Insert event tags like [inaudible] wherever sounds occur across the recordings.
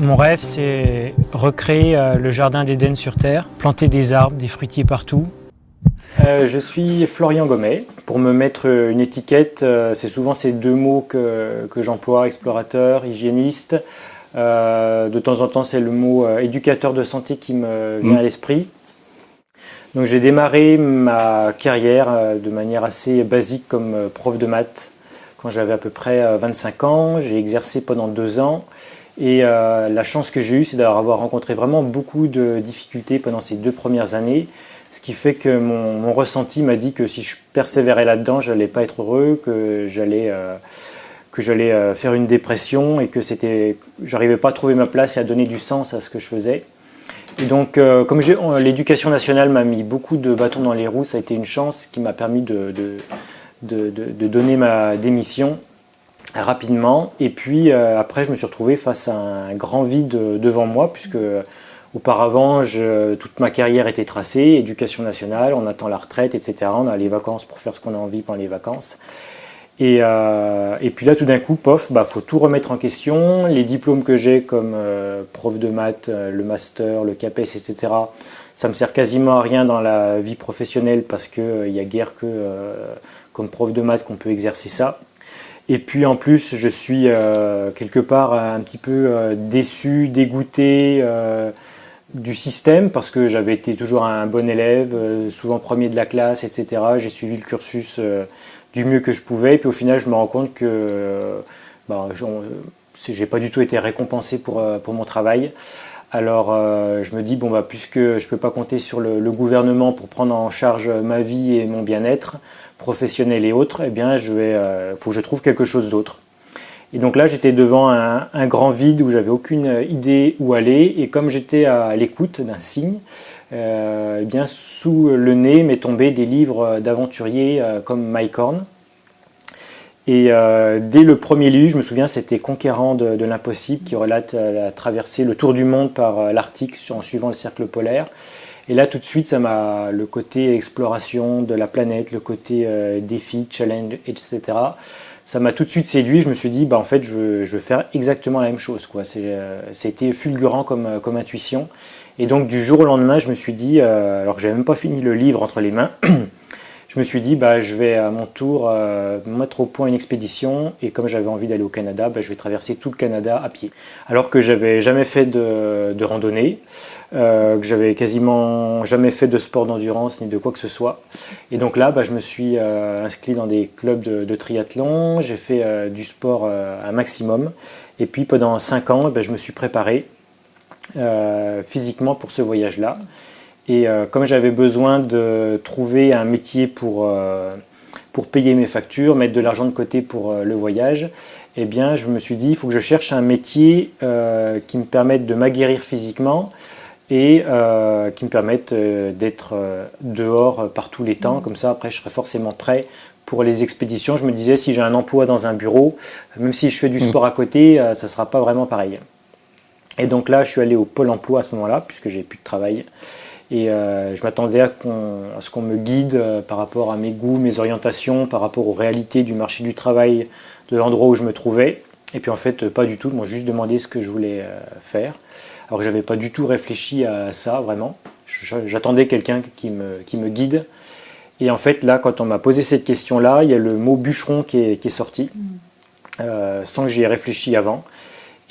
Mon rêve, c'est recréer euh, le jardin d'Éden sur Terre, planter des arbres, des fruitiers partout. Euh, je suis Florian Gomet. Pour me mettre une étiquette, euh, c'est souvent ces deux mots que, que j'emploie, explorateur, hygiéniste. de temps en temps, c'est le mot éducateur de santé qui me vient à l'esprit. Donc j'ai démarré ma carrière de manière assez basique comme prof de maths quand j'avais à peu près 25 ans. J'ai exercé pendant deux ans. Et euh, la chance que j'ai eue, c'est d'avoir rencontré vraiment beaucoup de difficultés pendant ces deux premières années. Ce qui fait que mon, ressenti m'a dit que si je persévérais là-dedans, je n'allais pas être heureux, que j'allais euh, j'allais euh, faire une dépression et que c'était, j'arrivais pas à trouver ma place et à donner du sens à ce que je faisais. Et donc, comme l'éducation nationale m'a mis beaucoup de bâtons dans les roues, ça a été une chance qui m'a permis de donner ma démission rapidement. Et puis euh, après, je me suis retrouvé face à un grand vide euh, devant moi, puisque euh, auparavant, toute ma carrière était tracée, éducation nationale, on attend la retraite, etc. On a les vacances pour faire ce qu'on a envie pendant les vacances. Et, et puis là, tout d'un coup, pof, bah, faut tout remettre en question. Les diplômes que j'ai comme prof de maths, le master, le CAPES, etc., ça me sert quasiment à rien dans la vie professionnelle parce qu'il n'y a guère que comme prof de maths qu'on peut exercer ça. Et puis en plus, je suis euh, quelque part un petit peu euh, déçu, dégoûté euh, du système parce que j'avais été toujours un bon élève, souvent premier de la classe, etc. J'ai suivi le cursus du mieux que je pouvais. Et puis au final, je me rends compte que bah, j'ai pas du tout été récompensé pour, pour mon travail. Alors je me dis, bon, bah, puisque je ne peux pas compter sur le, gouvernement pour prendre en charge ma vie et mon bien-être, professionnels et autres, eh bien, je vais, euh, faut que je trouve quelque chose d'autre. Et donc là, j'étais devant un, grand vide où j'avais aucune idée où aller. Et comme j'étais à l'écoute d'un signe, euh, eh bien, sous le nez m'est tombé des livres d'aventuriers euh, comme Mike Horn. Et dès le premier livre, je me souviens, c'était Conquérant de, l'impossible qui relate la traversée, le tour du monde par l'Arctique en suivant le cercle polaire. Et là, tout de suite, ça m'a le côté exploration de la planète, le côté euh, défi, challenge, etc. Ça m'a tout de suite séduit. Je me suis dit, bah en fait, je veux, faire exactement la même chose. Quoi. C'est, euh, été fulgurant comme, euh, comme intuition. Et donc, du jour au lendemain, je me suis dit, alors que j'avais même pas fini le livre entre les mains, [clears throat] je me suis dit, bah, je vais à mon tour euh, mettre au point une expédition et comme j'avais envie d'aller au Canada, bah, je vais traverser tout le Canada à pied. Alors que j'avais jamais fait de, randonnée, euh, que j'avais quasiment jamais fait de sport d'endurance ni de quoi que ce soit. Et donc là, bah, je me suis euh, inscrit dans des clubs de, triathlon, j'ai fait euh, du sport un maximum. Et puis pendant 5 ans, bah, je me suis préparé physiquement pour ce voyage-là. Et euh, comme j'avais besoin de trouver un métier pour, euh, pour payer mes factures, mettre de l'argent de côté pour euh, le voyage, eh bien, je me suis dit, il faut que je cherche un métier qui me permette de m'aguerrir physiquement et qui me permette d'être dehors par tous les temps. Comme ça, après, je serai forcément prêt pour les expéditions. Je me disais, si j'ai un emploi dans un bureau, même si je fais du mmh. sport à côté, ça ne sera pas vraiment pareil. Et donc là, je suis allé au Pôle emploi à ce moment-là, puisque j'ai plus de travail. Et euh, je m'attendais à, ce qu'on me guide euh, par rapport à mes goûts, mes orientations, par rapport aux réalités du marché du travail de l'endroit où je me trouvais. Et puis en fait, pas du tout. Ils m'ont juste demandé ce que je voulais euh, faire. Alors que je n'avais pas du tout réfléchi à ça, vraiment. J'attendais quelqu'un qui me, qui me guide. Et en fait, là, quand on m'a posé cette question-là, il y a le mot bûcheron qui est, qui est sorti, mmh. sans que j'y ai réfléchi avant.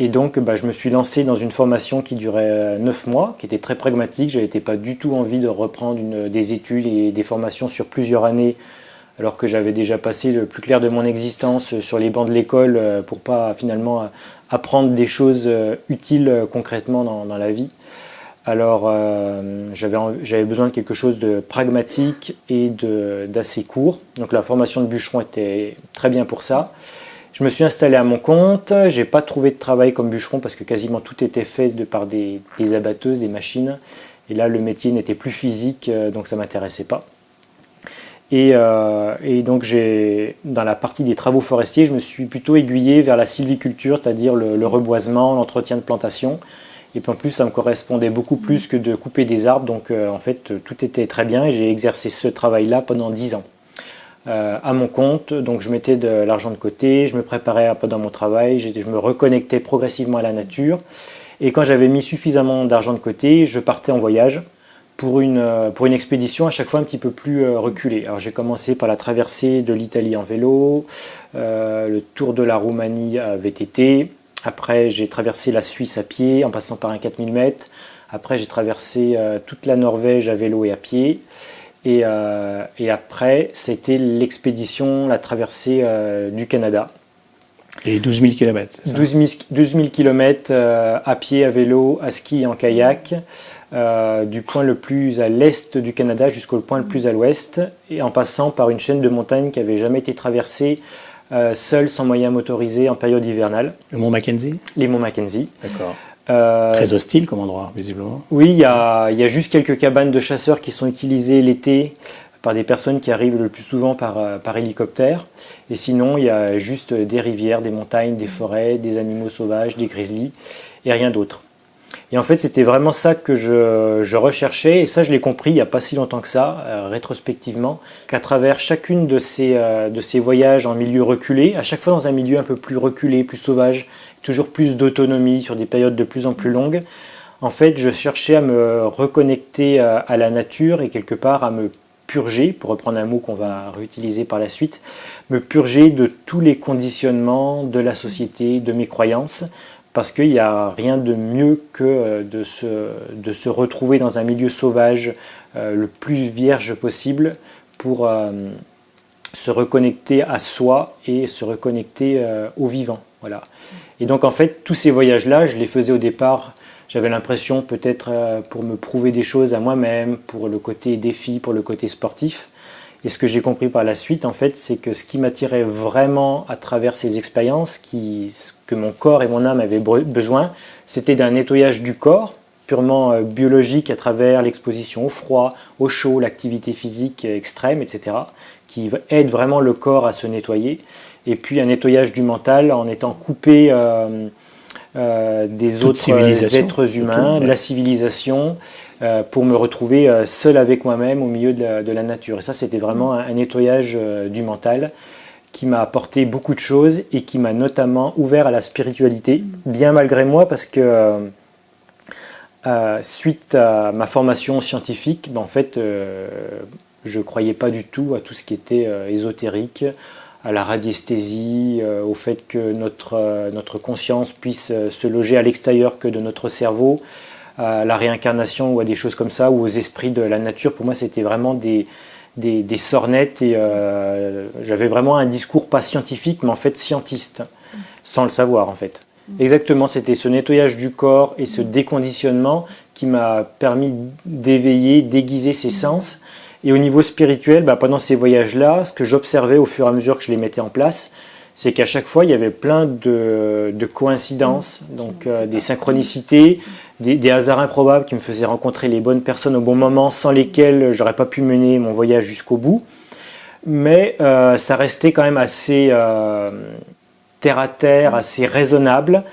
Et donc, bah, je me suis lancé dans une formation qui durait 9 mois, qui était très pragmatique. Je n'avais pas du tout envie de reprendre des études et des formations sur plusieurs années, alors que j'avais déjà passé le plus clair de mon existence sur les bancs de l'école euh, pour pas finalement apprendre des choses euh, utiles euh, concrètement dans, la vie. Alors, j'avais besoin de quelque chose de pragmatique et d'assez court. Donc, la formation de bûcheron était très bien pour ça. Je me suis installé à mon compte, j'ai pas trouvé de travail comme bûcheron parce que quasiment tout était fait par des, abatteuses, des machines. Et là, le métier n'était plus physique, euh, donc ça m'intéressait pas. Euh, et, donc, dans la partie des travaux forestiers, je me suis plutôt aiguillé vers la sylviculture, c'est-à-dire le, reboisement, l'entretien de plantation. Et puis en plus, ça me correspondait beaucoup plus que de couper des arbres. Donc, euh, en fait, tout était très bien et j'ai exercé ce travail-là pendant 10 ans. Euh, à mon compte. Donc je mettais de l'argent de côté, je me préparais un peu dans mon travail, je me reconnectais progressivement à la nature. Et quand j'avais mis suffisamment d'argent de côté, je partais en voyage pour une, pour une expédition à chaque fois un petit peu plus reculée. Alors j'ai commencé par la traversée de l'Italie en vélo, le tour de la Roumanie à VTT. Après j'ai traversé la Suisse à pied en passant par un 4000 mètres. Après j'ai traversé toute la Norvège à vélo et à pied. Et, et après c'était l'expédition, la traversée du Canada. Et 12 000 km 12 000, km à pied, à vélo, à ski et en kayak, euh, du point le plus à l'est du Canada jusqu'au point le plus à l'ouest, et en passant par une chaîne de montagnes qui n'avait jamais été traversée euh, seule, sans moyen motorisé, en période hivernale. Le mont Mackenzie? Les monts Mackenzie. D'accord. Euh, Très hostile comme endroit, visiblement. Oui, il y a, y a, juste quelques cabanes de chasseurs qui sont utilisées l'été par des personnes qui arrivent le plus souvent par, euh, par hélicoptère. Et sinon, il y a juste des rivières, des montagnes, des forêts, des animaux sauvages, des grizzlies, et rien d'autre. Et en fait, c'était vraiment ça que je, recherchais, et ça, je l'ai compris il n'y a pas si longtemps que ça, euh, rétrospectivement, qu'à travers chacune de ces, euh, de ces voyages en milieu reculé, à chaque fois dans un milieu un peu plus reculé, plus sauvage, toujours plus d'autonomie sur des périodes de plus en plus longues, en fait, je cherchais à me reconnecter à la nature et quelque part à me purger, pour reprendre un mot qu'on va réutiliser par la suite, me purger de tous les conditionnements de la société, de mes croyances, parce qu'il n'y a rien de mieux que euh, de se, retrouver dans un milieu sauvage euh, le plus vierge possible pour euh, se reconnecter à soi et se reconnecter au vivant. Voilà. Et donc en fait, tous ces voyages-là, je les faisais au départ j'avais l'impression peut-être pour me prouver des choses à moi-même, pour le côté défi, pour le côté sportif. Et ce que j'ai compris par la suite, en fait, c'est que ce qui m'attirait vraiment à travers ces expériences, qui, que mon corps et mon âme avaient besoin, c'était d'un nettoyage du corps, purement euh, biologique à travers l'exposition au froid, au chaud, l'activité physique extrême, etc., qui aide vraiment le corps à se nettoyer. Et puis un nettoyage du mental en étant coupé euh, euh, des autres êtres humains, de la civilisation, euh, pour me retrouver euh, seul avec moi-même au milieu de la, nature. Et ça, c'était vraiment un, nettoyage du mental qui m'a apporté beaucoup de choses et qui m'a notamment ouvert à la spiritualité, bien malgré moi, parce que suite à ma formation scientifique, ben, en fait, je ne croyais pas du tout à tout ce qui était ésotérique, à la radiesthésie, euh, au fait que notre, euh, notre conscience puisse euh, se loger à l'extérieur que de notre cerveau, à la réincarnation ou à des choses comme ça, ou aux esprits de la nature. Pour moi, c'était vraiment des, des, des, sornettes et j'avais vraiment un discours pas scientifique, mais en fait scientiste, sans le savoir en fait. Exactement, c'était ce nettoyage du corps et ce déconditionnement qui m'a permis d'éveiller, d'aiguiser ses sens. Et au niveau spirituel, bah, pendant ces voyages-là, ce que j'observais au fur et à mesure que je les mettais en place, c'est qu'à chaque fois, il y avait plein de, coïncidences, donc euh, des synchronicités, des, hasards improbables qui me faisaient rencontrer les bonnes personnes au bon moment, sans lesquelles j'aurais pas pu mener mon voyage jusqu'au bout. Mais euh, ça restait quand même assez euh, terre à terre, assez raisonnable.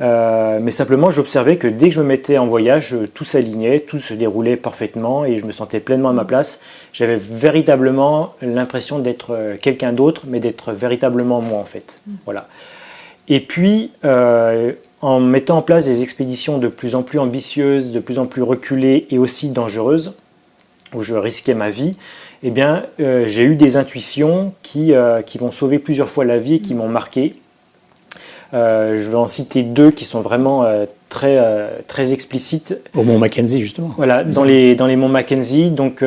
Euh, mais simplement, j'observais que dès que je me mettais en voyage, tout s'alignait, tout se déroulait parfaitement et je me sentais pleinement à ma place. J'avais véritablement l'impression d'être quelqu'un d'autre, mais d'être véritablement moi en fait. Mm. Voilà. Et puis, euh, en mettant en place des expéditions de plus en plus ambitieuses, de plus en plus reculées et aussi dangereuses, où je risquais ma vie, eh bien, j'ai eu des intuitions qui, qui m'ont sauvé plusieurs fois la vie et qui m'ont marqué. Euh, je vais en citer deux qui sont vraiment euh, très, euh, très explicites. Au Mont Mackenzie, justement. Voilà, dans les, dans les monts Mackenzie. Donc,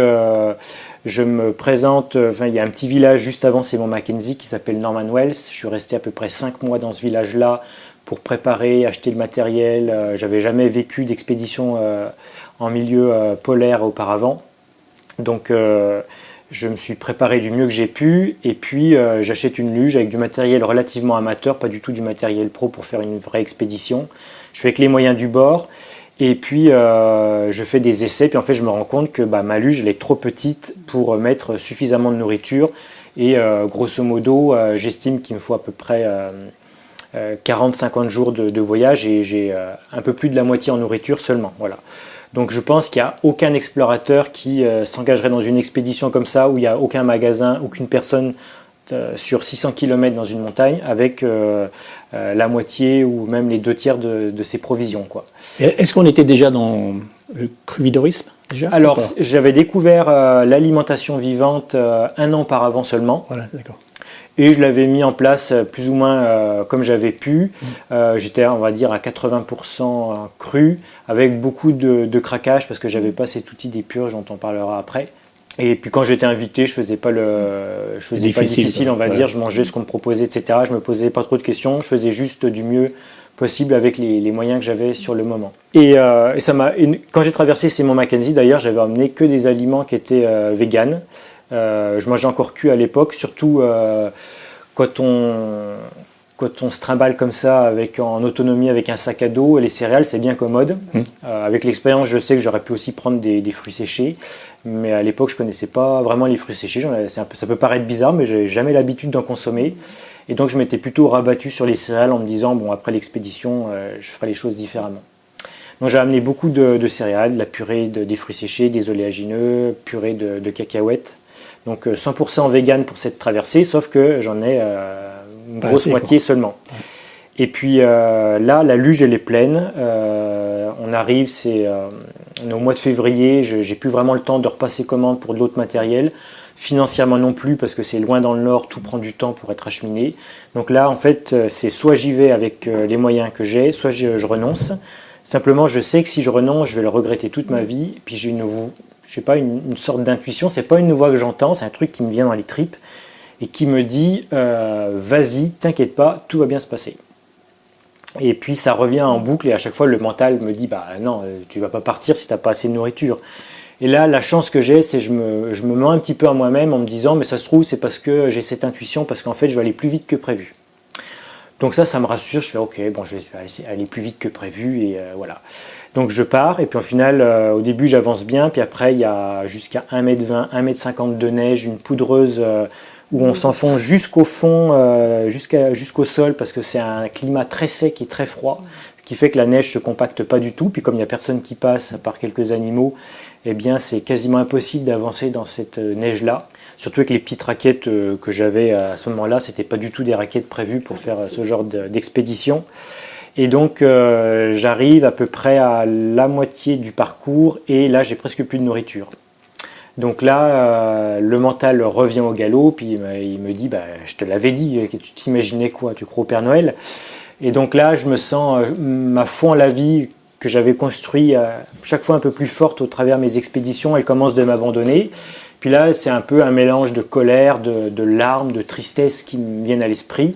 je me présente, enfin, il y a un petit village juste avant ces monts Mackenzie qui s'appelle Norman Wells. Je suis resté à peu près cinq mois dans ce village-là pour préparer, acheter le matériel. J'avais jamais vécu d'expédition en milieu polaire auparavant. Donc, je me suis préparé du mieux que j'ai pu et puis euh, j'achète une luge avec du matériel relativement amateur, pas du tout du matériel pro pour faire une vraie expédition. Je fais avec les moyens du bord et puis euh, je fais des essais puis en fait je me rends compte que bah, ma luge elle est trop petite pour mettre suffisamment de nourriture et euh, grosso modo j'estime qu'il me faut à peu près 40-50 jours de, de, voyage et j'ai un peu plus de la moitié en nourriture seulement. Voilà. Donc je pense qu'il n'y a aucun explorateur qui euh, s'engagerait dans une expédition comme ça, où il n'y a aucun magasin, aucune personne sur 600 km dans une montagne avec la moitié ou même les deux tiers de, ses provisions. Quoi. Est-ce qu'on était déjà dans le cruvidorisme déjà, Alors, j'avais découvert l'alimentation vivante un an auparavant seulement. Voilà, d'accord. Et je l'avais mis en place euh, plus ou moins euh, comme j'avais pu. Mm. Euh, j'étais, on va dire, à 80% cru, avec beaucoup de, craquage parce que j'avais pas cet outil des purges dont on parlera après. Et puis quand j'étais invité, je faisais pas le, je faisais difficile, pas difficile, on va dire. Je mangeais ce qu'on me proposait, etc. Je me posais pas trop de questions. Je faisais juste du mieux possible avec les, moyens que j'avais sur le moment. Et, ça m'a, quand j'ai traversé ces monts Mackenzie, d'ailleurs, j'avais emmené que des aliments qui étaient véganes. Euh, je mangeais encore cul à l'époque, surtout euh, quand on, quand on se trimballe comme ça avec, en autonomie avec un sac à dos, les céréales, c'est bien commode. Mmh. Euh, avec l'expérience, je sais que j'aurais pu aussi prendre des, fruits séchés, mais à l'époque, je connaissais pas vraiment les fruits séchés. ça peut paraître bizarre, mais j'avais jamais l'habitude d'en consommer. Et donc, je m'étais plutôt rabattu sur les céréales en me disant, bon, après l'expédition, je ferai les choses différemment. Donc, j'ai amené beaucoup de, céréales, de la purée de, des fruits séchés, des oléagineux, purée de, de cacahuètes, donc 100% euh, vegan pour cette traversée, sauf que j'en ai euh, une grosse moitié seulement. Et puis euh, là, la luge, elle est pleine. on arrive, c'est au mois de février. J'ai plus vraiment le temps de repasser commande pour de l'autre matériel. Financièrement non plus, parce que c'est loin dans le nord, tout prend du temps pour être acheminé. Donc là, en fait, c'est soit j'y vais avec les moyens que j'ai, soit je, je, renonce. Simplement, je sais que si je renonce, je vais le regretter toute ma vie. Puis j'ai une, je sais pas, une, sorte d'intuition. C'est pas une voix que j'entends, c'est un truc qui me vient dans les tripes et qui me dit euh, vas-y, t'inquiète pas, tout va bien se passer. Et puis ça revient en boucle et à chaque fois le mental me dit bah non, euh, tu vas pas partir si t'as pas assez de nourriture. Et là, la chance que j'ai, c'est je me, je me mens un petit peu à moi-même en me disant mais ça se trouve c'est parce que j'ai cette intuition parce qu'en fait je vais aller plus vite que prévu. Donc ça, ça me rassure. Je fais ok, bon, je vais aller plus vite que prévu et euh, voilà. Donc je pars et puis au final, euh, au début j'avance bien, puis après il y a jusqu'à 1m20, 1m50 de neige, une poudreuse euh, où on s'enfonce jusqu'au fond, euh, jusqu'au sol parce que c'est un climat très sec et très froid, ce qui fait que la neige se compacte pas du tout. Puis comme il n'y a personne qui passe à part quelques animaux, eh bien c'est quasiment impossible d'avancer dans cette neige-là. Surtout avec les petites raquettes que j'avais à ce moment-là, c'était pas du tout des raquettes prévues pour faire ce genre d'expédition. Et donc euh, j'arrive à peu près à la moitié du parcours et là j'ai presque plus de nourriture. Donc là, euh, le mental revient au galop, puis il me, dit bah, Je te l'avais dit, tu t'imaginais quoi Tu crois au Père Noël? Et donc là, je me sens euh, ma foi en la vie que j'avais construit chaque fois un peu plus forte au travers mes expéditions, elle commence de m'abandonner. Puis là, c'est un peu un mélange de colère, de larmes, de tristesse qui me viennent à l'esprit.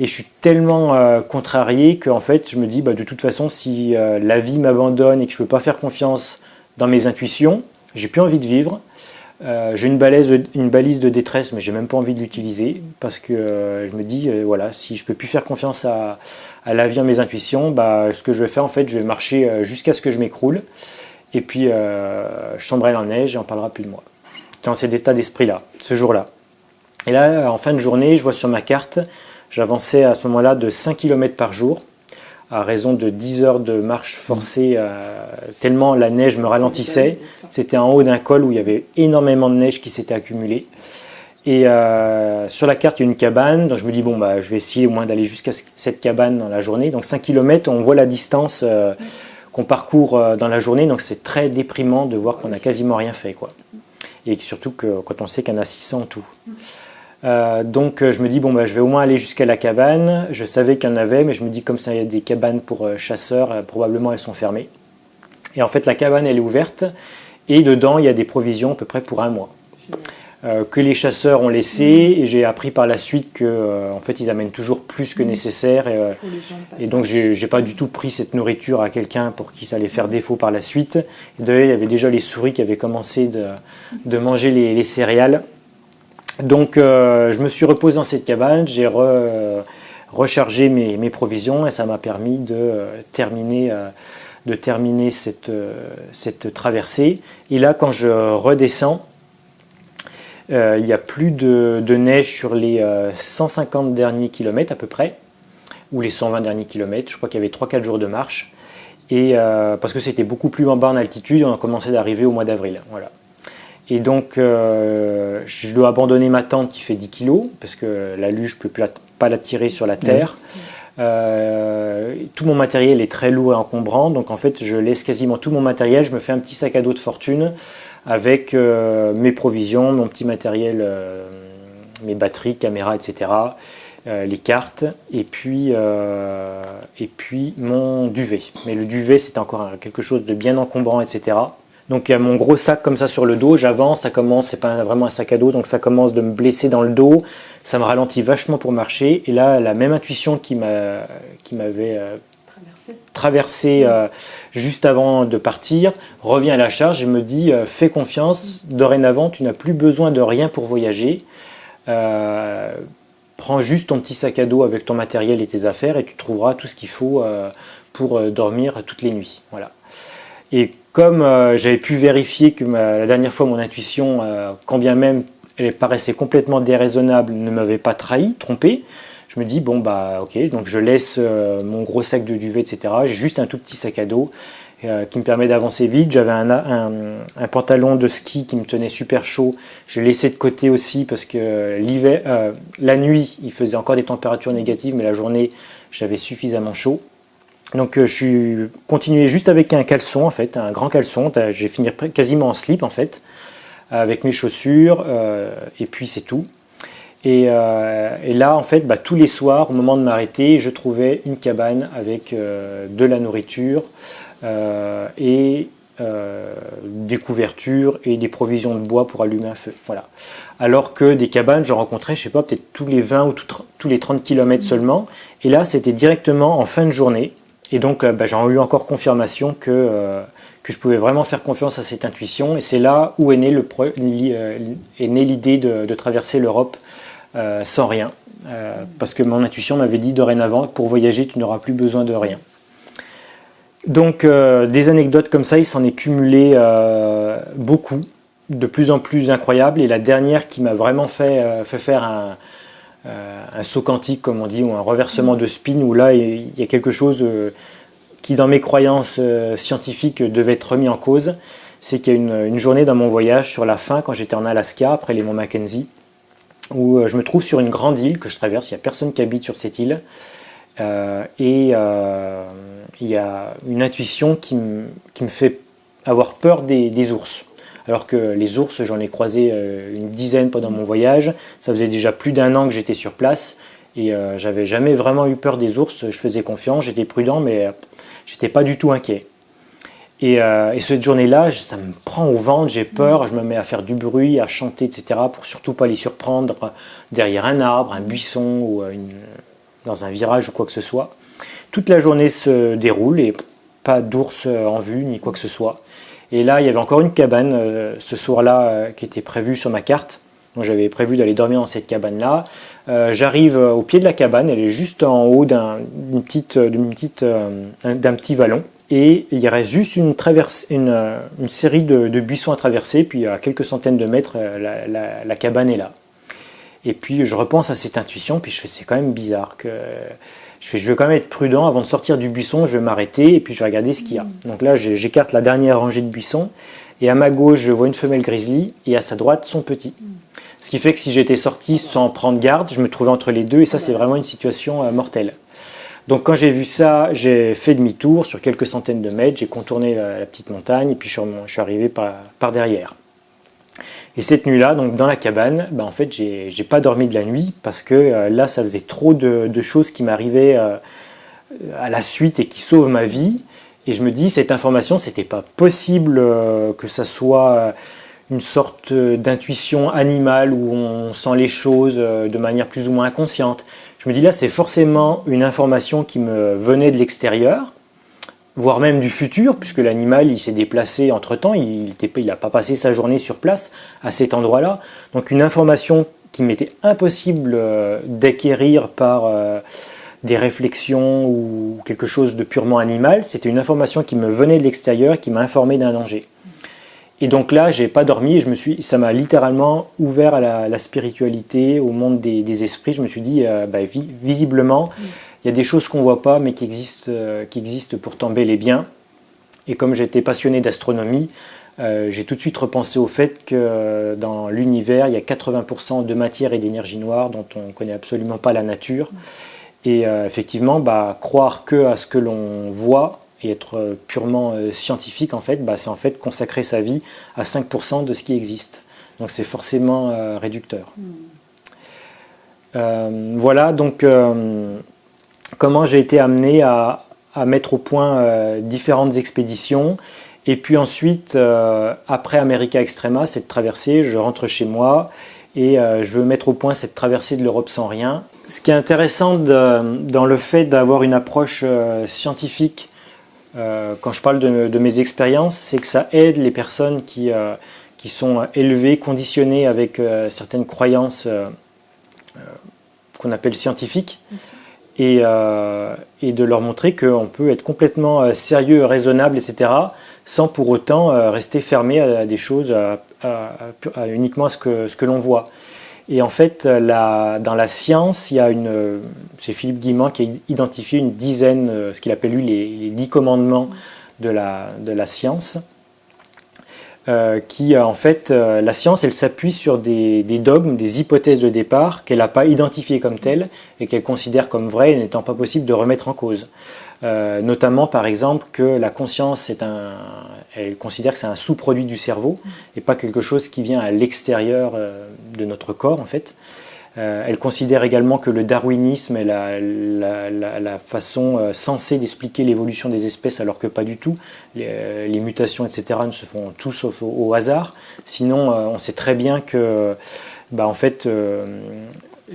Et je suis tellement euh, contrarié qu'en fait, je me dis, bah, de toute façon, si euh, la vie m'abandonne et que je ne peux pas faire confiance dans mes intuitions, j'ai plus envie de vivre. Euh, j'ai une balise, de, détresse, mais j'ai même pas envie de l'utiliser parce que je me dis, voilà, si je peux plus faire confiance à, à la vie, à mes intuitions, bah, ce que je vais faire, en fait, je vais marcher jusqu'à ce que je m'écroule. Et puis, je tomberai dans la neige et on parlera plus de moi. Dans cet état d'esprit-là, ce jour-là. Et là, en fin de journée, je vois sur ma carte J'avançais à ce moment-là de 5 km par jour, à raison de 10 heures de marche forcée, euh, tellement la neige me ralentissait. C'était en haut d'un col où il y avait énormément de neige qui s'était accumulée. Et euh, sur la carte, il y a une cabane. Donc je me dis, bon, bah, je vais essayer au moins d'aller jusqu'à cette cabane dans la journée. Donc 5 km, on voit la distance euh, qu'on parcourt dans la journée. Donc c'est très déprimant de voir qu'on n'a quasiment rien fait. Quoi. Et surtout que, quand on sait qu'il y en a 600 en tout. Euh, donc euh, je me dis bon bah, je vais au moins aller jusqu'à la cabane. Je savais qu'il y en avait, mais je me dis comme ça il y a des cabanes pour euh, chasseurs, probablement elles sont fermées. Et en fait la cabane elle est ouverte et dedans il y a des provisions à peu près pour un mois. que les chasseurs ont laissé et j'ai appris par la suite que en fait ils amènent toujours plus que nécessaire et, et donc j'ai pas du tout pris cette nourriture à quelqu'un pour qui ça allait faire défaut par la suite. D'ailleurs il y avait déjà les souris qui avaient commencé de, de manger les, les céréales donc euh, je me suis reposé dans cette cabane, j'ai rechargé mes, provisions et ça m'a permis de euh, terminer, euh, de terminer cette, cette, traversée. Et là quand je redescends, il n'y a plus de, neige sur les 150 derniers kilomètres à peu près, ou les 120 derniers kilomètres. Je crois qu'il y avait 3-4 jours de marche. Et parce que c'était beaucoup plus en bas en altitude, on a commencé d'arriver au mois d'avril. Voilà. Et donc, je dois abandonner ma tente qui fait 10 kg, parce que la luge, je ne peux pas la tirer sur la terre. tout mon matériel est très lourd et encombrant, donc en fait, je laisse quasiment tout mon matériel. Je me fais un petit sac à dos de fortune avec mes provisions, mon petit matériel, mes batteries, caméras, etc. Euh, les cartes et puis, euh, et puis mon duvet. Mais le duvet, c'est encore quelque chose de bien encombrant, etc. Donc il y a mon gros sac comme ça sur le dos, j'avance, ça commence, c'est pas vraiment un sac à dos, donc ça commence de me blesser dans le dos, ça me ralentit vachement pour marcher. Et là, la même intuition qui m'avait euh, traversé, juste avant de partir revient à la charge et me dit fais confiance, dorénavant tu n'as plus besoin de rien pour voyager prends juste ton petit sac à dos avec ton matériel et tes affaires et tu trouveras tout ce qu'il faut euh, pour euh, dormir toutes les nuits. Voilà. Et comme euh, j'avais pu vérifier que la dernière fois mon intuition, quand bien même elle paraissait complètement déraisonnable, ne m'avait pas trahi, trompé, je me dis bon bah ok, donc je laisse mon gros sac de duvet, etc. J'ai juste un tout petit sac à dos euh, qui me permet d'avancer vite. J'avais un, pantalon de ski qui me tenait super chaud. J'ai laissé de côté aussi parce que l'hiver, euh, la nuit, il faisait encore des températures négatives, mais la journée, j'avais suffisamment chaud. Donc euh, je suis continué juste avec un caleçon en fait, un grand caleçon. J'ai fini quasiment en slip en fait, avec mes chaussures et puis c'est tout. Et, là, en fait, bah, tous les soirs, au moment de m'arrêter, je trouvais une cabane avec de la nourriture, euh, et euh, des couvertures et des provisions de bois pour allumer un feu. Voilà. Alors que des cabanes, j'en rencontrais, je sais pas, peut-être tous les 20 ou tous les 30 km seulement. Et là, c'était directement en fin de journée. Et donc, euh, bah, j'ai eu encore confirmation que, que je pouvais vraiment faire confiance à cette intuition. Et c'est là où est née l'idée de, traverser l'Europe sans rien. parce que mon intuition m'avait dit dorénavant, pour voyager, tu n'auras plus besoin de rien. Donc euh, des anecdotes comme ça, il s'en est cumulé euh, beaucoup, de plus en plus incroyables. Et la dernière qui m'a vraiment fait, euh, faire un, saut quantique, comme on dit, ou un reversement de spin, où là il y a quelque chose qui dans mes croyances scientifiques devait être remis en cause. C'est qu'il y a une, journée dans mon voyage sur la fin, quand j'étais en Alaska, après les monts Mackenzie, où je me trouve sur une grande île que je traverse, il n'y a personne qui habite sur cette île. Euh, et euh, il y a une intuition qui, me fait avoir peur des, ours. Alors que les ours, j'en ai croisé euh, une dizaine pendant mon voyage. Ça faisait déjà plus d'un an que j'étais sur place et j'avais jamais vraiment eu peur des ours. Je faisais confiance, j'étais prudent, mais j'étais pas du tout inquiet. Et, cette journée-là, ça me prend au ventre, j'ai peur, je me mets à faire du bruit, à chanter, etc., pour surtout pas les surprendre derrière un arbre, un buisson ou une, dans un virage ou quoi que ce soit. Toute la journée se déroule et pas d'ours euh, en vue ni quoi que ce soit. Et là, il y avait encore une cabane euh, ce soir-là euh, qui était prévue sur ma carte. Donc j'avais prévu d'aller dormir dans cette cabane-là. J'arrive au pied de la cabane, elle est juste en haut d'un petite, petite, petit vallon. Et il reste juste une, traverse, une, une série de, buissons à traverser, puis à quelques centaines de mètres, la, la cabane est là. Et puis je repense à cette intuition, puis je fais c'est quand même bizarre que je fais je veux quand même être prudent avant de sortir du buisson, je vais m'arrêter et puis je vais regarder ce qu'il y a. Donc là j'écarte la dernière rangée de buissons et à ma gauche je vois une femelle grizzly et à sa droite son petit. Ce qui fait que si j'étais sorti sans prendre garde, je me trouvais entre les deux et ça c'est vraiment une situation euh, mortelle. Donc quand j'ai vu ça, j'ai fait demi-tour sur quelques centaines de mètres, j'ai contourné la, petite montagne et puis je suis, arrivé par derrière. Et cette nuit-là, donc dans la cabane, bah, en fait, j'ai pas dormi de la nuit parce que euh, là, ça faisait trop de, choses qui m'arrivaient euh, à la suite et qui sauvent ma vie. Et je me dis, cette information, c'était pas possible euh, que ça soit une sorte d'intuition animale où on sent les choses de manière plus ou moins inconsciente. Je me dis là, c'est forcément une information qui me venait de l'extérieur voire même du futur, puisque l'animal il s'est déplacé entre temps, il n'a pas passé sa journée sur place à cet endroit-là. Donc une information qui m'était impossible euh, d'acquérir par euh, des réflexions ou quelque chose de purement animal, c'était une information qui me venait de l'extérieur, qui m'a informé d'un danger. Et donc là, j'ai pas dormi je me suis, ça m'a littéralement ouvert à la, spiritualité, au monde des, esprits. Je me suis dit, euh, bah, visiblement, il y a des choses qu'on ne voit pas mais qui existent, euh, qui existent pourtant bel et bien. Et comme j'étais passionné d'astronomie, j'ai tout de suite repensé au fait que dans l'univers, il y a 80% de matière et d'énergie noire dont on ne connaît absolument pas la nature. Et effectivement, bah, croire que à ce que l'on voit et être purement scientifique, en fait, bah, c'est en fait consacrer sa vie à 5% de ce qui existe. Donc c'est forcément réducteur. Hmm. Euh, voilà donc euh, comment j'ai été amené à, mettre au point euh, différentes expéditions. Et puis ensuite, après America Extrema, cette traversée, je rentre chez moi et je veux mettre au point cette traversée de l'Europe sans rien. Ce qui est intéressant dans le fait d'avoir une approche scientifique quand je parle de, mes expériences, c'est que ça aide les personnes qui sont élevées, conditionnées avec certaines croyances qu'on appelle scientifiques, et, euh, et, de leur montrer qu'on peut être complètement euh, sérieux, raisonnable, etc., sans pour autant euh, rester fermé à, des choses, uniquement à ce que, ce que l'on voit. Et en fait, dans la science, il y a une. C'est Philippe Guimand qui a identifié une dizaine, ce qu'il appelle lui les, les, dix commandements de la, de la science. Euh, qui euh, en fait, euh, la science, elle s'appuie sur des, dogmes, des hypothèses de départ qu'elle n'a pas identifiées comme telles et qu'elle considère comme vraies, n'étant pas possible de remettre en cause. notamment, par exemple, que la conscience est un, elle considère que c'est un sous-produit du cerveau et pas quelque chose qui vient à l'extérieur de notre corps, en fait. Euh, elle considère également que le darwinisme est la, façon euh, sensée d'expliquer l'évolution des espèces, alors que pas du tout. Les, euh, mutations, etc., ne se font tous sauf au, hasard. Sinon, on sait très bien que, bah, en fait,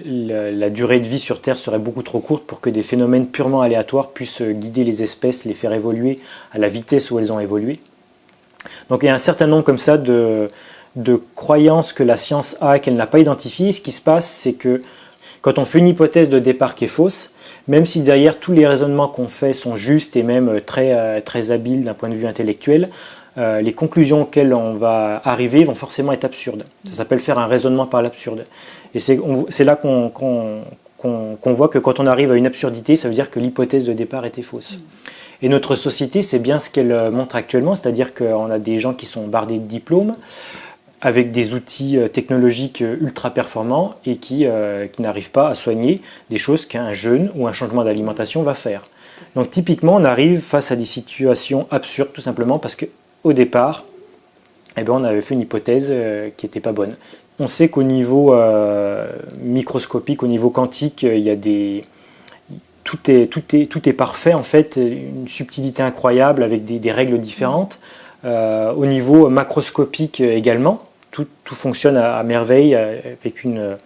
la, durée de vie sur Terre serait beaucoup trop courte pour que des phénomènes purement aléatoires puissent guider les espèces, les faire évoluer à la vitesse où elles ont évolué. Donc il y a un certain nombre comme ça de, de croyances que la science a qu'elle n'a pas identifiées. Ce qui se passe, c'est que quand on fait une hypothèse de départ qui est fausse, même si derrière tous les raisonnements qu'on fait sont justes et même très, euh, très habiles d'un point de vue intellectuel, euh, les conclusions auxquelles on va arriver vont forcément être absurdes. Ça s'appelle faire un raisonnement par l'absurde. Et c'est là qu'on voit que quand on arrive à une absurdité, ça veut dire que l'hypothèse de départ était fausse. Et notre société, c'est bien ce qu'elle montre actuellement, c'est-à-dire qu'on a des gens qui sont bardés de diplômes, avec des outils euh, technologiques euh, ultra performants et qui, euh, qui n'arrivent pas à soigner des choses qu'un jeûne ou un changement d'alimentation va faire. Donc typiquement, on arrive face à des situations absurdes tout simplement parce qu'au départ, eh bien, on avait fait une hypothèse qui n'était pas bonne. On sait qu'au niveau microscopique, au niveau quantique, il y a des, tout est, tout, est, tout est parfait, en fait, une subtilité incroyable avec des, des règles différentes. au niveau macroscopique également, tout, fonctionne à, merveille euh, avec une,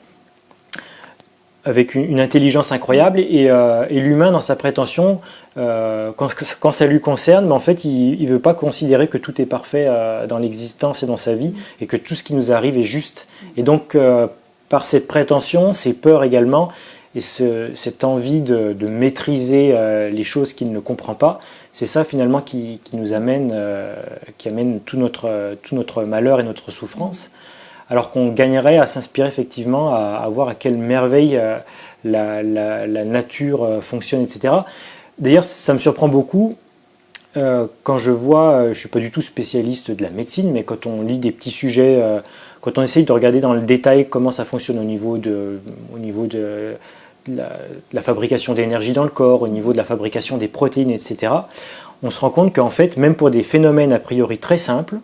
avec une, intelligence incroyable euh, et, l'humain dans sa prétention, euh, quand, ça lui concerne, mais en fait il ne veut pas considérer que tout est parfait dans l'existence et dans sa vie et que tout ce qui nous arrive est juste. Et donc par cette prétention, ces peurs également et cette envie de maîtriser les choses qu'il ne comprend pas, c'est ça finalement qui, nous amène, euh, qui amène tout notre, malheur et notre souffrance, alors qu'on gagnerait à s'inspirer effectivement, à, voir à quelle merveille euh, la, nature euh, fonctionne, etc. D'ailleurs, ça me surprend beaucoup quand je vois, je ne suis pas du tout spécialiste de la médecine, mais quand on lit des petits sujets, quand on essaye de regarder dans le détail comment ça fonctionne au niveau de la, fabrication d'énergie dans le corps, au niveau de la fabrication des protéines, etc., on se rend compte qu'en fait, même pour des phénomènes a priori très simples,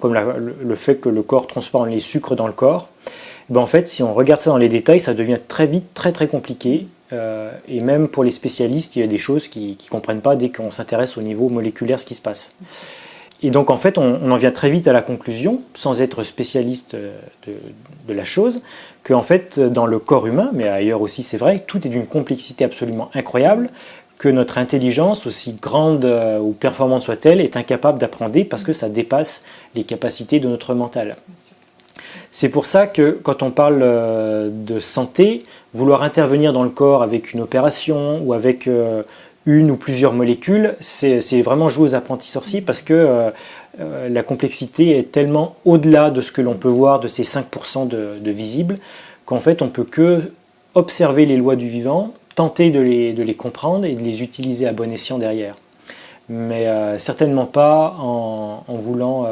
comme le, fait que le corps transforme les sucres dans le corps, ben en fait, si on regarde ça dans les détails, ça devient très vite très très compliqué. Euh, et même pour les spécialistes, il y a des choses qu'ils ne comprennent pas dès qu'on s'intéresse au niveau moléculaire ce qui se passe. Et donc en fait, on, en vient très vite à la conclusion, sans être spécialiste de, la chose, qu'en fait, dans le corps humain, mais ailleurs aussi c'est vrai, tout est d'une complexité absolument incroyable, que notre intelligence, aussi grande euh, ou performante soit-elle, est incapable d'apprendre parce que ça dépasse les capacités de notre mental. C'est pour ça que quand on parle euh, de santé, vouloir intervenir dans le corps avec une opération ou avec euh, une ou plusieurs molécules, c'est vraiment jouer aux apprentis sorciers parce que euh, euh, la complexité est tellement au-delà de ce que l'on peut voir de ces 5% de, visibles qu'en fait on peut que observer les lois du vivant, tenter de les, comprendre et de les utiliser à bon escient derrière. mais certainement pas en, voulant,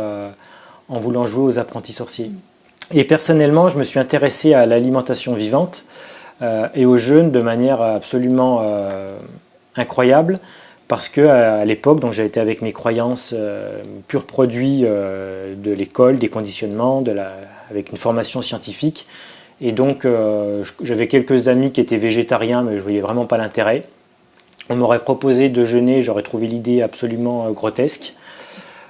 en voulant jouer aux apprentis sorciers. Et personnellement, je me suis intéressé à l'alimentation vivante et au jeûne de manière absolument incroyable parce que à l'époque, donc j'ai été avec mes croyances euh, purs produits euh, de l'école, des conditionnements, avec une formation scientifique, et donc euh, j'avais quelques amis qui étaient végétariens, mais je voyais vraiment pas l'intérêt. On m'aurait proposé de jeûner, j'aurais trouvé l'idée absolument grotesque.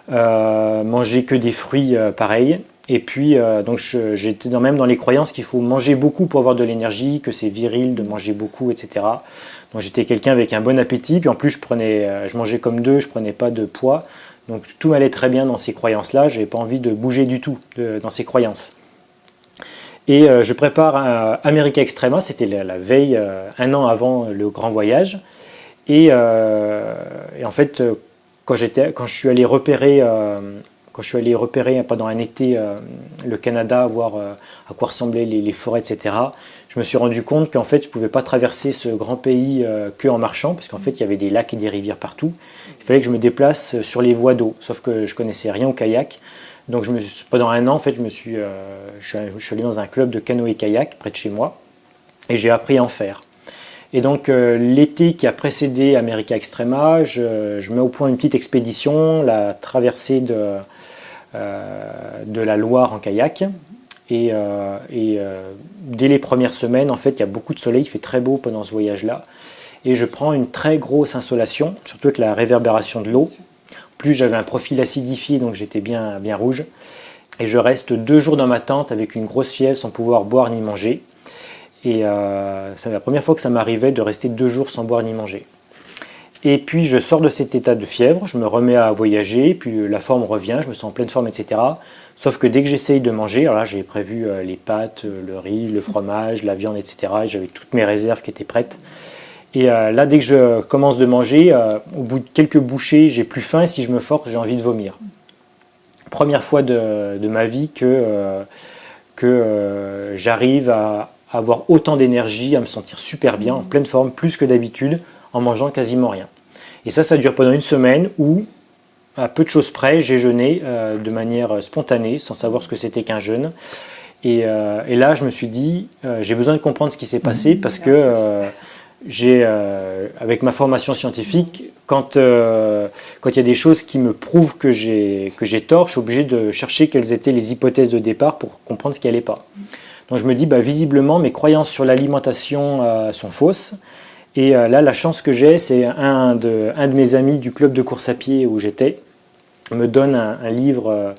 manger que des fruits, pareil. Et puis, donc j'étais même dans les croyances qu'il faut manger beaucoup pour avoir de l'énergie, que c'est viril de manger beaucoup, etc. Donc j'étais quelqu'un avec un bon appétit, puis en plus je prenais, euh, je mangeais comme deux, je prenais pas de poids. Donc tout m'allait très bien dans ces croyances-là. J'avais pas envie de bouger du tout dans ces croyances. Et euh, je prépare un America Extrema, c'était la, veille, euh, un an avant le grand voyage. Et, en fait, quand, quand je suis allé repérer quand je suis allé repérer pendant un été le Canada, voir à quoi ressemblaient les, forêts, etc., je me suis rendu compte qu'en fait, je ne pouvais pas traverser ce grand pays euh, que marchant, parce qu'en fait, il y avait des lacs et des rivières partout. Il fallait que je me déplace sur les voies d'eau, sauf que je connaissais rien au kayak. Donc, je me pendant un an, en fait, je, me suis, euh, je, suis, allé dans un club de canoë-kayak près de chez moi, et j'ai appris à en faire. Et donc, euh, l'été qui a précédé America Extrema, je, mets au point une petite expédition, la traversée de, de la Loire en kayak. Et, euh, euh, dès les premières semaines, en fait, il y a beaucoup de soleil, il fait très beau pendant ce voyage-là. Et je prends une très grosse insolation, surtout avec la réverbération de l'eau. Plus j'avais un profil acidifié, donc j'étais bien, bien rouge. Et je reste deux jours dans ma tente avec une grosse fièvre sans pouvoir boire ni manger. Et euh, c'est la première fois que ça m'arrivait de rester deux jours sans boire ni manger. Et puis je sors de cet état de fièvre, je me remets à voyager, puis la forme revient, je me sens en pleine forme, etc. Sauf que dès que j'essaye de manger, alors là j'ai prévu euh, les pâtes, euh, le riz, le fromage, la viande, etc. Et j'avais toutes mes réserves qui étaient prêtes. Et euh, là, dès que je commence de manger, au bout de quelques bouchées, j'ai plus faim et si je me force, j'ai envie de vomir. Première fois de, ma vie que j'arrive à avoir autant d'énergie, à me sentir super bien, en pleine forme, plus que d'habitude, en mangeant quasiment rien. Et ça, ça dure pendant une semaine où à peu de choses près, j'ai jeûné euh, de manière spontanée, sans savoir ce que c'était qu'un jeûne. Et, euh, là, je me suis dit, euh, j'ai besoin de comprendre ce qui s'est passé parce que j'ai, avec ma formation scientifique, quand quand il y a des choses qui me prouvent que j'ai que j'ai tort, je suis obligé de chercher quelles étaient les hypothèses de départ pour comprendre ce qui n'allait pas. Donc je me dis, bah, visiblement, mes croyances sur l'alimentation sont fausses. Et là, la chance que j'ai, c'est un de, mes amis du club de course à pied où j'étais, me donne un, livre, euh,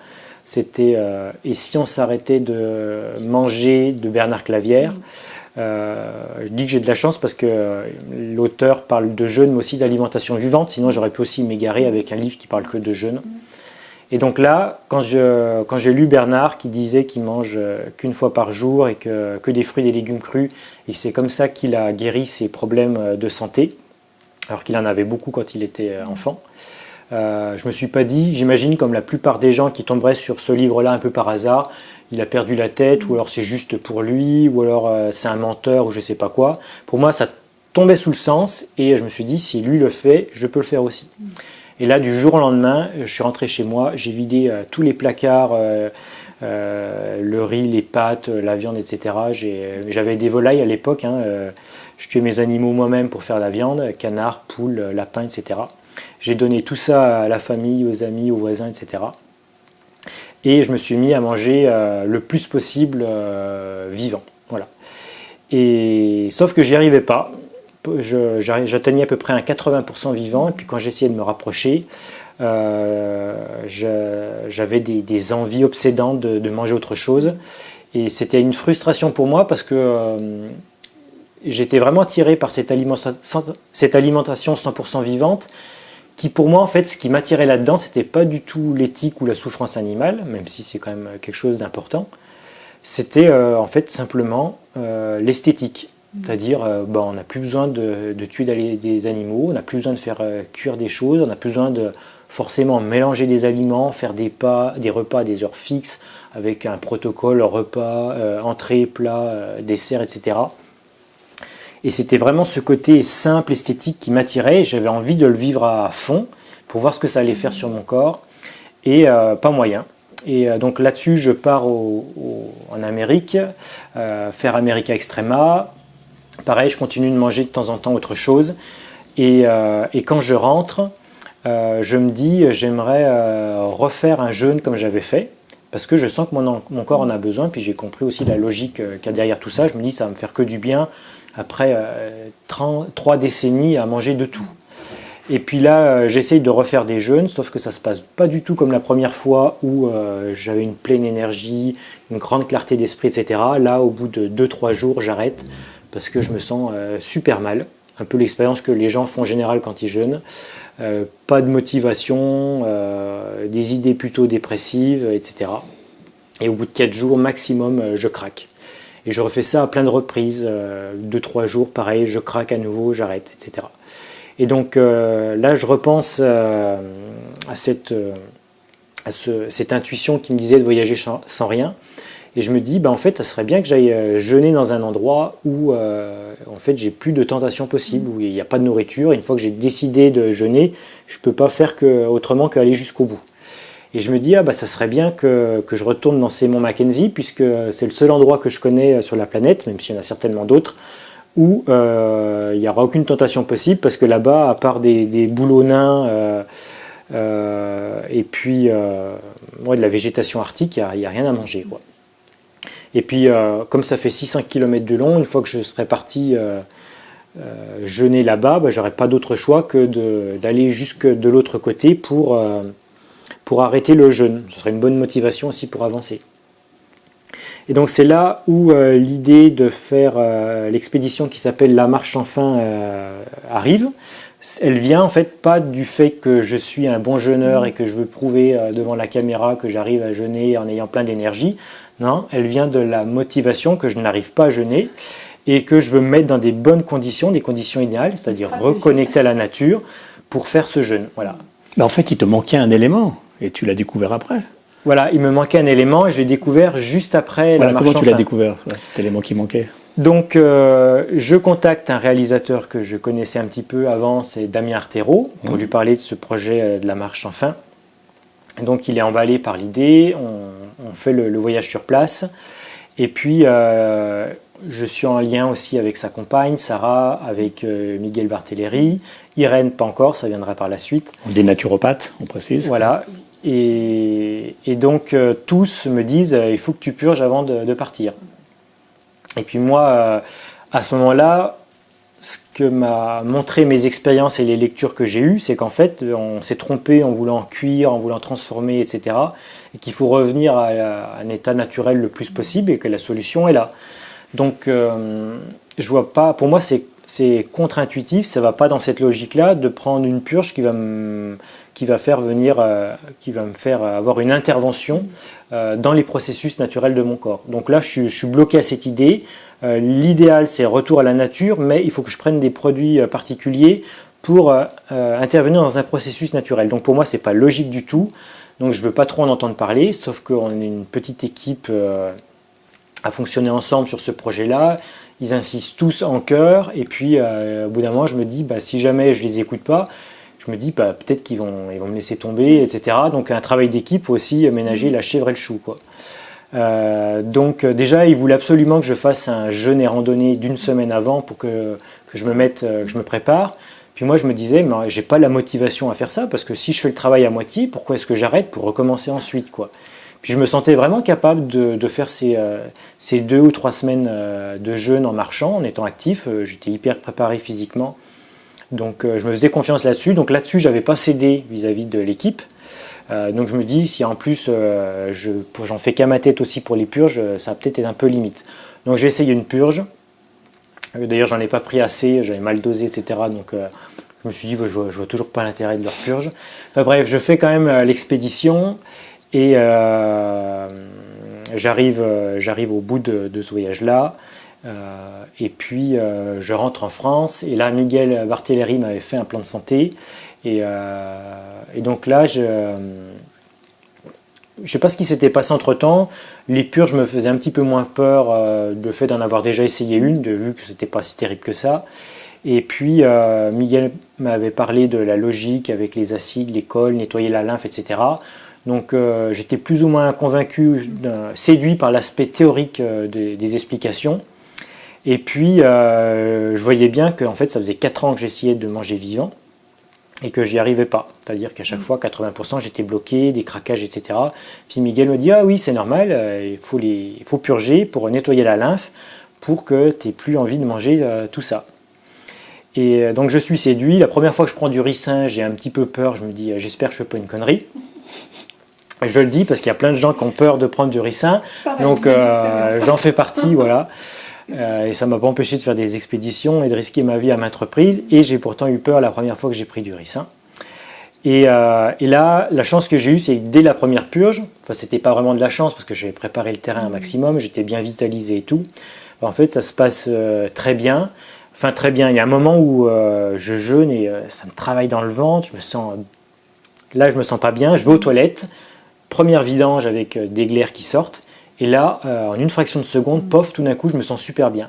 c'était euh, Et si on s'arrêtait de manger de Bernard Clavière. Euh, je dis que j'ai de la chance parce que l'auteur parle de jeûne mais aussi d'alimentation vivante, sinon j'aurais pu aussi m'égarer avec un livre qui parle que de jeûne. Et donc là, quand, j'ai lu Bernard qui disait qu'il mange qu'une fois par jour et que, des fruits et des légumes crus, et c'est comme ça qu'il a guéri ses problèmes de santé, alors qu'il en avait beaucoup quand il était enfant, euh, je me suis pas dit, j'imagine comme la plupart des gens qui tomberaient sur ce livre-là un peu par hasard, il a perdu la tête, ou alors c'est juste pour lui, ou alors euh, c'est un menteur, ou je sais pas quoi. Pour moi, ça tombait sous le sens, et je me suis dit, si lui le fait, je peux le faire aussi. Et là, du jour au lendemain, je suis rentré chez moi, j'ai vidé euh, tous les placards, le riz, les pâtes, la viande, etc. J'avais des volailles à l'époque, hein, je tuais mes animaux moi-même pour faire la viande, canard, poule, lapin, etc. J'ai donné tout ça à la famille, aux amis, aux voisins, etc. Et je me suis mis à manger euh, le plus possible euh, vivant. Voilà. Et sauf que j'y arrivais pas. J'atteignais à peu près un 80% vivant. Et puis quand j'essayais de me rapprocher, euh, j'avais des, envies obsédantes de, manger autre chose. Et c'était une frustration pour moi parce que j'étais vraiment attiré par cette, alimentation 100% vivante qui pour moi en fait ce qui m'attirait là-dedans c'était pas du tout l'éthique ou la souffrance animale même si c'est quand même quelque chose d'important c'était euh, en fait simplement euh, l'esthétique c'est-à-dire euh, bon, on n'a plus besoin de, tuer des animaux on n'a plus besoin de faire cuire des choses on n'a plus besoin de forcément mélanger des aliments faire des pas des repas à des heures fixes avec un protocole repas entrée plat dessert etc et c'était vraiment ce côté simple, esthétique qui m'attirait. J'avais envie de le vivre à fond pour voir ce que ça allait faire sur mon corps. Et pas moyen. Et donc là-dessus, je pars en Amérique, faire America Extrema. Pareil, je continue de manger de temps en temps autre chose. Et, et quand je rentre, je me dis, j'aimerais refaire un jeûne comme j'avais fait parce que je sens que mon, corps en a besoin, puis j'ai compris aussi la logique euh, qu'il y a derrière tout ça. Je me dis, ça va me faire que du bien après euh, trois décennies à manger de tout. Et puis là, euh, j'essaye de refaire des jeûnes, sauf que ça se passe pas du tout comme la première fois où j'avais une pleine énergie, une grande clarté d'esprit, etc. Là, au bout de 2-3 jours, j'arrête parce que je me sens super mal. Un peu l'expérience que les gens font en général quand ils jeûnent. Euh, pas de motivation, euh, des idées plutôt dépressives, etc. Et au bout de 4 jours maximum, euh, je craque. Et je refais ça à plein de reprises, 2-3 jours, pareil, je craque à nouveau, j'arrête, etc. Et donc là, je repense à, cette, à cette intuition qui me disait de voyager sans rien. Et je me dis, bah, en fait, ça serait bien que j'aille euh, jeûner dans un endroit où euh, en fait, j'ai plus de tentation possible, où il n'y a pas de nourriture. Une fois que j'ai décidé de jeûner, je ne peux pas faire que, autrement qu'aller jusqu'au bout. Et je me dis, ah, bah, ça serait bien que, que je retourne dans ces monts Mackenzie, puisque c'est le seul endroit que je connais euh, sur la planète, même s'il y en a certainement d'autres, où il n'y aura aucune tentation possible, parce que là-bas, à part des, des bouleaux nains et puis de la végétation arctique, il n'y a, a, rien à manger. Quoi. Et puis, euh, comme ça fait 600 km de long, une fois que je serai parti euh, euh, jeûner là-bas, bah, j'aurais pas d'autre choix que d'aller jusque de l'autre côté pour, pour arrêter le jeûne. Ce serait une bonne motivation aussi pour avancer. Et donc c'est là où l'idée de faire l'expédition qui s'appelle la marche enfin arrive. Elle vient en fait pas du fait que je suis un bon jeûneur et que je veux prouver devant la caméra que j'arrive à jeûner en ayant plein d'énergie. Non, elle vient de la motivation que je n'arrive pas à jeûner et que je veux me mettre dans des bonnes conditions, des conditions idéales, c'est-à-dire reconnecter à la nature pour faire ce jeûne. Voilà. Mais en fait, il te manquait un élément et tu l'as découvert après. Voilà, il me manquait un élément et je l'ai découvert juste après la marche Comment tu l'as découvert, cet élément qui manquait? Donc, euh, je contacte un réalisateur que je connaissais un petit peu avant, c'est Damien Artero, pour mmh. lui parler de ce projet euh, de la marche enfin. Donc, il est emballé par l'idée. On, on fait le, voyage sur place. Et puis, euh, je suis en lien aussi avec sa compagne, Sarah, avec euh, Miguel Barthéléry. Irène, pas encore, ça viendra par la suite. Des naturopathes, on précise. Voilà. Et, donc, euh, tous me disent il faut que tu purges avant de partir. Et puis, moi, à ce moment-là, ce que m'a montré mes expériences et les lectures que j'ai eues, c'est qu'en fait, on s'est trompé en voulant cuire, en voulant transformer, etc. Et qu'il faut revenir à, un état naturel le plus possible et que la solution est là. Donc, euh, je vois pas. Pour moi, c'est contre-intuitif. Ça va pas dans cette logique-là de prendre une purge qui va me, qui va faire venir, euh, qui va me faire avoir une intervention dans les processus naturels de mon corps. Donc là, je suis bloqué à cette idée. Euh, l'idéal, c'est retour à la nature, mais il faut que je prenne des produits euh, particuliers pour euh, intervenir dans un processus naturel. Donc pour moi, c'est pas logique du tout. Donc je veux pas trop en entendre parler, sauf qu'on est une petite équipe à fonctionner ensemble sur ce projet-là. Ils insistent tous en chœur, et puis au bout d'un moment, je me dis, bah, si jamais je les écoute pas, je me dis bah, peut-être qu'ils vont, ils vont me laisser tomber, etc. Donc un travail d'équipe aussi ménager la chèvre et le chou. Quoi. Euh, donc euh, déjà, il voulait absolument que je fasse un jeûne et randonnée d'une semaine avant pour que, que je me mette, euh, que je me prépare. Puis moi, je me disais, mais j'ai pas la motivation à faire ça parce que si je fais le travail à moitié, pourquoi est-ce que j'arrête pour recommencer ensuite, quoi? Puis je me sentais vraiment capable de, de faire ces, ces, deux ou trois semaines de jeûne en marchant, en étant actif. J'étais hyper préparé physiquement, donc je me faisais confiance là-dessus. Donc là-dessus, j'avais pas cédé vis-à-vis de l'équipe. Euh, donc je me dis, si en plus euh, j'en fais qu'à ma tête aussi pour les purges, euh, ça va peut-être être un peu limite. Donc j'ai essayé une purge. D'ailleurs, j'en ai pas pris assez, j'avais mal dosé, etc. Donc je me suis dit, bah, je, vois, vois toujours pas l'intérêt de leur purge. bref, je fais quand même l'expédition et j'arrive, j'arrive au bout de, de ce voyage-là. Et puis je rentre en France et là Miguel Barthéléry m'avait fait un plan de santé euh, et, donc là, je ne sais pas ce qui s'était passé entre temps. Les purges me faisaient un petit peu moins peur euh, de fait d'en avoir déjà essayé une, vu que c'était pas si terrible que ça. Et puis, euh, Miguel m'avait parlé de la logique avec les acides, les cols, nettoyer la lymphe, etc. Donc, euh, j'étais plus ou moins convaincu, séduit par l'aspect théorique des, explications. Et puis, je voyais bien que en fait, ça faisait 4 ans que j'essayais de manger vivant et que j'y arrivais pas. C'est-à-dire qu'à chaque mm. fois, 80%, j'étais bloqué, des craquages, etc. Puis Miguel me dit, ah oui, c'est normal, euh, il, faut les, il faut purger pour nettoyer la lymphe pour que tu n'aies plus envie de manger euh, tout ça. Et euh, donc je suis séduit. La première fois que je prends du ricin, j'ai un petit peu peur. Je me dis, j'espère que je ne fais pas une connerie. Je le dis parce qu'il y a plein de gens qui ont peur de prendre du ricin. donc j'en fais partie, voilà. Euh, et ça m'a pas empêché de faire des expéditions et de risquer ma vie à maintes reprises. Et j'ai pourtant eu peur la première fois que j'ai pris du ricin. Et, euh, et, là, la chance que j'ai eue, c'est dès la première purge, enfin c'était pas vraiment de la chance parce que j'avais préparé le terrain un maximum, j'étais bien vitalisé et tout. En fait, ça se passe euh, très bien. Enfin, très bien. Il y a un moment où je jeûne et ça me travaille dans le ventre. Je me sens. Là, je me sens pas bien. Je vais aux toilettes. Première vidange avec des glaires qui sortent. Et là, euh, en une fraction de seconde, pof, tout d'un coup, je me sens super bien.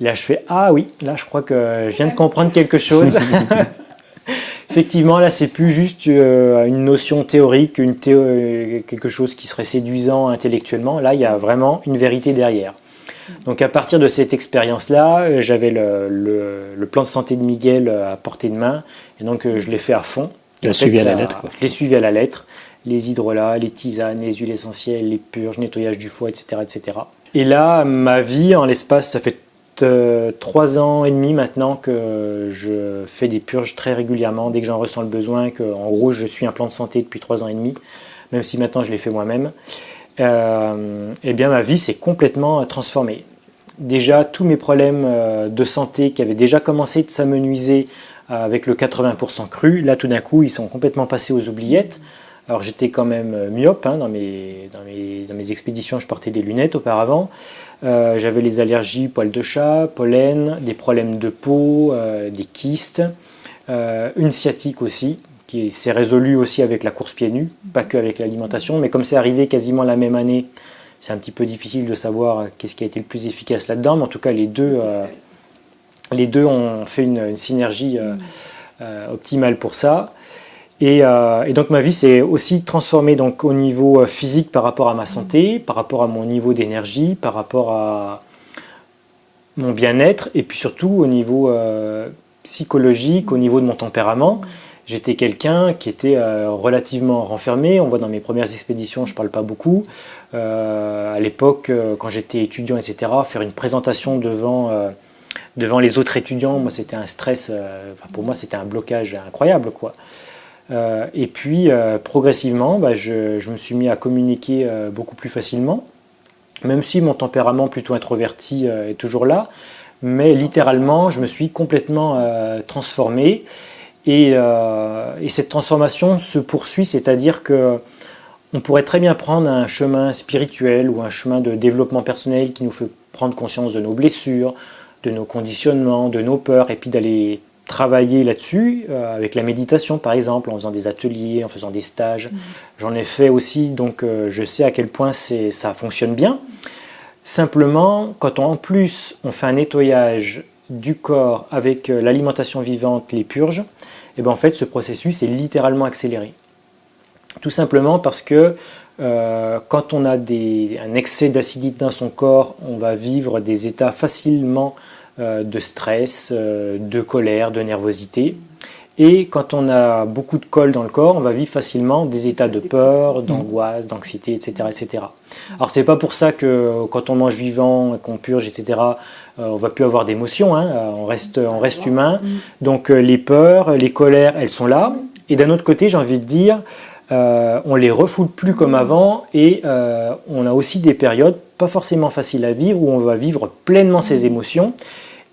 Là, je fais Ah oui, là, je crois que je viens de comprendre quelque chose. [laughs] Effectivement, là, c'est plus juste euh, une notion théorique, une euh, quelque chose qui serait séduisant intellectuellement. Là, il y a vraiment une vérité derrière. Donc, à partir de cette expérience-là, j'avais le, plan de santé de Miguel à portée de main, et donc je l'ai fait à fond. Je l'ai suivi à la lettre. Je l'ai suivi à la lettre les hydrolats, les tisanes, les huiles essentielles, les purges, nettoyage du foie, etc. etc. Et là, ma vie, en l'espace, ça fait euh, trois ans et demi maintenant que je fais des purges très régulièrement dès que j'en ressens le besoin, que en gros je suis un plan de santé depuis trois ans et demi, même si maintenant je l'ai fait moi-même. Euh, eh bien ma vie s'est complètement transformée. Déjà tous mes problèmes euh, de santé qui avaient déjà commencé de s'amenuiser avec le 80% cru, là tout d'un coup ils sont complètement passés aux oubliettes. Alors j'étais quand même euh, myope hein, dans, mes, dans, mes, dans, mes, expéditions, je portais des lunettes auparavant. Euh, j'avais les allergies, poils de chat, pollen, des problèmes de peau, euh, des kystes, une sciatique aussi, qui s'est résolue aussi avec la course pieds nus, pas que avec l'alimentation, mais comme c'est arrivé quasiment la même année, c'est un petit peu difficile de savoir qu'est-ce qui a été le plus efficace là-dedans, mais en tout cas les deux, les deux ont fait une, une synergie optimale pour ça. Euh, et, donc ma vie s'est aussi transformée donc, au niveau euh, physique par rapport à ma santé, par rapport à mon niveau d'énergie, par rapport à mon bien-être, et puis surtout au niveau euh, psychologique, au niveau de mon tempérament. J'étais quelqu'un qui était relativement renfermé. On voit dans mes premières expéditions, je ne parle pas beaucoup. à l'époque, quand j'étais étudiant, etc., faire une présentation devant, devant les autres étudiants, moi c'était un stress, pour moi c'était un blocage incroyable. quoi. Euh, et puis euh, progressivement, bah, je, me suis mis à communiquer euh, beaucoup plus facilement, même si mon tempérament plutôt introverti est toujours là. Mais littéralement, je me suis complètement transformé. Et, cette transformation se poursuit, c'est-à-dire que on pourrait très bien prendre un chemin spirituel ou un chemin de développement personnel qui nous fait prendre conscience de nos blessures, de nos conditionnements, de nos peurs, et puis d'aller travailler là-dessus, euh, avec la méditation par exemple, en faisant des ateliers, en faisant des stages. Mm. J'en ai fait aussi, donc euh, je sais à quel point ça fonctionne bien. Simplement, quand on, en plus on fait un nettoyage du corps avec euh, l'alimentation vivante, les purges, et eh ben en fait ce processus est littéralement accéléré. Tout simplement parce que quand on a des, un excès d'acidité dans son corps, on va vivre des états facilement de stress, euh, de colère, de nervosité. Et quand on a beaucoup de colle dans le corps, on va vivre facilement des états de peur, d'angoisse, d'anxiété, etc., etc. Alors c'est pas pour ça que quand on mange vivant, qu'on purge, etc., euh, on va plus avoir d'émotions. Hein, on reste, on reste humain. Donc les peurs, les colères, elles sont là. Et d'un autre côté, j'ai envie de dire, on les refoule plus comme avant. Et on a aussi des périodes pas forcément faciles à vivre où on va vivre pleinement ses émotions.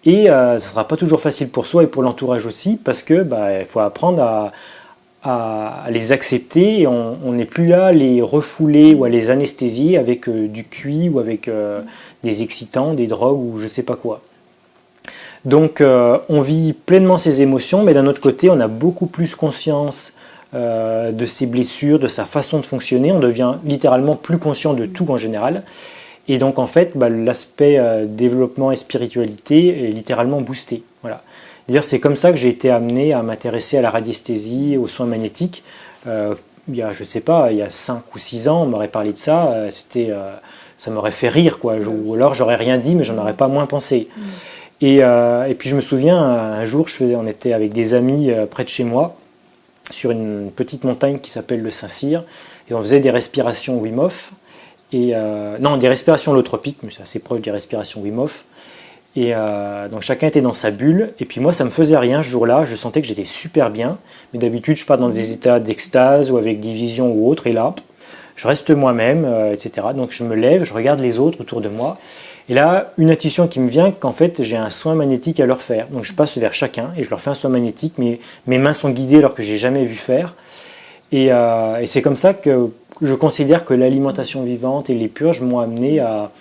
Et euh, ce ne sera pas toujours facile pour soi et pour l'entourage aussi, parce que bah, il faut apprendre à, les accepter et on n'est plus là à les refouler ou à les anesthésier avec euh, du cuit ou avec euh, des excitants, des drogues ou je sais pas quoi. Donc on vit pleinement ses émotions, mais d'un autre côté, on a beaucoup plus conscience de ses blessures, de sa façon de fonctionner. On devient littéralement plus conscient de tout en général. Et donc en fait, bah, l'aspect euh, développement et spiritualité est littéralement boosté. Voilà. D'ailleurs, c'est comme ça que j'ai été amené à m'intéresser à la radiesthésie, aux soins magnétiques. Euh, il y a, je sais pas, il y a 5 ou 6 ans, on m'aurait parlé de ça, euh, c'était, euh, ça m'aurait fait rire, quoi. Ou alors j'aurais rien dit, mais j'en aurais pas moins pensé. Mm. Et, et, puis je me souviens, un jour, je faisais, on était avec des amis près de chez moi, sur une petite montagne qui s'appelle le Saint-Cyr, et on faisait des respirations Wim. Et, non, des respirations holotropiques, mais c'est assez proche des respirations Wim. Et euh, donc chacun était dans sa bulle. Et puis moi, ça me faisait rien ce jour-là. Je sentais que j'étais super bien. Mais d'habitude, je pars dans des états d'extase ou avec des visions ou autre. Et là, je reste moi-même, euh, etc. Donc je me lève, je regarde les autres autour de moi. Et là, une intuition qui me vient qu'en fait, j'ai un soin magnétique à leur faire. Donc je passe vers chacun et je leur fais un soin magnétique. Mais mes mains sont guidées alors que j'ai jamais vu faire. Et, euh, et c'est comme ça que je considère que l'alimentation vivante et les purges m'ont amené à,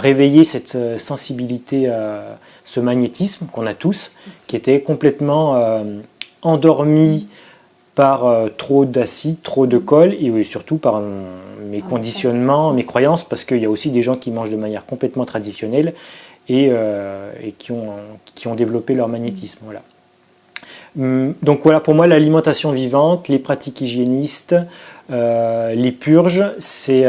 réveiller cette euh, sensibilité, euh, ce magnétisme qu'on a tous, qui était complètement endormi par trop d'acide, trop de colle et surtout par mes conditionnements, mes croyances, parce qu'il y a aussi des gens qui mangent de manière complètement traditionnelle et, qui, ont, qui ont développé leur magnétisme. Voilà. Hum, donc voilà, pour moi, l'alimentation vivante, les pratiques hygiénistes, les purges, c'est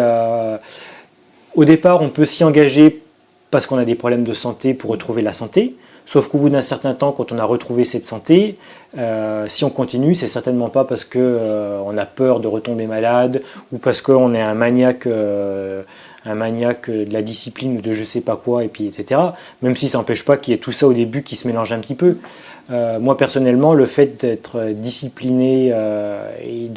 au départ, on peut s'y engager parce qu'on a des problèmes de santé pour retrouver la santé. Sauf qu'au bout d'un certain temps, quand on a retrouvé cette santé, euh, si on continue, c'est certainement pas parce qu'on euh, a peur de retomber malade ou parce qu'on est un maniaque, euh, un maniaque de la discipline ou de je sais pas quoi, et puis etc. Même si ça n'empêche pas qu'il y ait tout ça au début qui se mélange un petit peu. Euh, moi personnellement, le fait d'être discipliné euh, et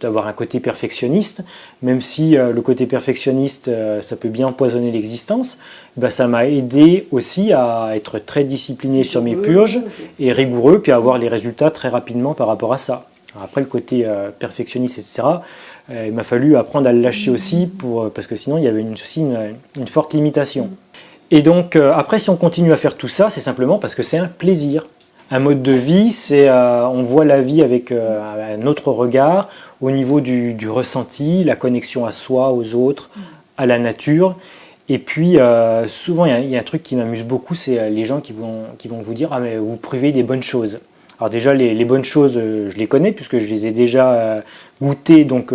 d'avoir un côté perfectionniste, même si euh, le côté perfectionniste, ça peut bien empoisonner l'existence, bah, ça m'a aidé aussi à être très discipliné sur mes purges et rigoureux, puis à avoir les résultats très rapidement par rapport à ça. après, le côté perfectionniste, etc., il m'a fallu apprendre à le lâcher aussi, pour, parce que sinon, il y avait aussi une forte limitation. Et donc, après, si on continue à faire tout ça, c'est simplement parce que c'est un plaisir. Un mode de vie, c'est euh, on voit la vie avec euh, un autre regard au niveau du, ressenti, la connexion à soi, aux autres, à la nature. Et puis euh, souvent, il y, a un truc qui m'amuse beaucoup, c'est les gens qui vont, qui vont vous dire ah mais vous privez des bonnes choses. Alors déjà les, bonnes choses, je les connais puisque je les ai déjà goûtées, donc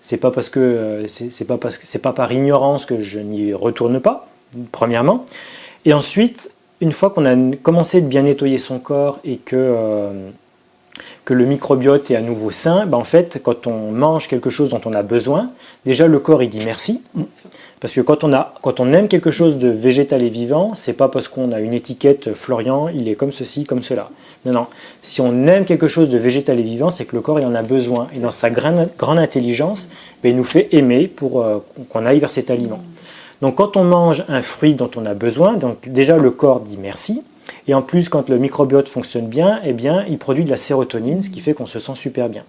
c'est pas parce que c'est pas parce que c'est pas par ignorance que je n'y retourne pas. Premièrement, et ensuite une fois qu'on a commencé de bien nettoyer son corps et que, euh, que le microbiote est à nouveau sain, ben en fait, quand on mange quelque chose dont on a besoin, déjà le corps il dit merci. Parce que quand on, a, quand on aime quelque chose de végétal et vivant, c'est pas parce qu'on a une étiquette Florian, il est comme ceci, comme cela. Non, non. Si on aime quelque chose de végétal et vivant, c'est que le corps il en a besoin. Et dans sa grande, grande intelligence, ben, il nous fait aimer pour euh, qu'on aille vers cet aliment. Donc quand on mange un fruit dont on a besoin, donc déjà le corps dit merci. Et en plus, quand le microbiote fonctionne bien, eh bien, il produit de la sérotonine, ce qui fait qu'on se sent super bien.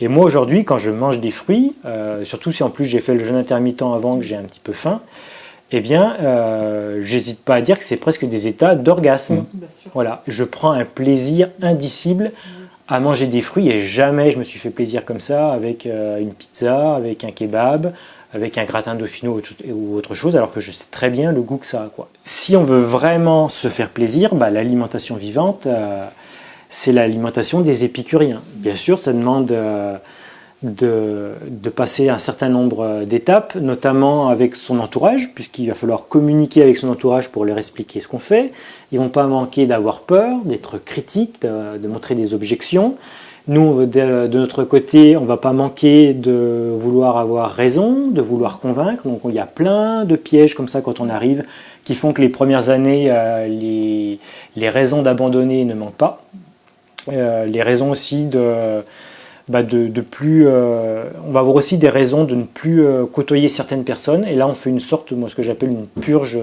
Et moi aujourd'hui, quand je mange des fruits, euh, surtout si en plus j'ai fait le jeûne intermittent avant que j'ai un petit peu faim, eh bien, euh, j'hésite pas à dire que c'est presque des états d'orgasme. Mmh. Voilà, je prends un plaisir indicible à manger des fruits et jamais je me suis fait plaisir comme ça avec euh, une pizza, avec un kebab, avec un gratin dauphino ou autre chose, alors que je sais très bien le goût que ça a. Quoi. Si on veut vraiment se faire plaisir, bah, l'alimentation vivante, euh, c'est l'alimentation des épicuriens. Bien sûr, ça demande euh, de, passer un certain nombre d'étapes, notamment avec son entourage, puisqu'il va falloir communiquer avec son entourage pour leur expliquer ce qu'on fait. Ils vont pas manquer d'avoir peur, d'être critiques, de montrer des objections. Nous, de, notre côté, on ne va pas manquer de vouloir avoir raison, de vouloir convaincre. Donc il y a plein de pièges comme ça quand on arrive qui font que les premières années, euh, les, raisons d'abandonner ne manquent pas. Euh, les raisons aussi de, bah, de, plus... Euh, on va avoir aussi des raisons de ne plus côtoyer certaines personnes. Et là, on fait une sorte, moi, ce que j'appelle une purge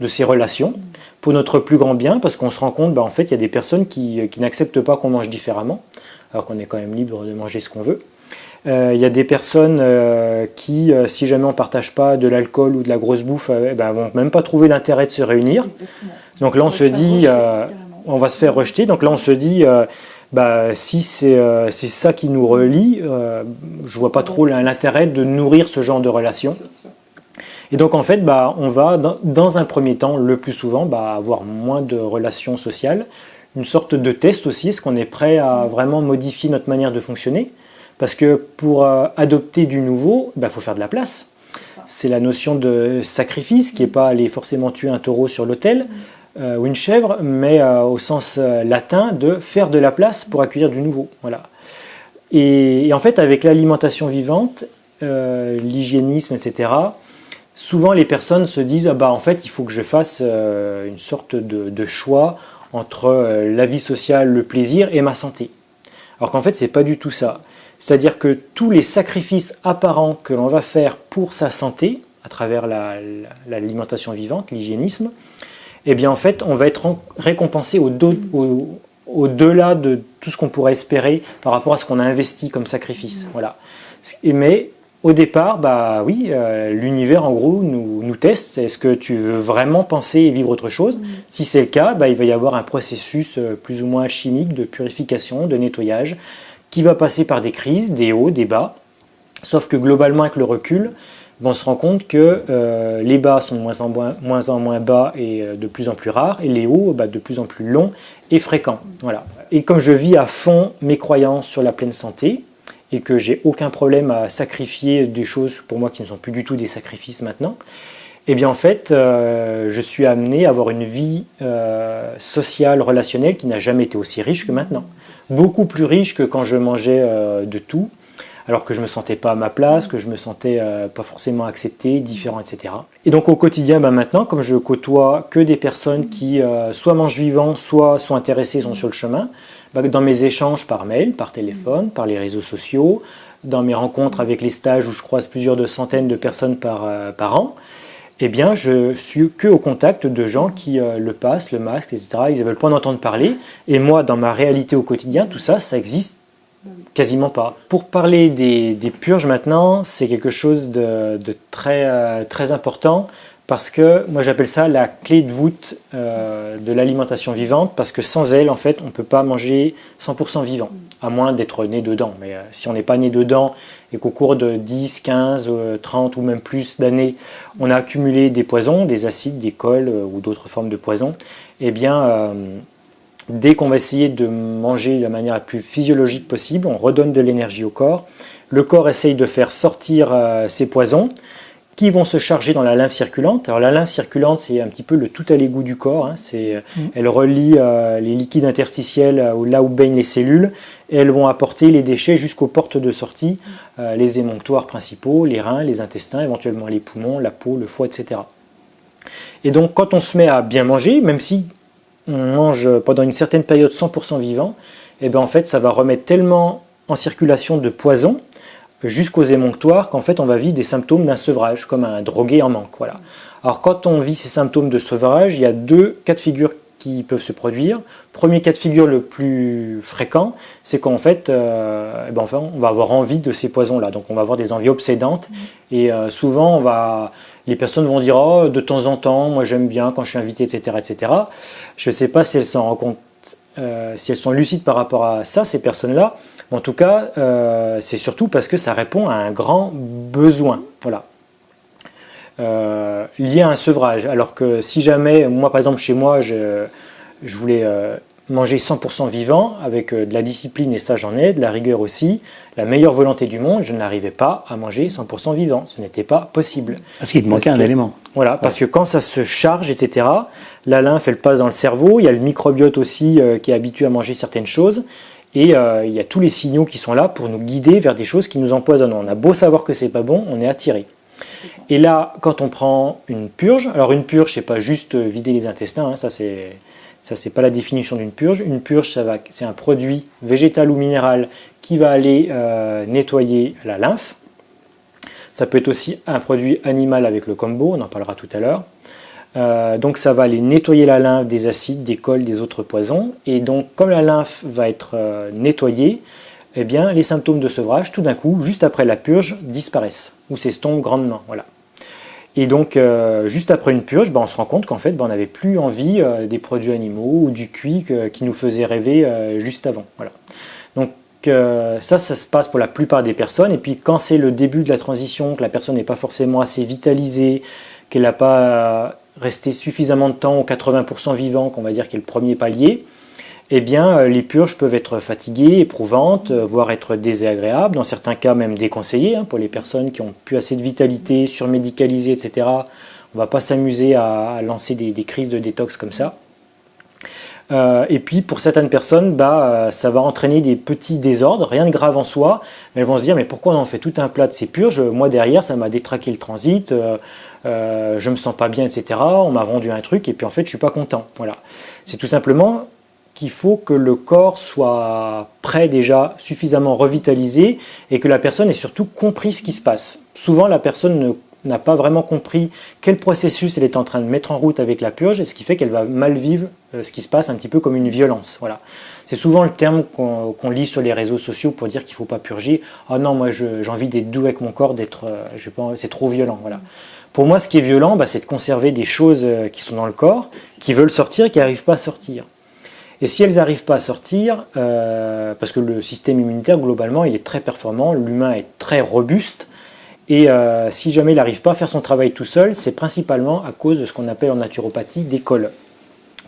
de ces relations pour notre plus grand bien, parce qu'on se rend compte, bah, en fait, il y a des personnes qui, qui n'acceptent pas qu'on mange différemment alors qu'on est quand même libre de manger ce qu'on veut. Euh, il y a des personnes euh, qui, euh, si jamais on ne partage pas de l'alcool ou de la grosse bouffe, eh ben, vont même pas trouver l'intérêt de se réunir. Donc là, on, se dit, on va se faire rejeter. Donc là, on se dit, bah, si c'est ça qui nous relie, je vois pas trop l'intérêt de nourrir ce genre de relation. Et donc en fait, bah, on va dans, un premier temps, le plus souvent, bah, avoir moins de relations sociales, une sorte de test aussi, est-ce qu'on est prêt à vraiment modifier notre manière de fonctionner? Parce que pour euh, adopter du nouveau, il bah, faut faire de la place. C'est la notion de sacrifice qui n'est pas aller forcément tuer un taureau sur l'autel euh, ou une chèvre, mais euh, au sens latin de faire de la place pour accueillir du nouveau. Voilà. Et, en fait, avec l'alimentation vivante, l'hygiénisme, etc., souvent les personnes se disent ah bah en fait il faut que je fasse une sorte de choix entre euh, la vie sociale, le plaisir et ma santé. Alors qu'en fait, c'est pas du tout ça. C'est-à-dire que tous les sacrifices apparents que l'on va faire pour sa santé, à travers l'alimentation vivante, l'hygiénisme, eh bien en fait, on va être récompensé au-delà de tout ce qu'on pourrait espérer par rapport à ce qu'on a investi comme sacrifice. Voilà. Mais au départ, bah oui, euh, l'univers en gros nous, nous teste. Est-ce que tu veux vraiment penser et vivre autre chose? Mm. Si c'est le cas, bah, il va y avoir un processus euh, plus ou moins chimique de purification, de nettoyage, qui va passer par des crises, des hauts, des bas. Sauf que globalement, avec le recul, bah, on se rend compte que euh, les bas sont de moins en moins, moins, en moins bas et de plus en plus rares, et les hauts bah, de plus en plus longs et fréquents. Voilà. Et comme je vis à fond mes croyances sur la pleine santé, et que j'ai aucun problème à sacrifier des choses pour moi qui ne sont plus du tout des sacrifices maintenant, eh bien en fait, euh, je suis amené à avoir une vie euh, sociale, relationnelle qui n'a jamais été aussi riche que maintenant. Beaucoup plus riche que quand je mangeais euh, de tout, alors que je me sentais pas à ma place, que je me sentais pas forcément accepté, différent, etc. Et donc au quotidien, ben, maintenant, comme je côtoie que des personnes qui soit mangent vivant, soit sont intéressées, sont sur le chemin, dans mes échanges par mail, par téléphone, par les réseaux sociaux, dans mes rencontres avec les stages où je croise plusieurs de centaines de personnes par, euh, an, eh bien, je suis que au contact de gens qui euh, le passent, le masque, etc. Ils ne veulent pas en entendre parler. Et moi, dans ma réalité au quotidien, tout ça, ça existe quasiment pas. Pour parler des, purges maintenant, c'est quelque chose de, euh, très important parce que moi j'appelle ça la clé de voûte euh, de l'alimentation vivante, parce que sans elle, en fait, on ne peut pas manger 100% vivant, à moins d'être né dedans. Mais euh, si on n'est pas né dedans et qu'au cours de 10, 15, 30 ou même plus d'années, on a accumulé des poisons, des acides, des cols euh, ou d'autres formes de poisons, eh bien, dès qu'on va essayer de manger de la manière la plus physiologique possible, on redonne de l'énergie au corps. Le corps essaye de faire sortir ces poisons qui vont se charger dans la lymphe circulante. Alors la lymphe circulante, c'est un petit peu le tout à l'égout du corps. Hein. C'est, mm. Elle relie euh, les liquides interstitiels euh, là où baignent les cellules et elles vont apporter les déchets jusqu'aux portes de sortie, euh, les émonctoires principaux, les reins, les intestins, éventuellement les poumons, la peau, le foie, etc. Et donc quand on se met à bien manger, même si on mange pendant une certaine période 100% vivant, et eh bien en fait ça va remettre tellement en circulation de poison jusqu'aux émonctoires qu'en fait on va vivre des symptômes d'un sevrage, comme un drogué en manque. Voilà. Alors quand on vit ces symptômes de sevrage, il y a deux cas de figure qui peuvent se produire. Premier cas de figure le plus fréquent, c'est qu'en fait, euh, eh ben enfin, on va avoir envie de ces poisons-là. Donc on va avoir des envies obsédantes mmh. et euh, souvent on va, les personnes vont dire oh, de temps en temps, moi j'aime bien quand je suis invité, etc., etc. Je ne sais pas si elles s'en rendent compte, euh, si elles sont lucides par rapport à ça, ces personnes-là. En tout cas, euh, c'est surtout parce que ça répond à un grand besoin. Voilà. Euh, lié à un sevrage. Alors que si jamais, moi par exemple chez moi, je, voulais manger 100% vivant avec de la discipline et ça j'en ai, de la rigueur aussi, la meilleure volonté du monde, je n'arrivais pas à manger 100% vivant. Ce n'était pas possible. Parce qu'il te manquait un élément. Voilà, parce que quand ça se charge, etc., la lymphe elle passe dans le cerveau, il y a le microbiote aussi qui est habitué à manger certaines choses. Et euh, il y a tous les signaux qui sont là pour nous guider vers des choses qui nous empoisonnent. On a beau savoir que c'est pas bon, on est attiré. Et là, quand on prend une purge, alors une purge, c'est pas juste vider les intestins, hein, ça c'est ça c'est pas la définition d'une purge. Une purge, ça va, c'est un produit végétal ou minéral qui va aller euh, nettoyer la lymphe. Ça peut être aussi un produit animal avec le combo, on en parlera tout à l'heure. Euh, donc ça va aller nettoyer la lymphe des acides, des cols, des autres poisons. Et donc comme la lymphe va être euh, nettoyée, eh bien les symptômes de sevrage, tout d'un coup, juste après la purge, disparaissent ou s'estompent grandement. Voilà. Et donc euh, juste après une purge, ben, on se rend compte qu'en fait ben, on n'avait plus envie des produits animaux ou du cuit qui nous faisait rêver juste avant. Voilà. Donc ça, ça se passe pour la plupart des personnes. Et puis quand c'est le début de la transition, que la personne n'est pas forcément assez vitalisée, qu'elle n'a pas resté suffisamment de temps au 80% vivant, qu'on va dire qui est le premier palier, eh bien, euh, les purges peuvent être fatiguées, éprouvantes, euh, voire être désagréables, dans certains cas même déconseillées, hein, pour les personnes qui ont plus assez de vitalité, surmédicalisées, etc. On ne va pas s'amuser à, lancer des, crises de détox comme ça. Euh, et puis pour certaines personnes, bah, ça va entraîner des petits désordres, rien de grave en soi, mais elles vont se dire mais pourquoi on en fait tout un plat de ces purges? Moi derrière, ça m'a détraqué le transit, euh, je me sens pas bien, etc. On m'a vendu un truc et puis en fait je suis pas content. Voilà. C'est tout simplement qu'il faut que le corps soit prêt déjà, suffisamment revitalisé et que la personne ait surtout compris ce qui se passe. Souvent la personne n'a pas vraiment compris quel processus elle est en train de mettre en route avec la purge, et ce qui fait qu'elle va mal vivre euh, ce qui se passe un petit peu comme une violence. Voilà. C'est souvent le terme qu'on lit sur les réseaux sociaux pour dire qu'il ne faut pas purger. Ah non, moi j'ai envie d'être doux avec mon corps, d'être, euh, c'est trop violent. Voilà. Pour moi, ce qui est violent, bah, c'est de conserver des choses euh, qui sont dans le corps, qui veulent sortir et qui n'arrivent pas à sortir. Et si elles n'arrivent pas à sortir, euh, parce que le système immunitaire, globalement, il est très performant, l'humain est très robuste, et euh, si jamais il n'arrive pas à faire son travail tout seul, c'est principalement à cause de ce qu'on appelle en naturopathie des cols.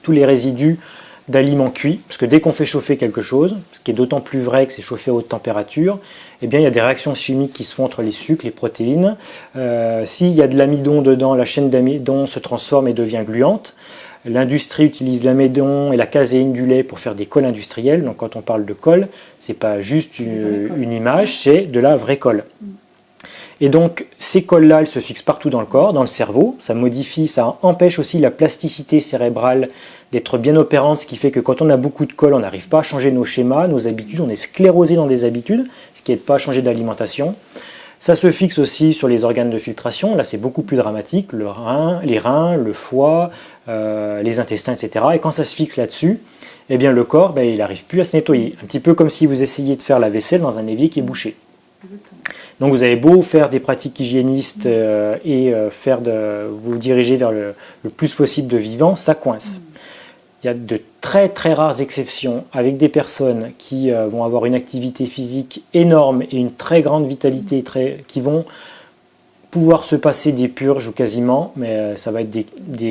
Tous les résidus d'aliments cuits, parce que dès qu'on fait chauffer quelque chose, ce qui est d'autant plus vrai que c'est chauffé à haute température, eh bien il y a des réactions chimiques qui se font entre les sucres, les protéines. Euh, s'il y a de l'amidon dedans, la chaîne d'amidon se transforme et devient gluante. L'industrie utilise l'amidon et la caséine du lait pour faire des cols industriels. Donc quand on parle de colle, c'est pas juste une, une image, c'est de la vraie colle. Et donc ces cols-là, elles se fixent partout dans le corps, dans le cerveau. Ça modifie, ça empêche aussi la plasticité cérébrale d'être bien opérante, ce qui fait que quand on a beaucoup de colle, on n'arrive pas à changer nos schémas, nos habitudes, on est sclérosé dans des habitudes, ce qui n'aide pas à changer d'alimentation. Ça se fixe aussi sur les organes de filtration, là c'est beaucoup plus dramatique, le rein, les reins, le foie, euh, les intestins, etc. Et quand ça se fixe là-dessus, eh bien le corps, ben, il n'arrive plus à se nettoyer. Un petit peu comme si vous essayiez de faire la vaisselle dans un évier qui est bouché. Donc vous avez beau faire des pratiques hygiénistes euh, et euh, faire de, vous diriger vers le, le, plus possible de vivant, ça coince. Il y a de très très rares exceptions avec des personnes qui euh, vont avoir une activité physique énorme et une très grande vitalité, qui vont pouvoir se passer des purges ou quasiment, mais euh, ça va être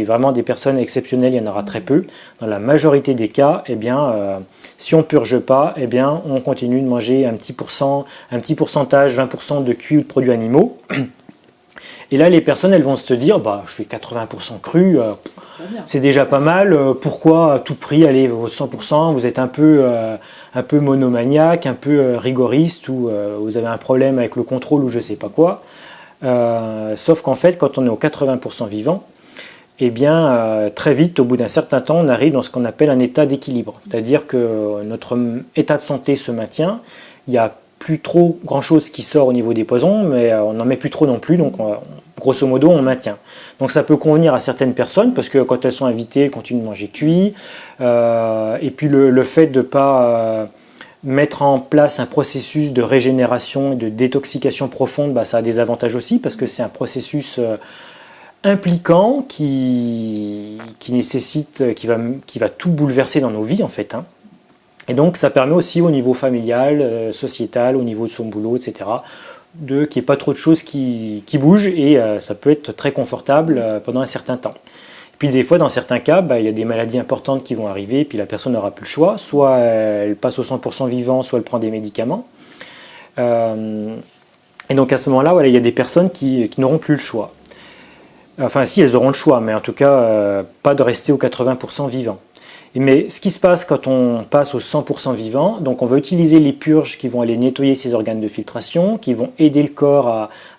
vraiment des personnes exceptionnelles, il y en aura très peu. Dans la majorité des cas, eh bien, euh, si on purge pas, eh bien, on continue de manger un petit, pourcent, un petit pourcentage, 20% de cuits ou de produits animaux. Et là, les personnes, elles vont se dire, bah, je fais 80% cru, c'est déjà pas mal. Euh, pourquoi à tout prix aller au 100% Vous êtes un peu, euh, un peu monomaniaque, un peu euh, rigoriste, ou vous avez un problème avec le contrôle ou je sais pas quoi. sauf qu'en fait, quand on est au 80% vivant, eh bien, très vite, au bout d'un certain temps, on arrive dans ce qu'on appelle un état d'équilibre. C'est-à-dire que notre état de santé se maintient. Il n'y a plus trop grand-chose qui sort au niveau des poisons, mais on n'en met plus trop non plus, donc on, grosso modo, on maintient. Donc ça peut convenir à certaines personnes parce que quand elles sont invitées, elles continuent de manger cuit. Euh, et puis le, fait de ne pas euh, mettre en place un processus de régénération et de détoxication profonde, bah, ça a des avantages aussi parce que c'est un processus euh, impliquant qui, qui nécessite, qui va, qui va tout bouleverser dans nos vies en fait. Hein. Et donc ça permet aussi au niveau familial, sociétal, au niveau de son boulot, etc de qu'il n'y ait pas trop de choses qui, bougent et euh, ça peut être très confortable euh, pendant un certain temps. Et puis des fois, dans certains cas, bah, il y a des maladies importantes qui vont arriver et puis la personne n'aura plus le choix. Soit elle passe au 100% vivant, soit elle prend des médicaments. Euh, et donc à ce moment-là, il y a des personnes qui, n'auront plus le choix. Enfin, si, elles auront le choix, mais en tout cas, pas de rester au 80% vivant. Mais ce qui se passe quand on passe au 100% vivant, donc on va utiliser les purges qui vont aller nettoyer ces organes de filtration, qui vont aider le corps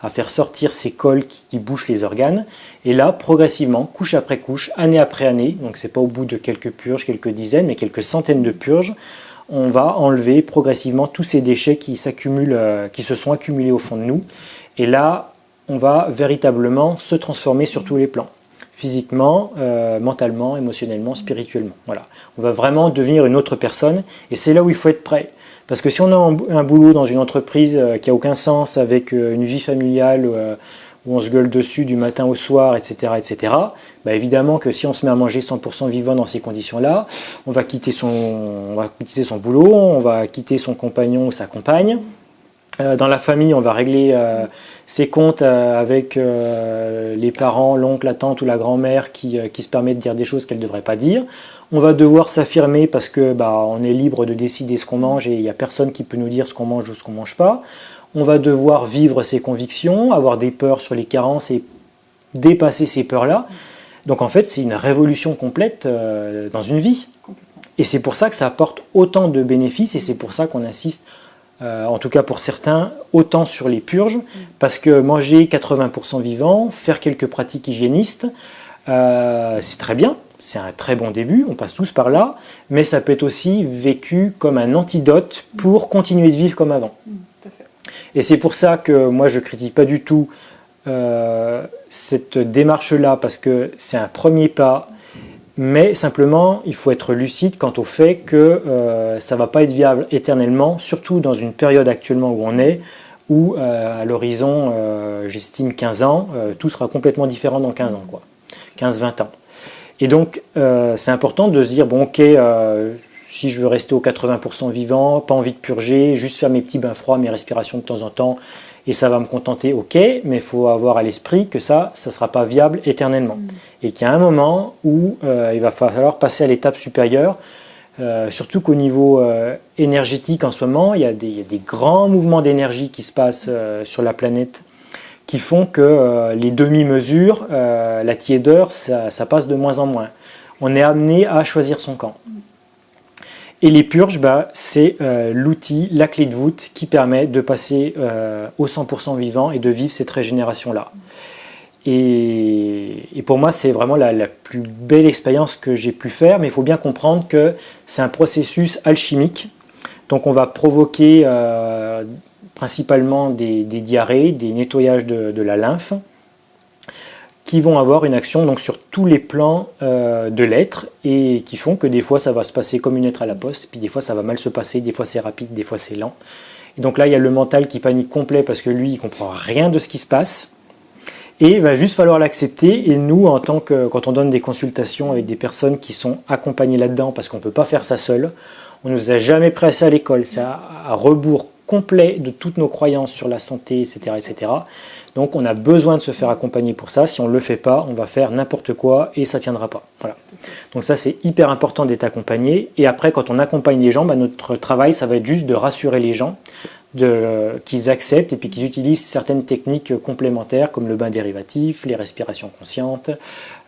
à, faire sortir ces cols qui, bouchent les organes. Et là, progressivement, couche après couche, année après année, donc c'est pas au bout de quelques purges, quelques dizaines, mais quelques centaines de purges, on va enlever progressivement tous ces déchets qui s'accumulent, euh, qui se sont accumulés au fond de nous. Et là, on va véritablement se transformer sur tous les plans physiquement, euh, mentalement, émotionnellement, spirituellement. Voilà. On va vraiment devenir une autre personne et c'est là où il faut être prêt. Parce que si on a un, boulot dans une entreprise euh, qui a aucun sens avec euh, une vie familiale où on se gueule dessus du matin au soir, etc., etc., bah évidemment que si on se met à manger 100% vivant dans ces conditions-là, on va quitter son, on va quitter son boulot, on va quitter son compagnon ou sa compagne. Euh, dans la famille, on va régler euh, ses comptes euh, avec les parents, l'oncle, la tante ou la grand-mère qui, qui, se permet de dire des choses qu'elle ne devrait pas dire. On va devoir s'affirmer parce que bah, on est libre de décider ce qu'on mange et il n'y a personne qui peut nous dire ce qu'on mange ou ce qu'on mange pas. On va devoir vivre ses convictions, avoir des peurs sur les carences et dépasser ces peurs-là. Donc en fait, c'est une révolution complète dans une vie. Et c'est pour ça que ça apporte autant de bénéfices et c'est pour ça qu'on insiste euh, en tout cas pour certains, autant sur les purges, parce que manger 80% vivant, faire quelques pratiques hygiénistes, euh, c'est très bien, c'est un très bon début, on passe tous par là, mais ça peut être aussi vécu comme un antidote pour continuer de vivre comme avant. Et c'est pour ça que moi je critique pas du tout euh, cette démarche-là, parce que c'est un premier pas mais simplement, il faut être lucide quant au fait que euh, ça ne va pas être viable éternellement, surtout dans une période actuellement où on est, où euh, à l'horizon, euh, j'estime 15 ans, tout sera complètement différent dans 15 ans, quoi. 15-20 ans. Et donc, c'est important de se dire, bon ok, si je veux rester au 80% vivant, pas envie de purger, juste faire mes petits bains froids, mes respirations de temps en temps, et ça va me contenter, ok, mais il faut avoir à l'esprit que ça, ça ne sera pas viable éternellement. Mm. Et qu'il y a un moment où euh, il va falloir passer à l'étape supérieure, euh, surtout qu'au niveau euh, énergétique en ce moment, il y a des, grands mouvements d'énergie qui se passent sur la planète qui font que les demi-mesures, la tiédeur, ça, ça, passe de moins en moins. On est amené à choisir son camp. Mm. Et les purges, bah, c'est euh, l'outil, la clé de voûte qui permet de passer euh, au 100% vivant et de vivre cette régénération-là. Et, pour moi, c'est vraiment la, plus belle expérience que j'ai pu faire, mais il faut bien comprendre que c'est un processus alchimique. Donc on va provoquer euh, principalement des, diarrhées, des nettoyages de la lymphe, qui vont avoir une action donc sur tous les plans euh, de l'être et qui font que des fois ça va se passer comme une lettre à la poste, puis des fois ça va mal se passer, des fois c'est rapide, des fois c'est lent. Et donc là il y a le mental qui panique complet parce que lui il comprend rien de ce qui se passe et il va juste falloir l'accepter et nous en tant que quand on donne des consultations avec des personnes qui sont accompagnées là-dedans parce qu'on ne peut pas faire ça seul, on ne nous a jamais pressé à l'école, c'est à, à rebours complet de toutes nos croyances sur la santé, etc., etc. Donc on a besoin de se faire accompagner pour ça. Si on ne le fait pas, on va faire n'importe quoi et ça ne tiendra pas. Voilà. Donc ça c'est hyper important d'être accompagné. Et après quand on accompagne les gens, bah, notre travail ça va être juste de rassurer les gens, qu'ils acceptent et puis qu'ils utilisent certaines techniques complémentaires comme le bain dérivatif, les respirations conscientes,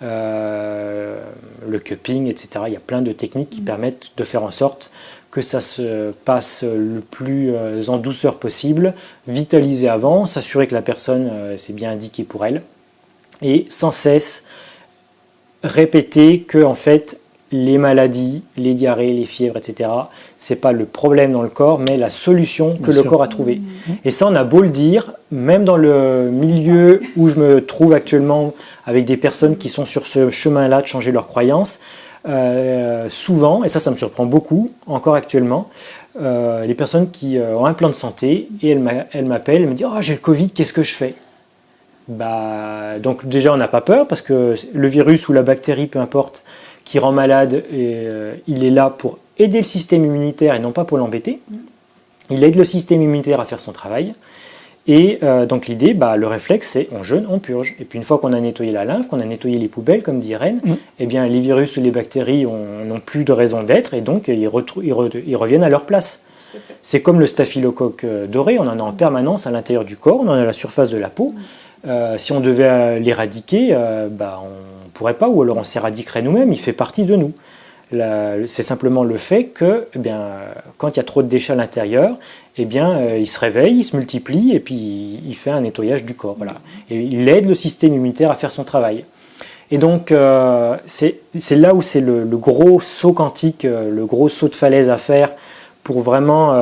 euh, le cupping, etc. Il y a plein de techniques qui mmh. permettent de faire en sorte que ça se passe le plus euh, en douceur possible, vitaliser avant, s'assurer que la personne euh, s'est bien indiquée pour elle, et sans cesse répéter que en fait les maladies, les diarrhées, les fièvres, etc., c'est pas le problème dans le corps, mais la solution que le corps a trouvée. Mmh. Et ça, on a beau le dire, même dans le milieu où je me trouve actuellement avec des personnes qui sont sur ce chemin-là de changer leurs croyances, euh, souvent, et ça, ça me surprend beaucoup, encore actuellement, euh, les personnes qui euh, ont un plan de santé et elles m'appellent, elles me disent Oh, j'ai le Covid, qu'est-ce que je fais? Bah, Donc, déjà, on n'a pas peur parce que le virus ou la bactérie, peu importe, qui rend malade, il est là pour aider le système immunitaire et non pas pour l'embêter. Il aide le système immunitaire à faire son travail. Et euh, donc l'idée, bah, le réflexe, c'est on jeûne, on purge. Et puis une fois qu'on a nettoyé la lymphe, qu'on a nettoyé les poubelles, comme dit Irène, mm. eh bien les virus ou les bactéries n'ont plus de raison d'être et donc ils, ils, reviennent à leur place. C'est comme le staphylocoque euh, doré, on en a en permanence à l'intérieur du corps, on en a à la surface de la peau. Mm. Euh, si on devait l'éradiquer, bah, on ne pourrait pas, ou alors on s'éradiquerait nous-mêmes, il fait partie de nous. C'est simplement le fait que, eh bien, quand il y a trop de déchets à l'intérieur, eh bien, euh, il se réveille, il se multiplie et puis il fait un nettoyage du corps. Voilà. Et il aide le système immunitaire à faire son travail. Et donc, euh, c'est là où c'est le, gros saut quantique, euh, le gros saut de falaise à faire pour vraiment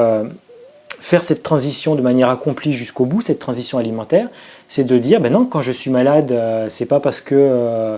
faire cette transition de manière accomplie jusqu'au bout, cette transition alimentaire. C'est de dire, ben non, quand je suis malade, c'est pas parce que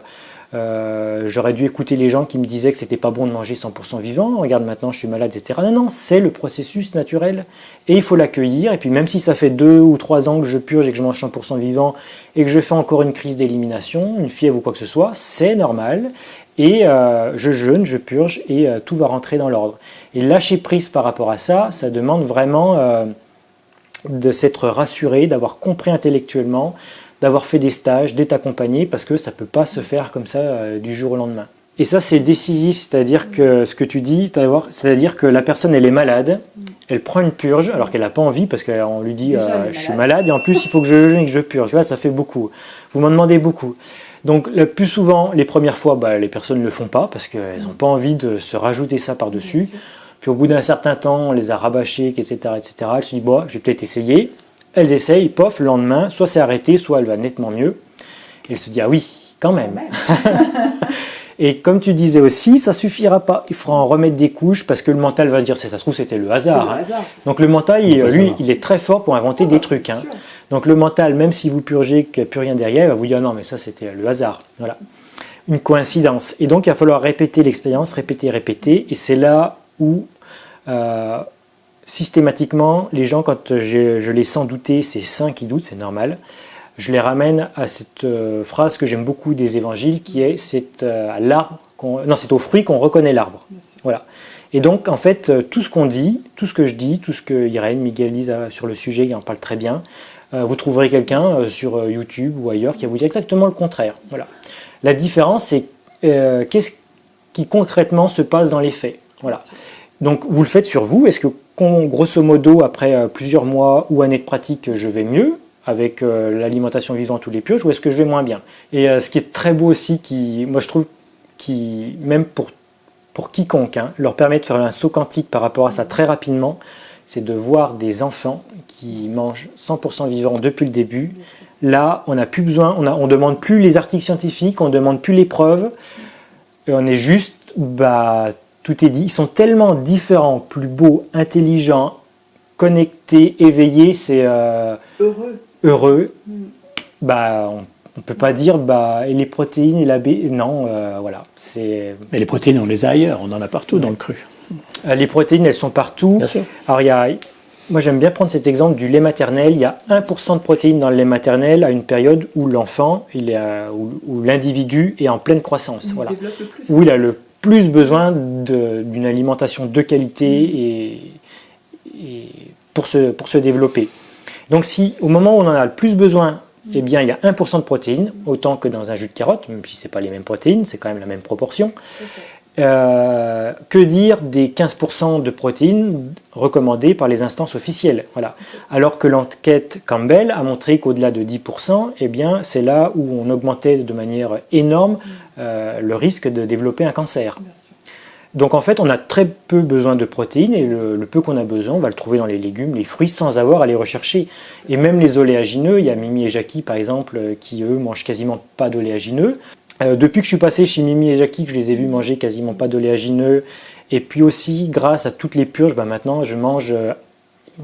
Euh, j'aurais dû écouter les gens qui me disaient que c'était pas bon de manger 100% vivant. Regarde maintenant, je suis malade, etc. Non, non, c'est le processus naturel et il faut l'accueillir. Et puis même si ça fait deux ou trois ans que je purge et que je mange 100% vivant et que je fais encore une crise d'élimination, une fièvre ou quoi que ce soit, c'est normal. Et euh, je jeûne, je purge et euh, tout va rentrer dans l'ordre. Et lâcher prise par rapport à ça, ça demande vraiment de s'être rassuré, d'avoir compris intellectuellement d'avoir fait des stages, d'être accompagné, parce que ça ne peut pas se faire comme ça euh, du jour au lendemain. Et ça, c'est décisif, c'est-à-dire que ce que tu dis, c'est-à-dire que la personne, elle est malade, elle prend une purge, alors qu'elle n'a pas envie, parce qu'on lui dit euh, Je suis malade, et en plus, il faut que je que je purge. Là, ça fait beaucoup. Vous m'en demandez beaucoup. Donc, le plus souvent, les premières fois, bah, les personnes ne le font pas, parce qu'elles n'ont pas envie de se rajouter ça par-dessus. Puis, au bout d'un certain temps, on les a rabâchés, etc., etc. Elles se disent Bon, je vais peut-être essayer. Elles essayent, pof, le lendemain, soit c'est arrêté, soit elle va nettement mieux. Et elle se dit, ah oui, quand [laughs] même. Et comme tu disais aussi, ça suffira pas. Il faudra en remettre des couches parce que le mental va se dire, ça se trouve, c'était le hasard. Hein. Donc le mental, lui, il est très fort pour inventer des trucs. Hein. Donc le mental, même si vous purgez qu'il n'y a plus rien derrière, il va vous dire, non, mais ça, c'était le hasard. Voilà. Une coïncidence. Et donc, il va falloir répéter l'expérience, répéter, répéter. Et c'est là où euh, systématiquement, les gens, quand je, les sens douter, c'est saint qui doutent, c'est normal. Je les ramène à cette euh, phrase que j'aime beaucoup des évangiles, qui est c'est euh, l'arbre, non, c'est au fruit qu'on reconnaît l'arbre. Voilà. Et donc, en fait, euh, tout ce qu'on dit, tout ce que je dis, tout ce que Irène, Miguel disent sur le sujet, ils en parlent très bien. vous trouverez quelqu'un sur YouTube ou ailleurs qui va vous dire exactement le contraire. Voilà. La différence, c'est qu'est-ce qui concrètement se passe dans les faits. Voilà. Donc, vous le faites sur vous. Est-ce que grosso modo, après euh, plusieurs mois ou années de pratique, je vais mieux avec euh, l'alimentation vivante ou les pioches, ou est-ce que je vais moins bien? Et euh, ce qui est très beau aussi, qui, moi je trouve, qui, même pour, pour quiconque, hein, leur permet de faire un saut quantique par rapport à ça très rapidement, c'est de voir des enfants qui mangent 100% vivant depuis le début. Là, on n'a plus besoin, on ne on demande plus les articles scientifiques, on ne demande plus les preuves, on est juste bah, tout est dit. Ils sont tellement différents, plus beaux, intelligents, connectés, éveillés, c'est euh, heureux. Heureux. Mm. Bah, on, ne peut pas dire bah et les protéines et la B. Non, euh, voilà. C'est. Mais les protéines, on les a ailleurs. On en a partout dans le cru. Euh, les protéines, elles sont partout. Bien sûr. Alors il y a moi, j'aime bien prendre cet exemple du lait maternel. Il y a 1% de protéines dans le lait maternel à une période où l'enfant, il est, où, l'individu est en pleine croissance. voilà. Où il a le plus besoin d'une alimentation de qualité et, pour, se, pour se développer. Donc si au moment où on en a le plus besoin, eh bien, il y a 1% de protéines, autant que dans un jus de carotte, même si ce n'est pas les mêmes protéines, c'est quand même la même proportion. Euh, que dire des 15% de protéines recommandées par les instances officielles voilà. Alors que l'enquête Campbell a montré qu'au-delà de 10%, eh bien, c'est là où on augmentait de manière énorme euh, le risque de développer un cancer. Donc en fait, on a très peu besoin de protéines et le, peu qu'on a besoin, on va le trouver dans les légumes, les fruits, sans avoir à les rechercher. Et même les oléagineux, il y a Mimi et Jackie par exemple, qui eux mangent quasiment pas d'oléagineux. Euh, depuis que je suis passé chez Mimi et Jackie, que je les ai vus manger quasiment pas d'oléagineux, et puis aussi grâce à toutes les purges, bah maintenant je mange, euh,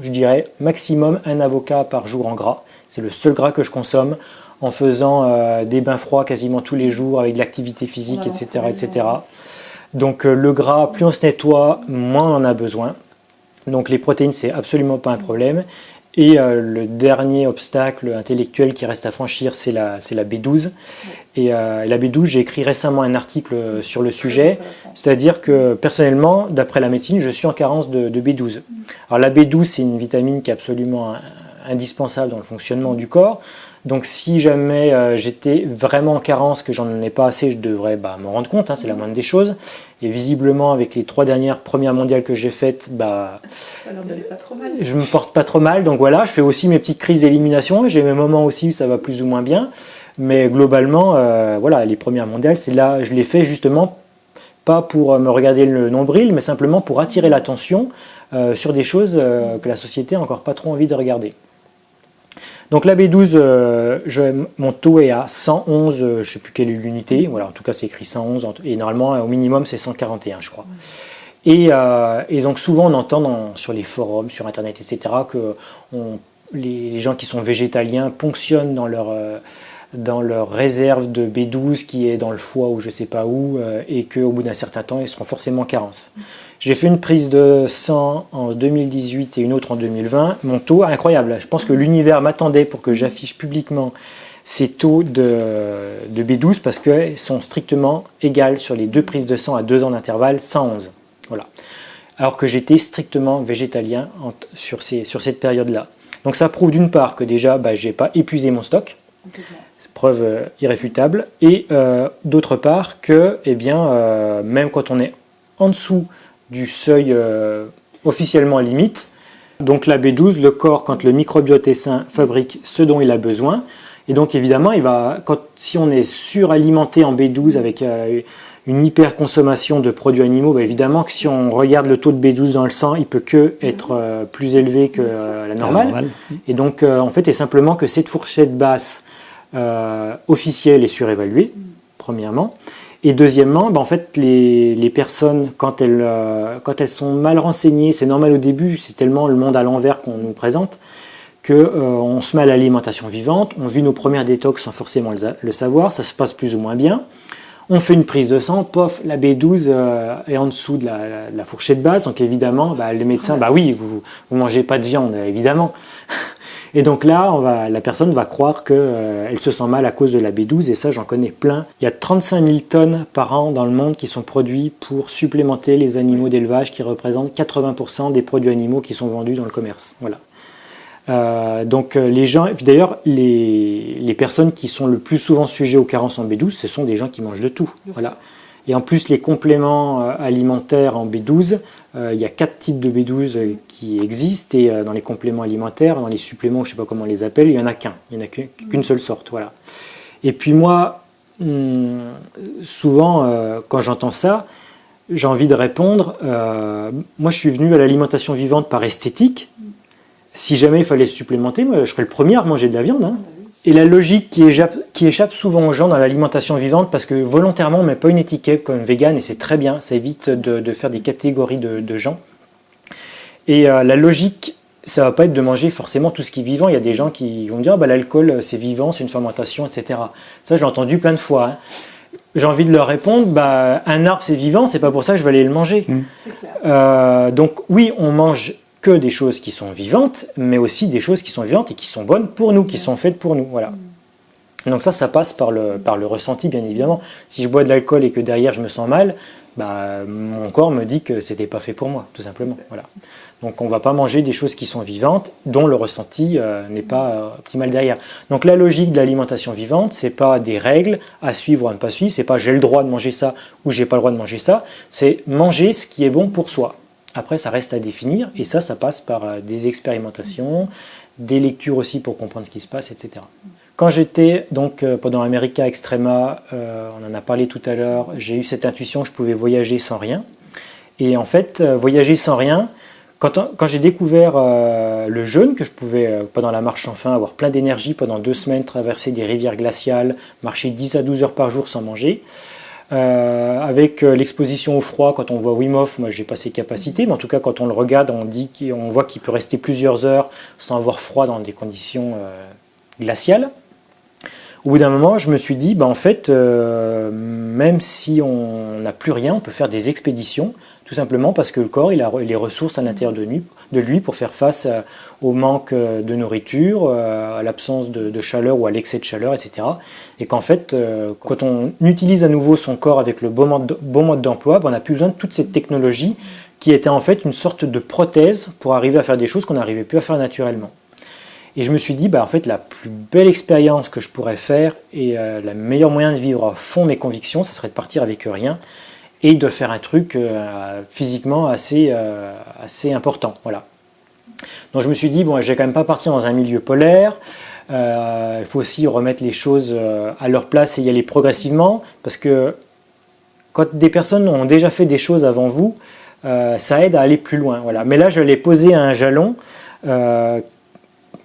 je dirais, maximum un avocat par jour en gras. C'est le seul gras que je consomme en faisant euh, des bains froids quasiment tous les jours avec de l'activité physique, etc., etc. Donc le gras, plus on se nettoie, moins on en a besoin. Donc les protéines, c'est absolument pas un problème. Et euh, le dernier obstacle intellectuel qui reste à franchir, c'est la, la B12. Et euh, la B12, j'ai écrit récemment un article sur le sujet, c'est-à-dire que personnellement, d'après la médecine, je suis en carence de, de B12. Alors la B12, c'est une vitamine qui est absolument indispensable dans le fonctionnement du corps. Donc si jamais euh, j'étais vraiment en carence, que j'en ai pas assez, je devrais bah, m'en rendre compte, hein, c'est la moindre des choses. Et visiblement, avec les trois dernières premières mondiales que j'ai faites, bah, pas trop mal. je me porte pas trop mal. Donc voilà, je fais aussi mes petites crises d'élimination. J'ai mes moments aussi où ça va plus ou moins bien. Mais globalement, euh, voilà, les premières mondiales, c'est là, je les fais justement pas pour me regarder le nombril, mais simplement pour attirer l'attention euh, sur des choses que la société n'a encore pas trop envie de regarder. Donc la B12, euh, mon taux est à 111, euh, je ne sais plus quelle est l'unité, voilà, en tout cas c'est écrit 111, et normalement au minimum c'est 141 je crois. Euh, et, donc souvent on entend sur les forums, sur internet, etc., que les gens qui sont végétaliens ponctionnent dans leur, réserve de B12 qui est dans le foie ou je sais pas où, et qu'au bout d'un certain temps, ils seront forcément en carence. J'ai fait une prise de sang en 2018 et une autre en 2020. Mon taux, incroyable. Je pense que l'univers m'attendait pour que j'affiche publiquement ces taux de, de B12 parce qu'ils sont strictement égales sur les deux prises de sang à deux ans d'intervalle, 111. Voilà. Alors que j'étais strictement végétalien sur, cette période-là. Donc ça prouve d'une part que déjà, bah, je n'ai pas épuisé mon stock preuve euh, irréfutable, et euh, d'autre part que, eh euh, même quand on est en dessous du seuil officiellement limite, donc la B12, le corps, quand le microbiote est sain, fabrique ce dont il a besoin, et donc évidemment, il va, quand, si on est suralimenté en B12 avec une hyperconsommation de produits animaux, bah, évidemment que si on regarde le taux de B12 dans le sang, il peut que être plus élevé que la normale. Et donc, en fait, est simplement que cette fourchette basse euh, officielle et surévaluée, premièrement. Et deuxièmement, ben, en fait, les, les personnes, quand elles, euh, quand elles sont mal renseignées, c'est normal au début, c'est tellement le monde à l'envers qu'on nous présente, qu'on euh, on se met à l'alimentation vivante, on vit nos premières détox sans forcément le, savoir, ça se passe plus ou moins bien. On fait une prise de sang, pof, la B12 est en dessous de la, la, fourchette basse, donc évidemment, bah, les médecins, bah oui, vous ne mangez pas de viande, évidemment. Et donc là, on va, la personne va croire qu'elle euh, se sent mal à cause de la B12, et ça, j'en connais plein. Il y a 35 000 tonnes par an dans le monde qui sont produits pour supplémenter les animaux d'élevage, qui représentent 80% des produits animaux qui sont vendus dans le commerce. Voilà. Euh, donc euh, les gens, d'ailleurs, les, les, personnes qui sont le plus souvent sujets aux carences en B12, ce sont des gens qui mangent de tout. Voilà. Et en plus, les compléments alimentaires en B12, il y a quatre types de B12 qui existent et euh, dans les compléments alimentaires, dans les suppléments, je ne sais pas comment on les appelle, il n'y en a qu'un, il n'y en a qu'une seule sorte. Voilà. Et puis moi, hmm, souvent, euh, quand j'entends ça, j'ai envie de répondre, euh, moi je suis venu à l'alimentation vivante par esthétique. Si jamais il fallait supplémenter, moi, je serais le premier à manger de la viande. Hein. Et la logique qui échappe, qui échappe, souvent aux gens dans l'alimentation vivante, parce que volontairement on ne met pas une étiquette comme vegan, et c'est très bien, ça évite de, faire des catégories de gens. Et euh, la logique, ça va pas être de manger forcément tout ce qui est vivant. Il y a des gens qui vont dire bah, l'alcool euh, c'est vivant, c'est une fermentation, etc. Ça, j'ai entendu plein de fois. Hein. J'ai envie de leur répondre bah, un arbre c'est vivant, c'est pas pour ça que je vais aller le manger. Mmh. Euh, donc, oui, on mange que des choses qui sont vivantes, mais aussi des choses qui sont vivantes et qui sont bonnes pour nous, qui sont faites pour nous. Voilà. Mmh. Donc, ça, ça passe par le, par le ressenti, bien évidemment. Si je bois de l'alcool et que derrière je me sens mal, bah, mon corps me dit que c'était pas fait pour moi, tout simplement. Voilà. Donc on ne va pas manger des choses qui sont vivantes, dont le ressenti euh, n'est pas euh, optimal derrière. Donc la logique de l'alimentation vivante, c'est pas des règles à suivre ou à ne pas suivre, c'est pas j'ai le droit de manger ça ou j'ai pas le droit de manger ça, c'est manger ce qui est bon pour soi. Après ça reste à définir et ça ça passe par euh, des expérimentations, des lectures aussi pour comprendre ce qui se passe, etc. Quand j'étais donc pendant America Extrema, on en a parlé tout à l'heure, j'ai eu cette intuition que je pouvais voyager sans rien. Et en fait, voyager sans rien, quand, j'ai découvert euh, le jeûne, que je pouvais, euh, pendant la marche faim, avoir plein d'énergie pendant deux semaines, traverser des rivières glaciales, marcher 10 à 12 heures par jour sans manger, euh, avec l'exposition au froid, quand on voit Wim moi j'ai pas ces capacités, mais en tout cas quand on le regarde, on, dit qu'on voit qu'il peut rester plusieurs heures sans avoir froid dans des conditions glaciales. Au bout d'un moment, je me suis dit, bah, en fait, même si on n'a plus rien, on peut faire des expéditions tout simplement parce que le corps il a les ressources à l'intérieur de, de lui pour faire face euh, au manque euh, de nourriture, euh, à l'absence de, chaleur ou à l'excès de chaleur, etc. Et qu'en fait, quand on utilise à nouveau son corps avec le bon mode, d'emploi, ben, on n'a plus besoin de toute cette technologie qui était en fait une sorte de prothèse pour arriver à faire des choses qu'on n'arrivait plus à faire naturellement. Et je me suis dit, bah, en fait, la plus belle expérience que je pourrais faire et le meilleur moyen de vivre à fond mes convictions, ça serait de partir avec rien et de faire un truc euh, physiquement assez, euh, assez important. Voilà. Donc je me suis dit, bon, je vais quand même pas partir dans un milieu polaire. Euh, il faut aussi remettre les choses à leur place et y aller progressivement, parce que quand des personnes ont déjà fait des choses avant vous, ça aide à aller plus loin. Voilà. Mais là, je l'ai posé à un jalon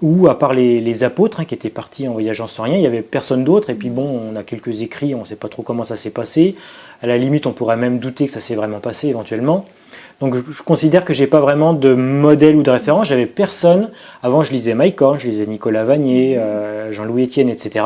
où, à part les, apôtres hein, qui étaient partis en voyageant sans rien, il n'y avait personne d'autre. Et puis bon, on a quelques écrits, on ne sait pas trop comment ça s'est passé. À la limite, on pourrait même douter que ça s'est vraiment passé éventuellement. Donc je considère que j'ai pas vraiment de modèle ou de référence. J'avais personne. Avant, je lisais Mike Horn, je lisais Nicolas Vanier, euh, Jean-Louis Etienne, etc.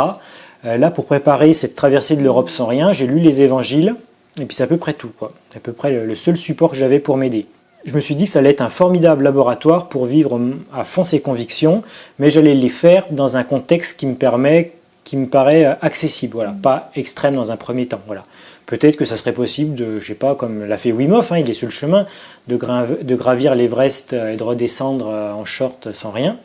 Euh, là, pour préparer cette traversée de l'Europe sans rien, j'ai lu les évangiles, et puis c'est à peu près tout. C'est à peu près le, seul support que j'avais pour m'aider. Je me suis dit que ça allait être un formidable laboratoire pour vivre à fond ces convictions, mais j'allais les faire dans un contexte qui me permet, qui me paraît euh, accessible, voilà, pas extrême dans un premier temps. Voilà. Peut-être que ça serait possible de, je sais pas, comme l'a fait Wim Hof, hein, il est sur le chemin, de, de gravir l'Everest et de redescendre en short sans rien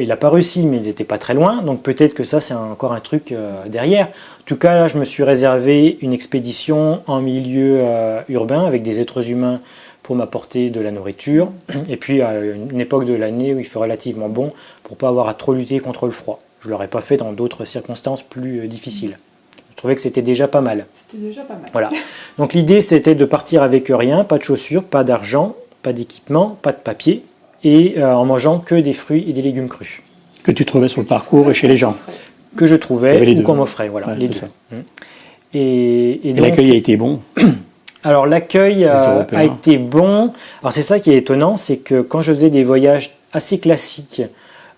il n'a pas réussi, mais il n'était pas très loin, donc peut-être que ça c'est encore un truc euh, derrière. En tout cas, là, je me suis réservé une expédition en milieu euh, urbain avec des êtres humains pour m'apporter de la nourriture, et puis à une époque de l'année où il fait relativement bon pour pas avoir à trop lutter contre le froid. Je l'aurais pas fait dans d'autres circonstances plus euh, difficiles. Je trouvais que c'était déjà pas mal. C'était déjà pas mal. Voilà. Donc l'idée c'était de partir avec rien, pas de chaussures, pas d'argent, pas d'équipement, pas de papier, et euh, en mangeant que des fruits et des légumes crus. Que tu trouvais sur le parcours et chez les gens Que je trouvais ou qu'on m'offrait, voilà, les deux. Mmh. Et, et, l'accueil a été bon alors l'accueil euh, a été bon. Alors c'est ça qui est étonnant, c'est que quand je faisais des voyages assez classiques,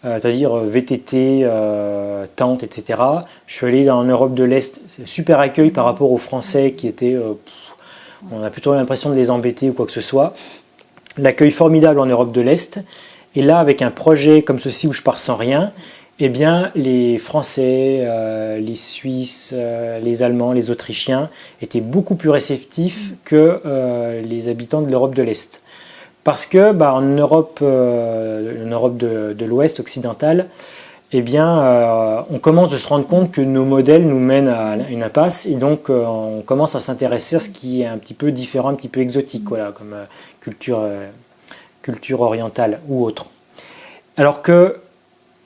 euh, c'est-à-dire VTT, tente, etc., je suis allé en Europe de l'Est, super accueil par rapport aux Français qui étaient, on a plutôt l'impression de les embêter ou quoi que ce soit l'accueil formidable en Europe de l'Est. Et là, avec un projet comme ceci où je pars sans rien, eh bien, les Français, euh, les Suisses, euh, les Allemands, les Autrichiens étaient beaucoup plus réceptifs que euh, les habitants de l'Europe de l'Est. Parce que bah, en Europe, en Europe de, de l'Ouest occidental, eh bien, on commence de se rendre compte que nos modèles nous mènent à une impasse et donc on commence à s'intéresser à ce qui est un petit peu différent, un petit peu exotique, voilà, comme culture, euh, culture orientale ou autre. Alors que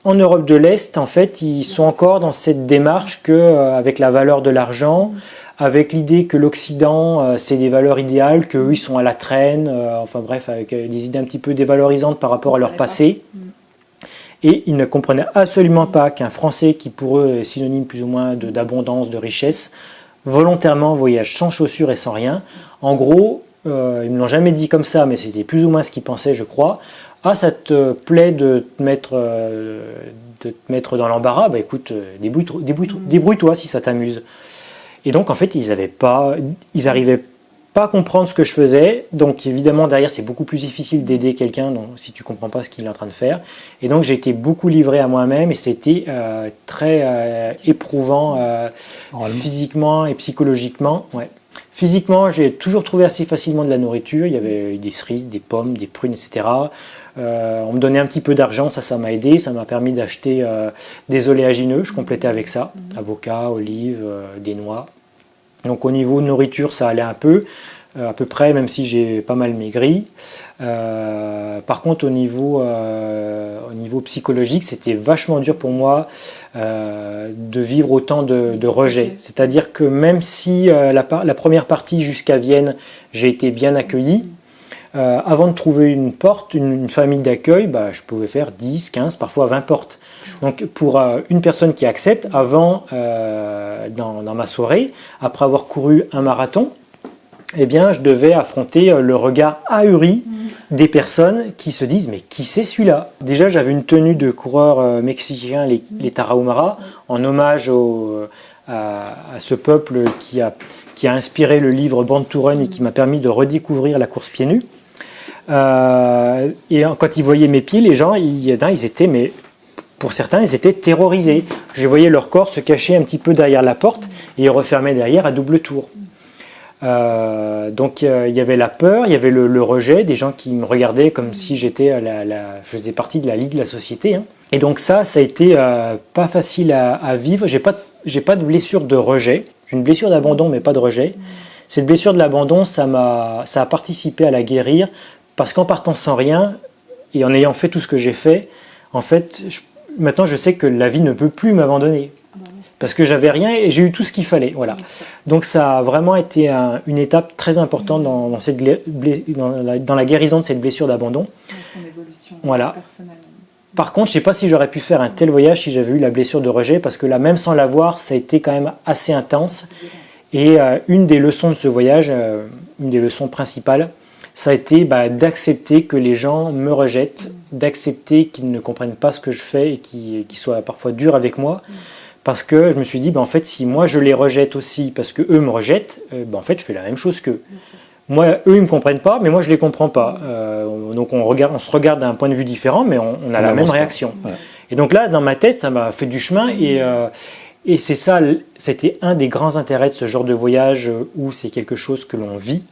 en Europe de l'Est, en fait, ils sont encore dans cette démarche que, euh, avec la valeur de l'argent, avec l'idée que l'Occident, euh, c'est des valeurs idéales, qu'eux, ils sont à la traîne, enfin bref, avec des idées un petit peu dévalorisantes par rapport à leur passé. Et ils ne comprenaient absolument pas qu'un Français, qui pour eux est synonyme plus ou moins d'abondance, de, de richesse, volontairement voyage sans chaussures et sans rien. En gros, euh, ils me l'ont jamais dit comme ça, mais c'était plus ou moins ce qu'ils pensaient, je crois. Ah, ça te plaît de te mettre, euh, de te mettre dans l'embarras? Bah écoute, euh, débrouille-toi si ça t'amuse. Et donc en fait, ils n'arrivaient pas, ils arrivaient pas à comprendre ce que je faisais. Donc évidemment derrière, c'est beaucoup plus difficile d'aider quelqu'un si tu comprends pas ce qu'il est en train de faire. Et donc j'ai été beaucoup livré à moi-même et c'était très éprouvant physiquement et psychologiquement. Ouais. Physiquement, j'ai toujours trouvé assez facilement de la nourriture. Il y avait des cerises, des pommes, des prunes, etc. Euh, on me donnait un petit peu d'argent, ça, ça m'a aidé. Ça m'a permis d'acheter euh, des oléagineux. Je complétais avec ça avocats, olives, euh, des noix. Donc au niveau de nourriture, ça allait un peu, à peu près, même si j'ai pas mal maigri. par contre, au niveau, au niveau psychologique, c'était vachement dur pour moi de vivre autant de, rejet. C'est-à-dire que même si la, première partie jusqu'à Vienne, j'ai été bien accueilli, euh, avant de trouver une porte, une, famille d'accueil, bah, je pouvais faire 10, 15, parfois 20 portes. Donc pour une personne qui accepte, avant, dans, dans, ma soirée, après avoir couru un marathon, eh bien, je devais affronter le regard ahuri des personnes qui se disent mais qui c'est celui-là? Déjà j'avais une tenue de coureur euh, mexicain, les, les Tarahumara, en hommage au, euh, à, ce peuple qui a, qui a inspiré le livre Band to Run et qui m'a permis de redécouvrir la course pieds nus. Euh, et quand ils voyaient mes pieds, les gens, ils, étaient, mais pour certains, ils étaient terrorisés. Je voyais leur corps se cacher un petit peu derrière la porte et ils refermaient derrière à double tour. Euh, donc il y avait la peur, il y avait le, rejet, des gens qui me regardaient comme si j'étais je faisais partie de la ligue de la société. Hein. Et donc ça, ça a été euh, pas facile à, vivre. J'ai pas, j'ai pas de blessure de rejet. J'ai une blessure d'abandon, mais pas de rejet. Cette blessure de l'abandon, ça m'a, ça a participé à la guérir parce qu'en partant sans rien et en ayant fait tout ce que j'ai fait, en fait, maintenant je sais que la vie ne peut plus m'abandonner parce que j'avais rien et j'ai eu tout ce qu'il fallait. Voilà. Donc ça a vraiment été une étape très importante dans, cette dans, la, guérison de cette blessure d'abandon. Voilà. Par contre, je ne sais pas si j'aurais pu faire un tel voyage si j'avais eu la blessure de rejet, parce que là, même sans l'avoir, ça a été quand même assez intense. Et euh, une des leçons de ce voyage, euh, une des leçons principales, ça a été bah, d'accepter que les gens me rejettent, d'accepter qu'ils ne comprennent pas ce que je fais et qu'ils soient parfois durs avec moi. parce que je me suis dit, ben, en fait, si moi je les rejette aussi, parce que eux me rejettent, euh, ben, en fait, je fais la même chose qu'eux. Moi, eux, ils me comprennent pas, mais moi, je les comprends pas. Euh, donc, on, regarde, on se regarde d'un point de vue différent, mais on, on a On la même réaction. Ouais. Et donc là, dans ma tête, ça m'a fait du chemin, et, euh, et c'est ça, c'était un des grands intérêts de ce genre de voyage où c'est quelque chose que l'on vit,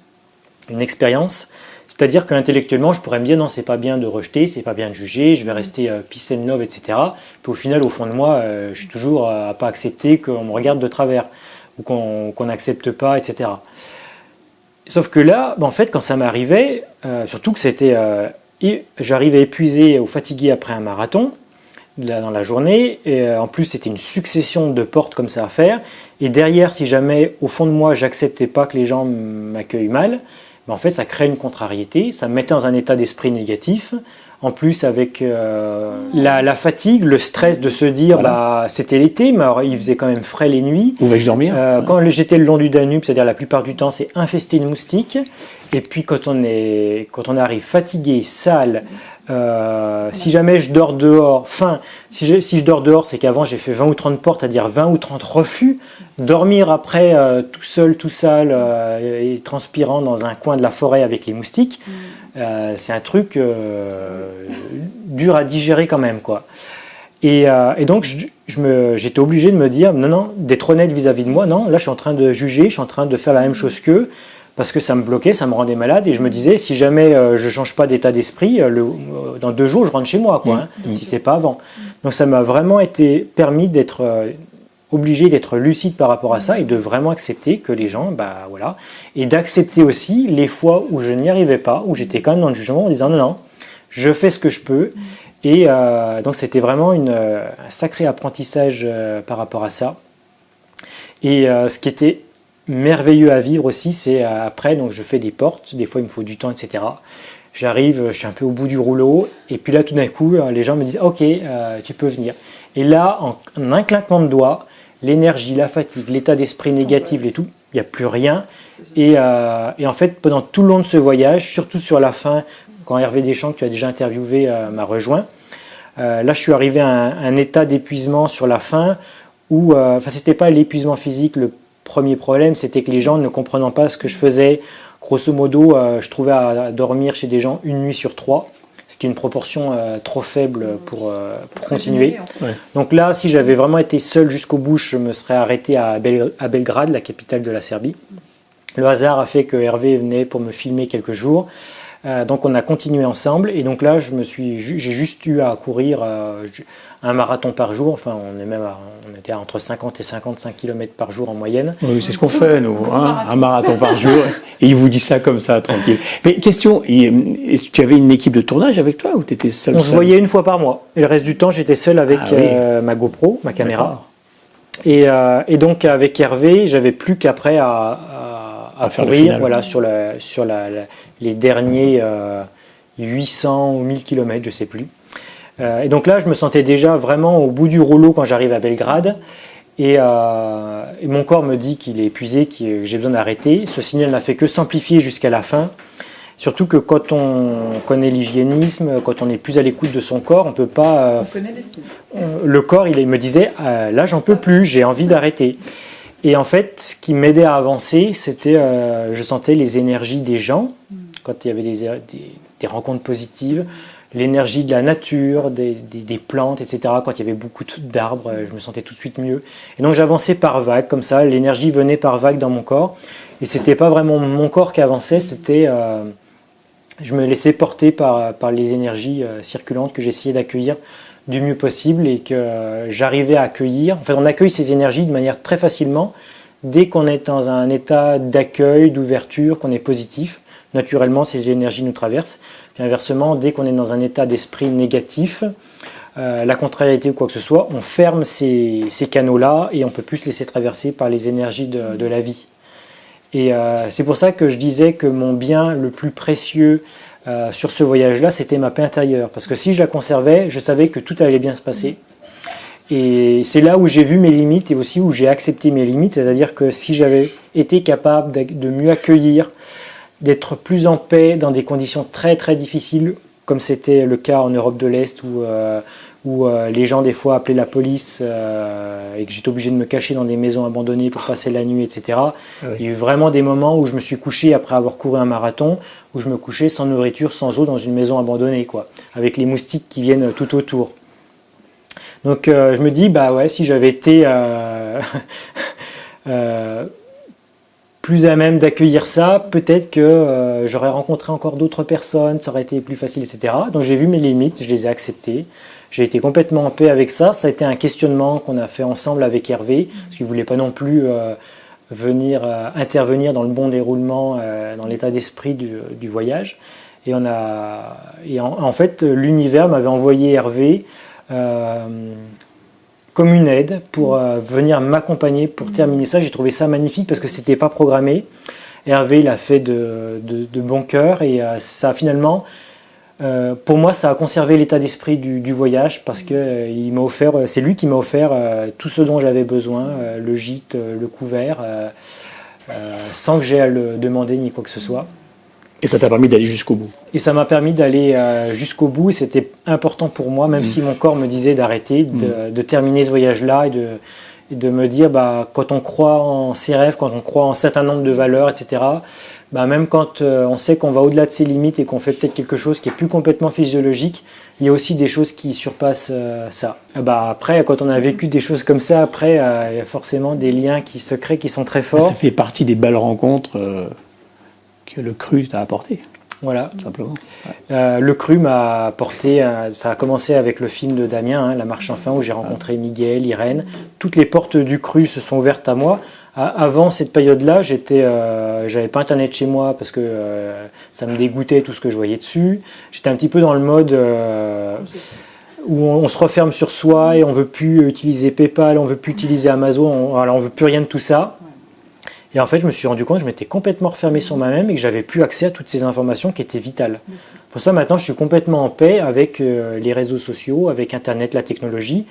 une expérience. C'est-à-dire qu'intellectuellement, je pourrais me dire non, c'est pas bien de rejeter, c'est pas bien de juger, je vais rester euh, peace and love, etc. Puis au final, au fond de moi, euh, je suis toujours à pas accepter qu'on me regarde de travers ou qu'on qu'on n'accepte pas, etc. Sauf que là, ben, en fait, quand ça m'arrivait, euh, surtout que c'était, euh, j'arrivais épuisé ou fatigué après un marathon dans la journée, et euh, en plus c'était une succession de portes comme ça à faire, et derrière, si jamais au fond de moi j'acceptais pas que les gens m'accueillent mal, ben, en fait ça crée une contrariété, ça me mettait dans un état d'esprit négatif. En plus, avec euh, la, la fatigue, le stress de se dire, Voilà. bah, c'était l'été, mais alors, il faisait quand même frais les nuits. Où vais-je dormir? Euh, quand j'étais le long du Danube, c'est-à-dire la plupart du temps, c'est infesté de moustiques. Et puis quand on est, quand on arrive fatigué, sale, euh, si jamais je dors dehors, enfin, si je, si je dors dehors, c'est qu'avant j'ai fait 20 ou 30 portes, c'est-à-dire 20 ou 30 refus. Dormir après euh, tout seul, tout sale euh, et transpirant dans un coin de la forêt avec les moustiques, euh, c'est un truc dur à digérer quand même, quoi. Et, et donc, je- je j'étais obligé de me dire, non, non, d'être honnête vis-à-vis de moi. Non, là, je suis en train de juger, je suis en train de faire la même chose qu'eux, parce que ça me bloquait, ça me rendait malade. Et je me disais, si jamais euh, je change pas d'état d'esprit, euh, euh, dans deux jours, je rentre chez moi, quoi, hein, si c'est pas avant. Donc, ça m'a vraiment été permis d'être euh, obligé d'être lucide par rapport à ça et de vraiment accepter que les gens, bah voilà, et d'accepter aussi les fois où je n'y arrivais pas, où j'étais quand même dans le jugement en disant non, non, je fais ce que je peux. Et euh, donc c'était vraiment une, un sacré apprentissage euh, par rapport à ça. Et euh, ce qui était merveilleux à vivre aussi, c'est euh, après, donc je fais des portes, des fois il me faut du temps, etc. J'arrive, je suis un peu au bout du rouleau, et puis là tout d'un coup, euh, les gens me disent Ok, euh, tu peux venir. Et là, en, en un claquement de doigts, l'énergie, la fatigue, l'état d'esprit négatif et tout, il n'y a plus rien. Et, euh, et en fait, pendant tout le long de ce voyage, surtout sur la fin, quand Hervé Deschamps, que tu as déjà interviewé, euh, m'a rejoint, là je suis arrivé à un, un état d'épuisement sur la fin où, enfin, c'était pas l'épuisement physique le premier problème, c'était que les gens ne comprenant pas ce que je faisais, grosso modo, euh, je trouvais à, dormir chez des gens une nuit sur trois, ce qui est une proportion euh, trop faible pour, euh, pour continuer. Donc là, si j'avais vraiment été seul jusqu'au bout, je me serais arrêté à, Bel- à Belgrade, la capitale de la Serbie. Le hasard a fait que Hervé venait pour me filmer quelques jours. Euh, donc on a continué ensemble et donc là je me suis j'ai juste eu à courir euh, un marathon par jour enfin on est même à- on était à entre 50 et 55 km par jour en moyenne Oui, c'est ce qu'on fait, nous. hein, un marathon par jour. [laughs] Et il vous dit ça comme ça, tranquille. Mais question, et, est-ce que tu avais une équipe de tournage avec toi ou tu étais seul on se voyait une fois par mois et le reste du temps j'étais seul avec Ah oui. euh, ma GoPro ma caméra. Et, euh, et donc avec Hervé, j'avais plus qu'après à, à, à courir final. voilà, sur, la, sur la, la- les derniers euh, 800 ou 1000 km, je sais plus. Euh, et donc là, je me sentais déjà vraiment au bout du rouleau quand j'arrive à Belgrade. Et, euh, et mon corps me dit qu'il est épuisé, qu'il- que j'ai besoin d'arrêter. Ce signal n'a fait que s'amplifier jusqu'à la fin. Surtout que quand on connaît l'hygiénisme, quand on est plus à l'écoute de son corps, on peut pas euh, On connaît les signes. on- le corps, il me disait euh, là, j'en peux plus, j'ai envie d'arrêter. Et en fait, ce qui m'aidait à avancer, c'était, euh, je sentais les énergies des gens quand il y avait des, des- des rencontres positives, l'énergie de la nature, des, des- des plantes, etc. Quand il y avait beaucoup d'arbres, euh, je me sentais tout de suite mieux. Et donc j'avançais par vagues, comme ça, l'énergie venait par vagues dans mon corps. Et c'était pas vraiment mon corps qui avançait, c'était euh, je me laissais porter par, par les énergies euh, circulantes que j'essayais d'accueillir du mieux possible et que j'arrivais à accueillir. En fait, on accueille ces énergies de manière très facilement dès qu'on est dans un état d'accueil, d'ouverture, qu'on est positif. Naturellement, ces énergies nous traversent. Puis inversement, dès qu'on est dans un état d'esprit négatif, euh, la contrariété ou quoi que ce soit, on ferme ces, ces canaux-là et on peut plus se laisser traverser par les énergies de, de la vie. Et euh, c'est pour ça que je disais que mon bien le plus précieux euh, sur ce voyage-là, c'était ma paix intérieure. Parce que si je la conservais, je savais que tout allait bien se passer. Et c'est là où j'ai vu mes limites et aussi où j'ai accepté mes limites. C'est-à-dire que si j'avais été capable de mieux accueillir, d'être plus en paix dans des conditions très très difficiles, comme c'était le cas en Europe de l'Est ou, euh, où euh, les gens des fois appelaient la police euh, et que j'étais obligé de me cacher dans des maisons abandonnées pour passer la nuit, etc. Ah Il y a eu vraiment des moments où je me suis couché après avoir couru un marathon, où je me couchais sans nourriture, sans eau dans une maison abandonnée, quoi, avec les moustiques qui viennent tout autour. Donc euh, je me dis, bah ouais, si j'avais été euh, [laughs] euh, plus à même d'accueillir ça, peut-être que euh, j'aurais rencontré encore d'autres personnes, ça aurait été plus facile, etc. Donc j'ai vu mes limites, je les ai acceptées. J'ai été complètement en paix avec ça. Ça a été un questionnement qu'on a fait ensemble avec Hervé, parce qu'il ne voulait pas non plus euh, venir euh, intervenir dans le bon déroulement, euh, dans l'état d'esprit du, voyage. Et, on a, et en, fait, l'univers m'avait envoyé Hervé comme une aide pour venir m'accompagner pour terminer ça. J'ai trouvé ça magnifique parce que c'était pas programmé. Hervé l'a fait de, de, bon cœur et ça a finalement, euh, pour moi, ça a conservé l'état d'esprit du, du voyage parce que euh, il m'a offert, euh, c'est lui qui m'a offert tout ce dont j'avais besoin, le gîte, le couvert, sans que j'aie à le demander ni quoi que ce soit. Et ça t'a permis d'aller jusqu'au bout. Et ça m'a permis d'aller jusqu'au bout et c'était important pour moi, même Mm. si mon corps me disait d'arrêter, de, de terminer ce voyage-là et de, et de me dire, bah, quand on croit en ses rêves, quand on croit en un certain nombre de valeurs, etc., bah, même quand euh, on sait qu'on va au-delà de ses limites et qu'on fait peut-être quelque chose qui est plus complètement physiologique, il y a aussi des choses qui surpassent euh, ça. Ah Bah, après, quand on a vécu des choses comme ça, après, euh, il y a forcément des liens qui se créent, qui sont très Ça forts. fait partie des belles rencontres euh, que le cru t'a apporté, Voilà. tout simplement. Euh, le cru m'a apporté, euh, ça a commencé avec le film de Damien, hein, La marche enfin, où j'ai rencontré Miguel, Irène. Toutes les portes du cru se sont ouvertes à moi. Avant cette période-là, j'étais, euh, j'avais pas internet chez moi parce que euh, ça me dégoûtait tout ce que je voyais dessus. J'étais un petit peu dans le mode euh, où on, se referme sur soi et on veut plus utiliser PayPal, on veut plus utiliser Amazon, on, voilà, on veut plus rien de tout ça. Et en fait, je me suis rendu compte que je m'étais complètement refermé sur moi-même et que j'avais plus accès à toutes ces informations qui étaient vitales. Pour ça, maintenant, je suis complètement en paix avec euh, les réseaux sociaux, avec Internet, la technologie,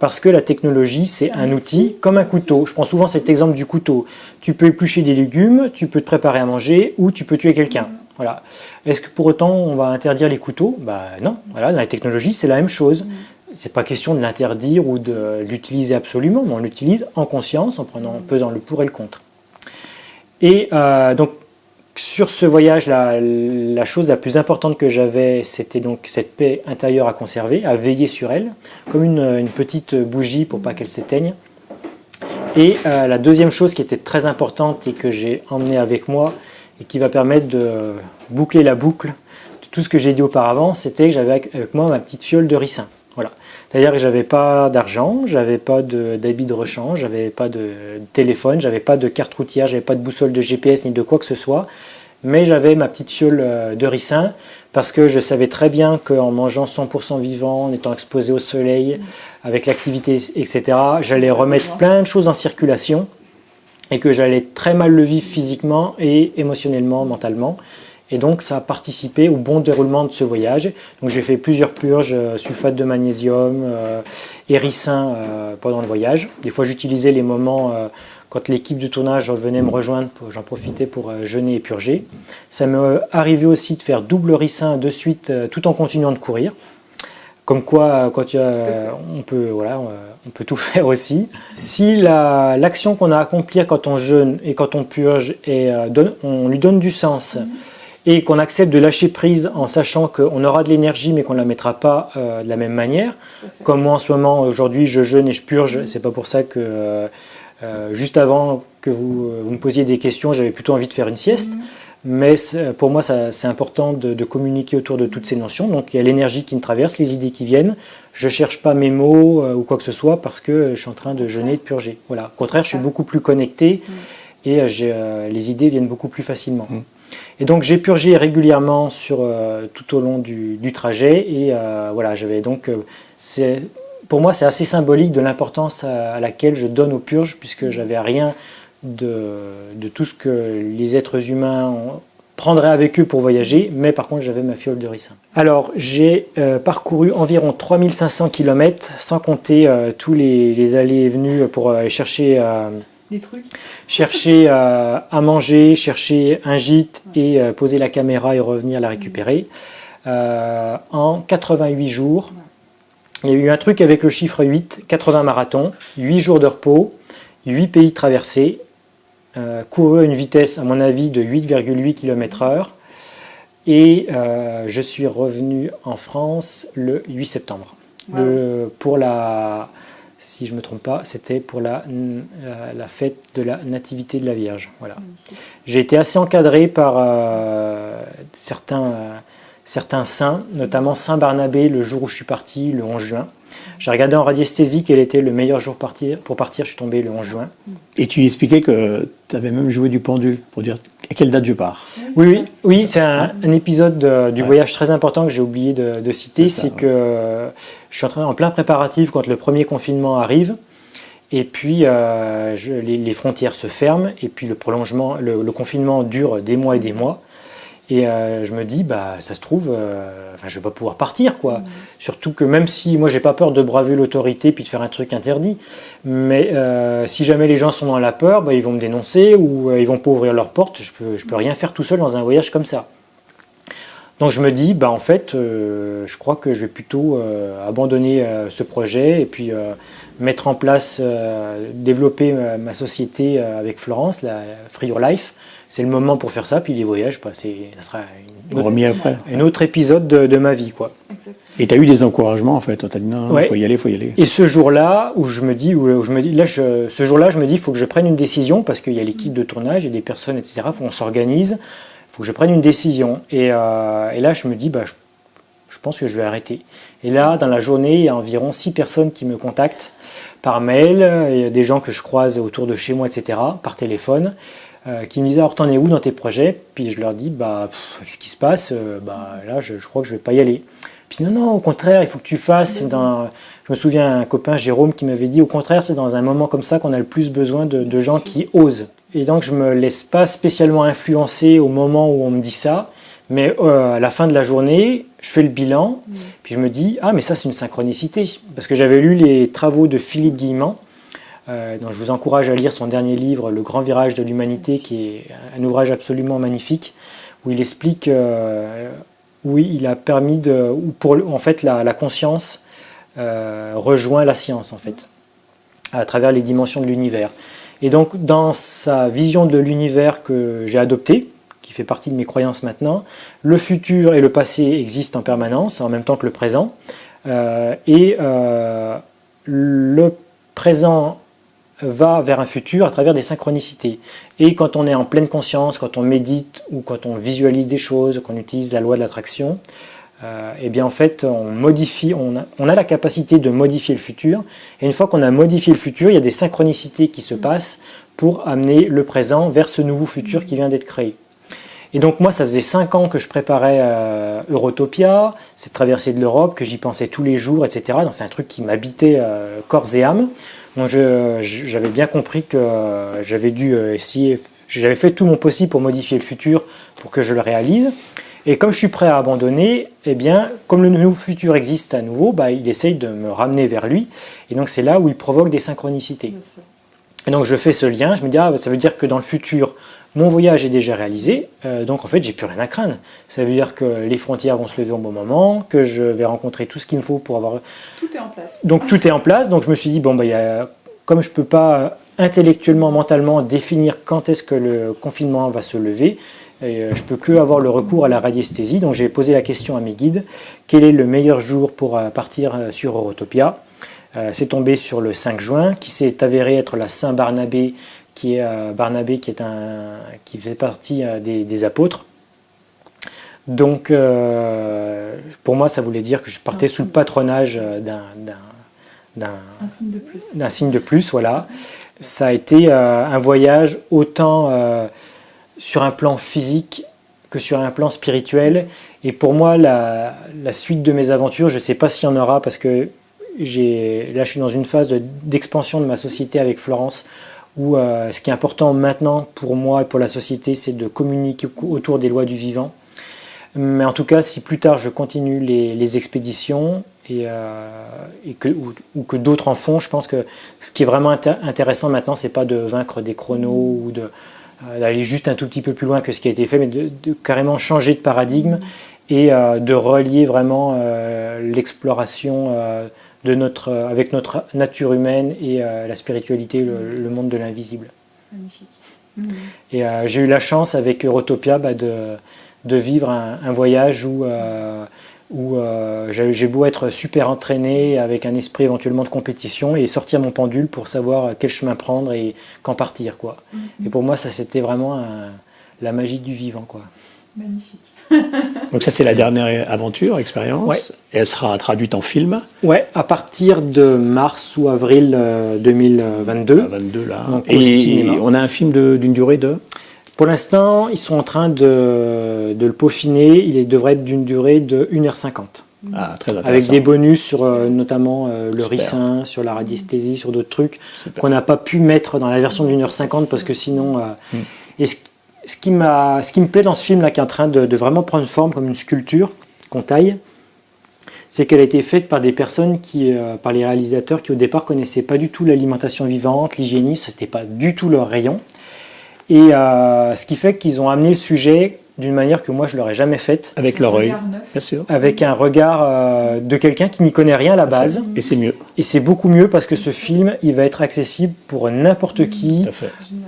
parce que la technologie, c'est un outil comme un couteau. Je prends souvent cet exemple du couteau. Tu peux éplucher des légumes, tu peux te préparer à manger ou tu peux tuer quelqu'un. Voilà. Est-ce que pour autant on va interdire les couteaux? Bah non. Voilà, dans la technologie, c'est la même chose. C'est pas question de l'interdire ou de l'utiliser absolument, mais on l'utilise en conscience, en prenant, en pesant le pour et le contre. Et euh, donc sur ce voyage, la, chose la plus importante que j'avais, c'était donc cette paix intérieure à conserver, à veiller sur elle, comme une, petite bougie pour pas qu'elle s'éteigne. Et euh, la deuxième chose qui était très importante et que j'ai emmenée avec moi et qui va permettre de boucler la boucle de tout ce que j'ai dit auparavant, c'était que j'avais avec moi ma petite fiole de ricin. C'est-à-dire que j'avais pas d'argent, j'avais pas de- d'habit de rechange, j'avais pas de téléphone, j'avais pas de carte routière, j'avais pas de boussole de GPS ni de quoi que ce soit, mais j'avais ma petite fiole euh, de ricin parce que je savais très bien qu'en mangeant 100% vivant, en étant exposé au soleil, avec l'activité, etc., j'allais remettre plein de choses en circulation et que j'allais très mal le vivre physiquement et émotionnellement, mentalement. Et donc ça a participé au bon déroulement de ce voyage. Donc j'ai fait plusieurs purges, euh, sulfate de magnésium euh, et ricin euh, pendant le voyage. Des fois j'utilisais les moments euh, quand l'équipe de tournage venait me rejoindre, pour- j'en profitais pour euh, jeûner et purger. Ça m'est arrivé aussi de faire double ricin de suite euh, tout en continuant de courir. Comme quoi, quand il y a- on peut, voilà, on, peut tout [laughs] faire aussi. Si la- l'action qu'on a accomplie quand on jeûne et quand on purge, et, euh, donne- on lui donne du sens et qu'on accepte de lâcher prise en sachant qu'on aura de l'énergie mais qu'on ne la mettra pas euh, de la même manière. Comme moi en ce moment, aujourd'hui, je jeûne et je purge. C'est pas pour ça que euh, euh, juste avant que vous, vous me posiez des questions, j'avais plutôt envie de faire une sieste. Mais c'est- pour moi, ça- c'est important de, de communiquer autour de toutes ces notions. Donc il y a l'énergie qui me traverse, les idées qui viennent. Je cherche pas mes mots euh, ou quoi que ce soit parce que je suis en train de jeûner et de purger. Voilà. Au contraire, je suis beaucoup plus connecté et euh, j'ai, euh, les idées viennent beaucoup plus facilement. Et donc j'ai purgé régulièrement sur, euh, tout au long du, trajet et euh, voilà, j'avais donc euh, pour moi c'est assez symbolique de l'importance à, laquelle je donne aux purges puisque j'avais rien de, de tout ce que les êtres humains prendraient avec eux pour voyager, mais par contre j'avais ma fiole de ricin. Alors j'ai parcouru environ 3500 km sans compter tous les, allées et venues pour chercher Des trucs. chercher euh, à manger, chercher un gîte et euh, poser la caméra et revenir la récupérer. Euh, en 88 jours, Il y a eu un truc avec le chiffre 8, 80 marathons, 8 jours de repos, 8 pays traversés, couru à une vitesse, à mon avis, de 8,8 km/h. Et je suis revenu en France le 8 septembre. pour la, si je ne me trompe pas, c'était pour la, euh, la, fête de la Nativité de la Vierge. Voilà. J'ai été assez encadré par certains certains saints, notamment Saint Barnabé le jour où je suis parti, le 11 juin. J'ai regardé en radiesthésie quel était le meilleur jour pour partir. Je suis tombé le 11 juin. Et tu expliquais que tu avais même joué du pendule pour dire à quelle date je pars. Oui, oui, oui c'est un, épisode du voyage très important que j'ai oublié de, citer. C'est que je suis en, train, en plein préparatif quand le premier confinement arrive. Et puis euh, les, frontières se ferment et puis le prolongement, le confinement dure des mois et des mois. Et euh, je me dis, bah, ça se trouve, euh, enfin, je vais pas pouvoir partir, quoi. Mm. Surtout que même si moi, j'ai pas peur de braver l'autorité puis de faire un truc interdit, mais euh, si jamais les gens sont dans la peur, bah, ils vont me dénoncer ou ils vont pas ouvrir leurs portes. Je peux, je peux rien faire tout seul dans un voyage comme ça. Donc je me dis, bah, en fait, je crois que je vais plutôt abandonner ce projet et puis mettre en place, développer ma, société avec Florence, la Free Your Life c'est le moment pour faire ça. Puis les voyages, ça sera une autre, après. un autre épisode de, ma vie. Quoi. Et tu as eu des encouragements en fait. On t'a dit non, il faut y aller, il faut y aller. Et ce jour-là, où je me dis, où je me dis, là, ce jour-là, je me dis, il faut que je prenne une décision parce qu'il y a l'équipe de tournage, et des personnes, etc. Faut qu'on s'organise. Il faut que je prenne une décision. Et, euh, là, je me dis, bah, je, je, pense que je vais arrêter. Et là, dans la journée, il y a environ six personnes qui me contactent par mail, il y a des gens que je croise autour de chez moi, etc., par téléphone. Euh, qui me disaient alors t'en es où dans tes projets? Puis je leur dis bah ce qui se passe, euh, bah là je, crois que je vais pas y aller. Puis non non au contraire il faut que tu fasses. Dans, je me souviens un copain Jérôme qui m'avait dit au contraire c'est dans un moment comme ça qu'on a le plus besoin de, gens qui osent. Et donc je me laisse pas spécialement influencer au moment où on me dit ça, mais euh, à la fin de la journée je fais le bilan, puis je me dis ah mais ça c'est une synchronicité parce que j'avais lu les travaux de Philippe Guillemant euh, donc je vous encourage à lire son dernier livre, Le Grand Virage de l'Humanité, qui est un ouvrage absolument magnifique, où il explique, euh, il a permis de, où en fait la, conscience euh, rejoint la science en fait, à travers les dimensions de l'univers. Et donc dans sa vision de l'univers que j'ai adoptée, qui fait partie de mes croyances maintenant, le futur et le passé existent en permanence, en même temps que le présent, et le présent va vers un futur à travers des synchronicités. Et quand on est en pleine conscience, quand on médite ou quand on visualise des choses, qu'on utilise la loi de l'attraction, euh, eh bien en fait on modifie, on a, on a, la capacité de modifier le futur. Et une fois qu'on a modifié le futur, il y a des synchronicités qui se passent pour amener le présent vers ce nouveau futur qui vient d'être créé. Et donc moi, ça faisait cinq ans que je préparais euh, Eurotopia, cette traversée de l'Europe, que j'y pensais tous les jours, etc. Donc c'est un truc qui m'habitait euh, corps et âme. Donc j'avais bien compris que j'avais dû euh, essayer, j'avais fait tout mon possible pour modifier le futur pour que je le réalise. Et comme je suis prêt à abandonner, eh bien, comme le nouveau futur existe à nouveau, bah, il essaye de me ramener vers lui. Et donc c'est là où il provoque des synchronicités. Et donc je fais ce lien, je me dis, ah, ça veut dire que dans le futur, mon voyage est déjà réalisé, euh, donc en fait j'ai plus rien à craindre. Ça veut dire que les frontières vont se lever au bon moment, que je vais rencontrer tout ce qu'il me faut pour avoir. Tout est en place. Donc tout est en place. Donc je me suis dit bon bah y a... comme je peux pas intellectuellement, mentalement définir quand est-ce que le confinement va se lever, et euh, je peux que avoir le recours à la radiesthésie. Donc j'ai posé la question à mes guides quel est le meilleur jour pour euh, partir sur Eurotopia? C'est tombé sur le 5 juin, qui s'est avéré être la Saint-Barnabé qui est euh, Barnabé, qui, est un, qui fait partie euh, des, apôtres. Donc, euh, pour moi, ça voulait dire que je partais sous le patronage d'un signe de plus. D'un signe de plus, voilà. Ça a été un voyage autant sur un plan physique que sur un plan spirituel. Et pour moi, la, la suite de mes aventures, je ne sais pas s'il y en aura parce que là, je suis dans une phase d'expansion de ma société avec Florence où euh, ce qui est important maintenant pour moi et pour la société, c'est de communiquer autour des lois du vivant. Mais en tout cas, si plus tard je continue les, expéditions et, euh, que, ou, que d'autres en font, je pense que ce qui est vraiment intéressant maintenant, c'est pas de vaincre des chronos ou euh, d'aller juste un tout petit peu plus loin que ce qui a été fait, mais de, carrément changer de paradigme et de relier vraiment l'exploration de notre, avec notre nature humaine et la spiritualité, le, monde de l'invisible. Magnifique. Et j'ai eu la chance avec Eurotopia bah, de, de, vivre un, un voyage où où euh, j'ai beau être super entraîné avec un esprit éventuellement de compétition et sortir mon pendule pour savoir quel chemin prendre et quand partir quoi. Mm-hmm. Et pour moi ça c'était vraiment la magie du vivant quoi. Magnifique. [laughs] Donc ça c'est la dernière aventure, expérience. Et elle sera traduite en film. Ouais, à partir de mars ou avril 2022. Euh, 22 là. et on a un film d'une durée de? Pour l'instant, ils sont en train de, le peaufiner. Il devrait être d'une durée de 1h50. Ah, très avec des bonus sur euh, notamment euh, le ricin, sur la radiesthésie, sur d'autres trucs qu'on n'a pas pu mettre dans la version d'une heure cinquante parce que sinon. Euh, hmm. Et ce, ce qui me plaît dans ce film là, qui est en train de, vraiment prendre forme comme une sculpture qu'on taille, c'est qu'elle a été faite par des personnes qui, par les réalisateurs qui au départ connaissaient pas du tout l'alimentation vivante, l'hygiénisme, c'était pas du tout leur rayon. Et euh, ce qui fait qu'ils ont amené le sujet d'une manière que moi je l'aurais jamais faite. Avec leur œil, bien sûr. Avec un regard euh, de quelqu'un qui n'y connaît rien à la base. Et c'est mieux. Et c'est beaucoup mieux parce que ce film, il va être accessible pour n'importe qui,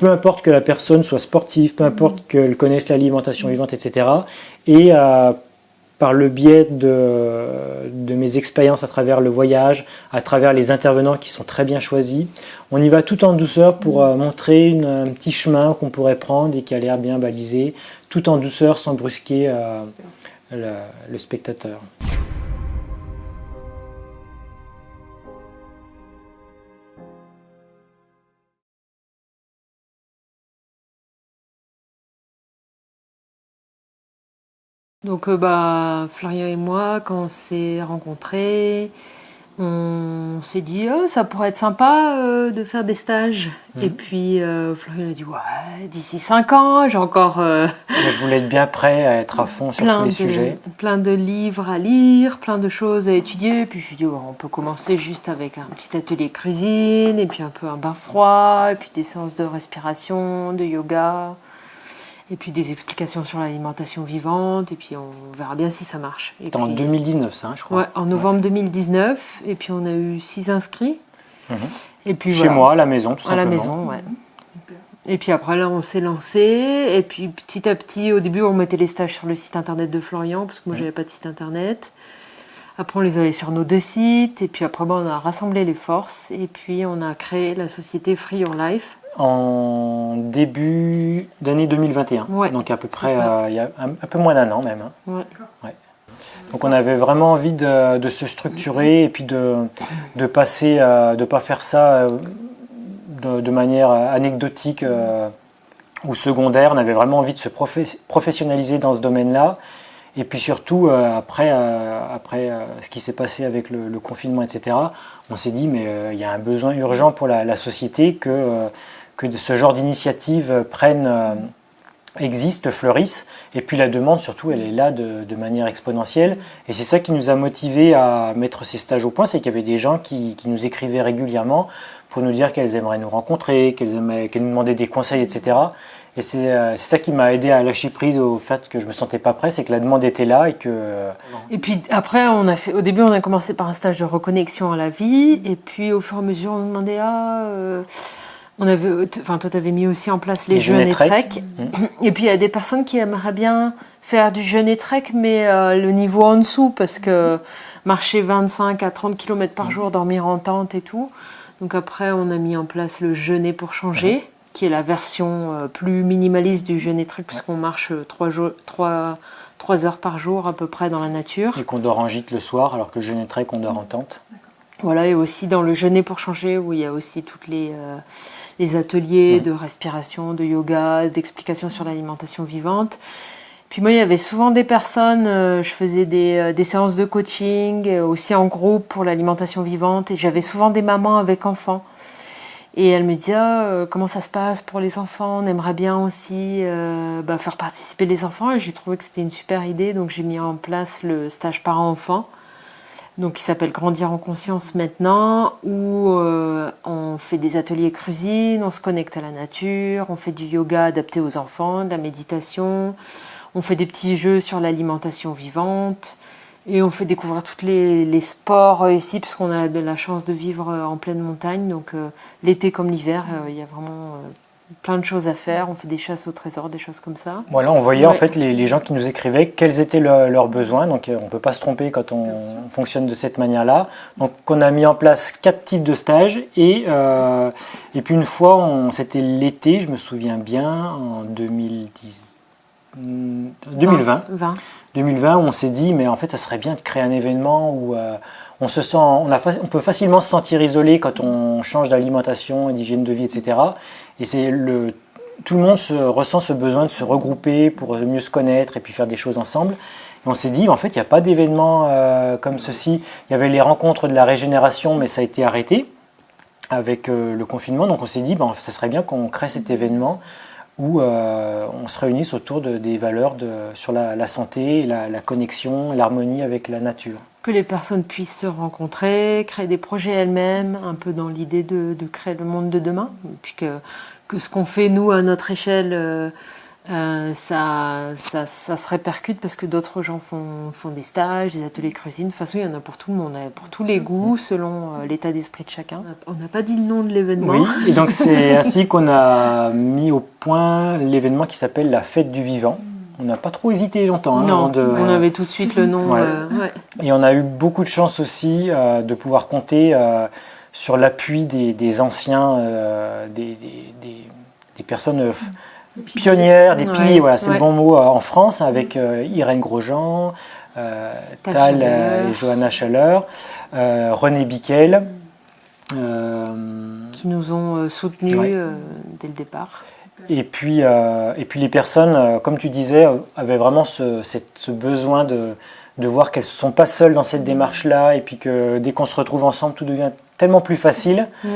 peu importe que la personne soit sportive, peu importe qu'elle connaisse l'alimentation vivante, etc. Et euh, par le biais de, mes expériences à travers le voyage, à travers les intervenants qui sont très bien choisis. On y va tout en douceur pour euh, montrer un petit chemin qu'on pourrait prendre et qui a l'air bien balisé, tout en douceur sans brusquer euh, le spectateur. Donc, euh, bah, Florian et moi, quand on s'est rencontrés, on s'est dit, oh, ça pourrait être sympa euh, de faire des stages. Mhm. Et puis, euh, Florian a dit, ouais, d'ici 5 ans, j'ai encore. je voulais être bien prêt à être à fond sur tous les sujets. Plein de livres à lire, plein de choses à étudier. Puis, je lui ai dit, on peut commencer juste avec un petit atelier cuisine, et puis un peu un bain froid, et puis des séances de respiration, de yoga. Et puis des explications sur l'alimentation vivante, et puis on verra bien si ça marche. C'était en 2019, ça, hein, je crois. Ouais, en novembre 2019, et puis on a eu six inscrits. Mhm. Et puis Chez moi, à la maison, tout simplement. À la maison, ouais. Et puis après, là, on s'est lancé. Et puis petit à petit, au début, on mettait les stages sur le site internet de Florian, parce que moi, je j'avais pas de site internet. Après, on les avait sur nos deux sites. Et puis après, on a rassemblé les forces. Et puis, on a créé la société Free Your Life en début d'année 2021. Donc à peu près, euh, il y a un, peu moins d'un an même. Hein. Donc on avait vraiment envie de, se structurer et puis de, de passer, euh, de pas faire ça euh, de, manière anecdotique ou secondaire. On avait vraiment envie de se professionnaliser dans ce domaine-là. Et puis surtout, après, après ce qui s'est passé avec le, confinement, etc., on s'est dit, mais il y a un besoin urgent pour la, la société que que ce genre d'initiative prennent, euh, existe, fleurissent. Et puis la demande, surtout, elle est là de, manière exponentielle. Et c'est ça qui nous a motivés à mettre ces stages au point, c'est qu'il y avait des gens qui, nous écrivaient régulièrement pour nous dire qu'elles aimeraient nous rencontrer, qu'elles nous demandaient des conseils, etc. Et euh, c'est ça qui m'a aidé à lâcher prise au fait que je me sentais pas prêt, c'est que la demande était là et que. Euh, et puis après, on a fait, au début, on a commencé par un stage de reconnexion à la vie, et puis au fur et à mesure, on demandait ah, on avait, enfin, toi, tu avais mis aussi en place les, jeûnes et trek. Mmh. [clears throat] Et puis, il y a des personnes qui aimeraient bien faire du jeûne et trek, mais euh, le niveau en dessous, parce que marcher 25 à 30 km par jour, dormir en tente et tout. Donc, après, on a mis en place le jeûner pour changer, mmh. qui est la version euh, plus minimaliste du jeûne et trek, puisqu'on marche 3, jours, 3, 3 heures par jour à peu près dans la nature. Et qu'on dort en gîte le soir, alors que le jeûne et trek, on dort en tente. Voilà, et aussi dans le jeûner pour changer, où il y a aussi toutes les. Euh, les ateliers de respiration, de yoga, d'explication sur l'alimentation vivante. Puis moi, il y avait souvent des personnes, euh, je faisais des, euh, des, séances de coaching, euh, aussi en groupe pour l'alimentation vivante, et j'avais souvent des mamans avec enfants. Et elles me disaient ah, comment ça se passe pour les enfants, on aimerait bien aussi bah, faire participer les enfants, et j'ai trouvé que c'était une super idée, donc j'ai mis en place le stage parents-enfants donc qui s'appelle Grandir en conscience maintenant, où euh, on fait des ateliers cuisine, on se connecte à la nature, on fait du yoga adapté aux enfants, de la méditation, on fait des petits jeux sur l'alimentation vivante, Et on fait découvrir tous les, sports ici, parce qu'on a de la chance de vivre en pleine montagne. Donc l'été comme l'hiver, il y a vraiment plein de choses à faire. On fait des chasses au trésor, des choses comme ça. Voilà, on voyait en fait les, gens qui nous écrivaient quels étaient leurs besoins. Donc euh, on ne peut pas se tromper quand on fonctionne de cette manière-là. Donc on a mis en place quatre types de stages et, euh, et puis une fois, c'était l'été, je me souviens bien, en 2010, 2020. 2020, on s'est dit, mais en fait, ça serait bien de créer un événement où euh, on se sent, on, a, on, peut facilement se sentir isolé quand on change d'alimentation et d'hygiène de vie, etc. Et c'est le, tout le monde se, ressent ce besoin de se regrouper pour mieux se connaître et puis faire des choses ensemble. Et on s'est dit, en fait, il n'y a pas d'événement euh, comme ceci. Il y avait les rencontres de la régénération, mais ça a été arrêté avec euh, le confinement. Donc on s'est dit, ben, ça serait bien qu'on crée cet événement où euh, on se réunisse autour de, des valeurs sur la, santé, la, connexion, l'harmonie avec la nature. Que les personnes puissent se rencontrer, créer des projets elles-mêmes, un peu dans l'idée de, de, créer le monde de demain, puis que, que ce qu'on fait nous à notre échelle euh, euh, ça, ça, ça, se répercute parce que d'autres gens font, font, des stages, des ateliers cuisine. De toute façon, il y en a pour tout le monde, hein, pour tous les goûts, selon euh, l'état d'esprit de chacun. On n'a pas dit le nom de l'événement. Oui, et donc c'est [laughs] ainsi qu'on a mis au point l'événement qui s'appelle la Fête du Vivant. On n'a pas trop hésité longtemps. Hein, non, on avait tout de suite le nom. Euh, et on a eu beaucoup de chance aussi de pouvoir compter sur l'appui des, des, anciens, des, des, personnes pionnière, des piliers, voilà, c'est le bon mot euh, en France, avec euh, Irène Grosjean, euh, Tal et Johanna Chaleur, René Biquel. qui nous ont soutenus dès le départ. Et puis, et puis les personnes, comme tu disais, avaient vraiment ce, ce besoin de, de voir qu'elles ne sont pas seules dans cette démarche-là, et puis que dès qu'on se retrouve ensemble, tout devient tellement plus facile. Mm.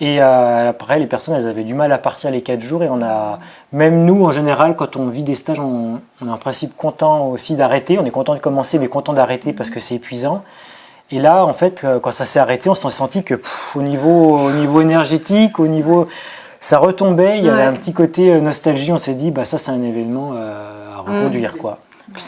Et euh, après, les personnes, elles avaient du mal à partir les 4 jours. Et on a, même nous, en général, quand on vit des stages, on, on est en principe content aussi d'arrêter. On est content de commencer, mais content d'arrêter parce que c'est épuisant. Et là, en fait, euh, quand ça s'est arrêté, on s'est senti que au, niveau, au niveau énergétique, au niveau. Ça retombait, il y avait un petit côté euh, nostalgie. On s'est dit, bah, ça, c'est un événement à reconduire. Mm. Quoi.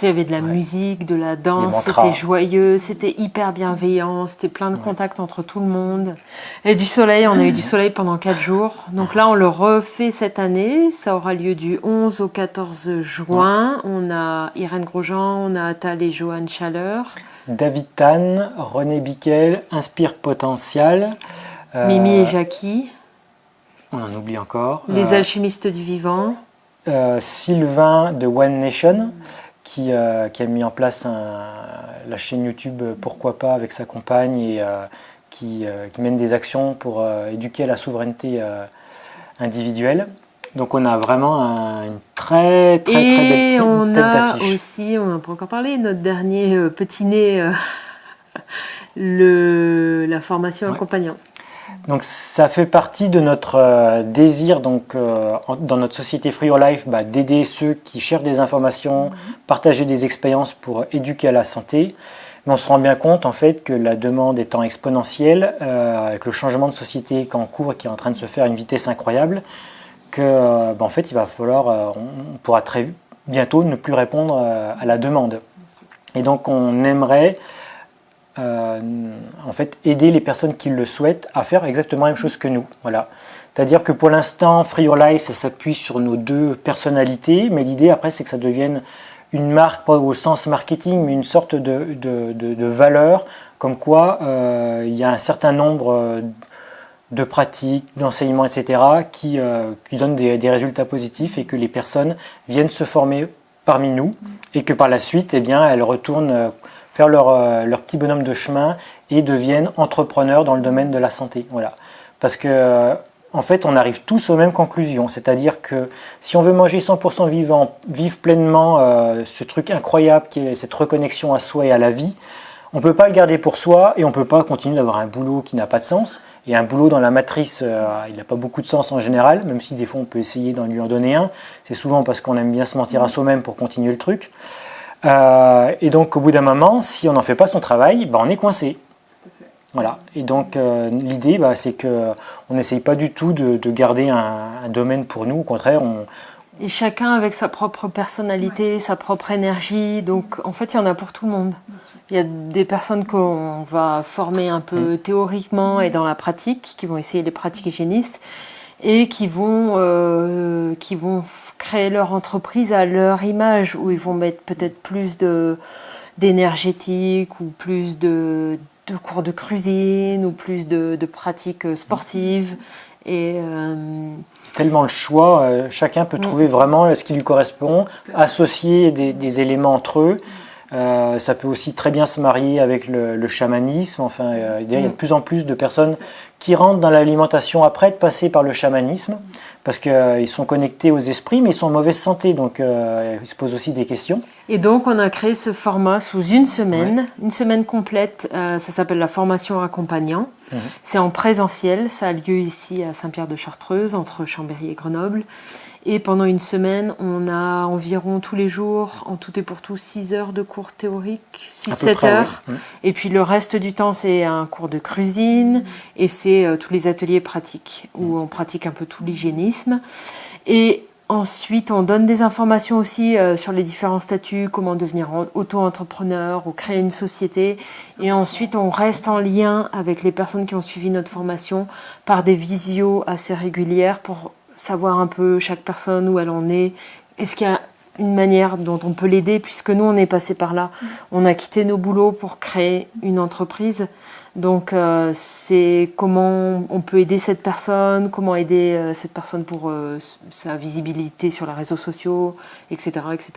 Il y avait de la musique, de la danse, c'était joyeux, c'était hyper bienveillant, c'était plein de contacts entre tout le monde. Et du soleil, on a eu du soleil pendant 4 jours. Donc là, on le refait cette année. Ça aura lieu du 11 au 14 juin. On a Irène Grosjean, on a Atal et Joanne Chaleur. David Tan, René Biquel, Inspire Potentiel. Euh, Mimi et Jackie. On en oublie encore. Les euh, alchimistes du vivant. Euh, Sylvain de One Nation. Euh, qui, a mis en place la chaîne YouTube Pourquoi pas avec sa compagne et euh, qui, euh, qui, mène des actions pour éduquer à la souveraineté individuelle. Donc on a vraiment une très très très belle Et on a aussi, on n'a pas encore parlé, notre dernier petit nez, [laughs] le, la formation accompagnant. Donc ça fait partie de notre euh, désir donc euh, dans notre société Free Your Life bah, d'aider ceux qui cherchent des informations, mhm. partager des expériences pour éduquer à la santé. Mais on se rend bien compte en fait que la demande étant exponentielle, euh, avec le changement de société qui est en cours et qui est en train de se faire à une vitesse incroyable, que bah, en fait il va falloir, on pourra très bientôt ne plus répondre à la demande. Et donc on aimerait euh, en fait, aider les personnes qui le souhaitent à faire exactement la même chose que nous. Voilà. C'est-à-dire que pour l'instant, Free Your Life, ça s'appuie sur nos deux personnalités, mais l'idée après, c'est que ça devienne une marque, pas au sens marketing, mais une sorte de, de, valeur, comme quoi euh, il y a un certain nombre euh, de pratiques, d'enseignements, etc., qui, qui donnent des, des, résultats positifs et que les personnes viennent se former parmi nous et que par la suite, eh bien, elles retournent faire leur, euh, leur, petit bonhomme de chemin et deviennent entrepreneurs dans le domaine de la santé. Voilà. Parce que euh, en fait, on arrive tous aux mêmes conclusions. C'est-à-dire que si on veut manger 100% vivant, vivre pleinement euh, ce truc incroyable qui est cette reconnexion à soi et à la vie, on ne peut pas le garder pour soi et on ne peut pas continuer d'avoir un boulot qui n'a pas de sens. Et un boulot dans la matrice, il n'a pas beaucoup de sens en général, même si des fois on peut essayer d'en lui en donner un. C'est souvent parce qu'on aime bien se mentir à soi-même pour continuer le truc. Euh, et donc, au bout d'un moment, si on n'en fait pas son travail, bah, on est coincé. Voilà. Et donc, euh, l'idée, bah, c'est qu'on n'essaye pas du tout de, garder un, domaine pour nous. Au contraire, on, Et chacun avec sa propre personnalité, sa propre énergie. Donc en fait, il y en a pour tout le monde. Il y a des personnes qu'on va former un peu mm. théoriquement et dans la pratique, qui vont essayer les pratiques hygiénistes et qui vont, euh, qui vont créer leur entreprise à leur image, où ils vont mettre peut-être plus de d'énergétique ou plus de, de, cours de cuisine ou plus de, de pratiques sportives. Et euh, tellement le choix, euh, chacun peut mm. trouver vraiment ce qui lui correspond, associer des, éléments entre eux. Euh, ça peut aussi très bien se marier avec le, chamanisme. Enfin, euh, il y a de mm. plus en plus de personnes qui rentrent dans l'alimentation après être passées par le chamanisme parce qu'ils euh, sont connectés aux esprits, mais ils sont en mauvaise santé, donc euh, ils se posent aussi des questions. Et donc on a créé ce format sous une semaine, une semaine complète, euh, ça s'appelle la formation accompagnant. Mhm. C'est en présentiel, ça a lieu ici à Saint-Pierre-de-Chartreuse, entre Chambéry et Grenoble. Et pendant une semaine, on a environ tous les jours, en tout et pour tout, 6 heures de cours théoriques, 6-7 heures. Et puis le reste du temps, c'est un cours de cuisine et c'est euh, tous les ateliers pratiques où on pratique un peu tout l'hygiénisme. Et ensuite, on donne des informations aussi euh, sur les différents statuts, comment devenir auto-entrepreneur ou créer une société. Et ensuite, on reste en lien avec les personnes qui ont suivi notre formation par des visios assez régulières pour savoir un peu chaque personne où elle en est. Est-ce qu'il y a une manière dont on peut l'aider puisque nous on est passé par là. Mm. On a quitté nos boulots pour créer une entreprise. Donc euh, c'est comment on peut aider cette personne, comment aider euh, cette personne pour euh, sa visibilité sur les réseaux sociaux, etc., etc.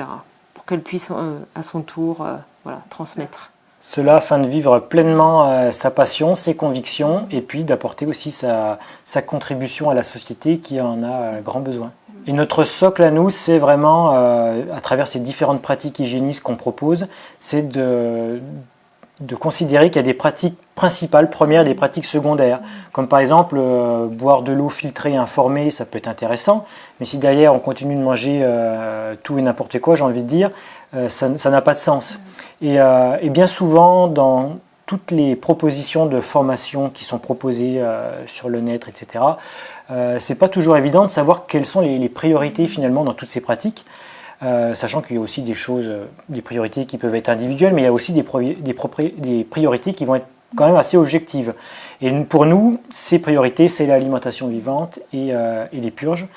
Pour qu'elle puisse à son tour voilà, transmettre. Cela afin de vivre pleinement euh, sa passion, ses convictions et puis d'apporter aussi sa, contribution à la société qui en a euh, grand besoin. Et notre socle à nous, c'est vraiment, euh, à travers ces différentes pratiques hygiénistes qu'on propose, c'est de, considérer qu'il y a des pratiques principales, premières, des pratiques secondaires. Comme par exemple, boire de l'eau filtrée informée, ça peut être intéressant, mais si derrière on continue de manger tout et n'importe quoi, j'ai envie de dire, ça n'a pas de sens. Euh, et, bien souvent, dans toutes les propositions de formation qui sont proposées euh, sur le net, etc., euh, c'est pas toujours évident de savoir quelles sont les, priorités finalement dans toutes ces pratiques, sachant qu'il y a aussi des choses, des priorités qui peuvent être individuelles, mais il y a aussi des, priorités qui vont être quand même assez objectives. Et pour nous, ces priorités, c'est l'alimentation vivante et, les purges,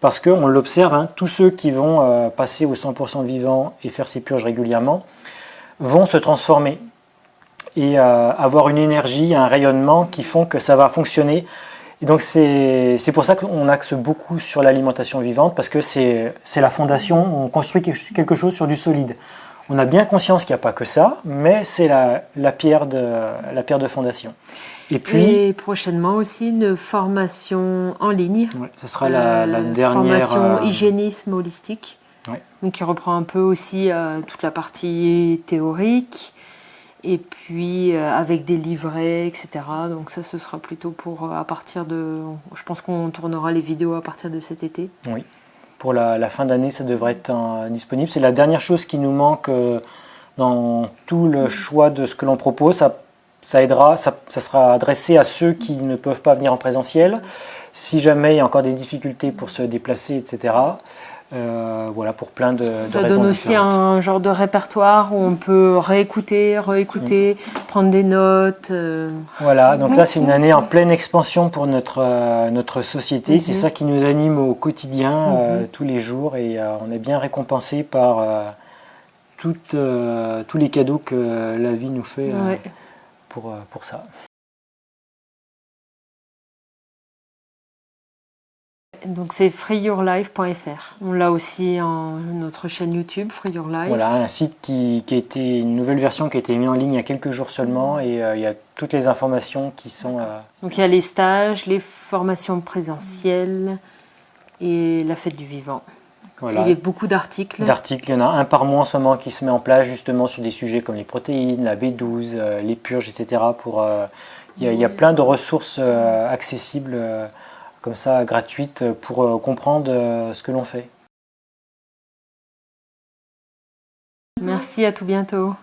parce qu'on l'observe, hein, tous ceux qui vont passer au 100% vivant et faire ces purges régulièrement, vont se transformer et euh, avoir une énergie, un rayonnement qui font que ça va fonctionner. Et donc c'est pour ça qu'on axe beaucoup sur l'alimentation vivante, parce que c'est la fondation, on construit quelque chose sur du solide. On a bien conscience qu'il n'y a pas que ça, mais c'est la, la pierre de fondation. Et puis prochainement aussi une formation en ligne. ce sera la, la euh, dernière formation euh, hygiénisme holistique. Donc il reprend un peu aussi euh, toute la partie théorique et puis euh, avec des livrets, etc. Donc ça, ce sera plutôt pour euh, à partir de... Je pense qu'on tournera les vidéos à partir de cet été. Oui. Pour la, fin d'année, ça devrait être disponible. C'est la dernière chose qui nous manque dans tout le choix de ce que l'on propose. Ça, ça aidera, ça, ça, sera adressé à ceux qui ne peuvent pas venir en présentiel. Si jamais il y a encore des difficultés pour se déplacer, etc. Euh, voilà, pour plein de, Ça donne aussi un genre de répertoire où on peut réécouter, réécouter, prendre des notes. Euh. Voilà, donc là c'est une année en pleine expansion pour notre, euh, notre société. C'est mhm. ça qui nous anime au quotidien, mhm. tous les jours, et on est bien récompensé par tous les cadeaux que la vie nous fait pour, pour ça. Donc c'est freeyourlife.fr. On l'a aussi en notre chaîne YouTube, Free Your Life. Voilà, un site qui, qui, a été une nouvelle version qui a été mise en ligne il y a quelques jours seulement et euh, il y a toutes les informations qui sont. Euh, Donc il y a les stages, les formations présentielles et la fête du vivant. Voilà. Il y a beaucoup d'articles. D'articles, il y en a un par mois en ce moment qui se met en place justement sur des sujets comme les protéines, la B12, euh, les purges, etc. Pour, il, y a, il, y a, plein de ressources accessibles comme ça gratuite pour euh, comprendre euh, ce que l'on fait. Merci, à tout bientôt.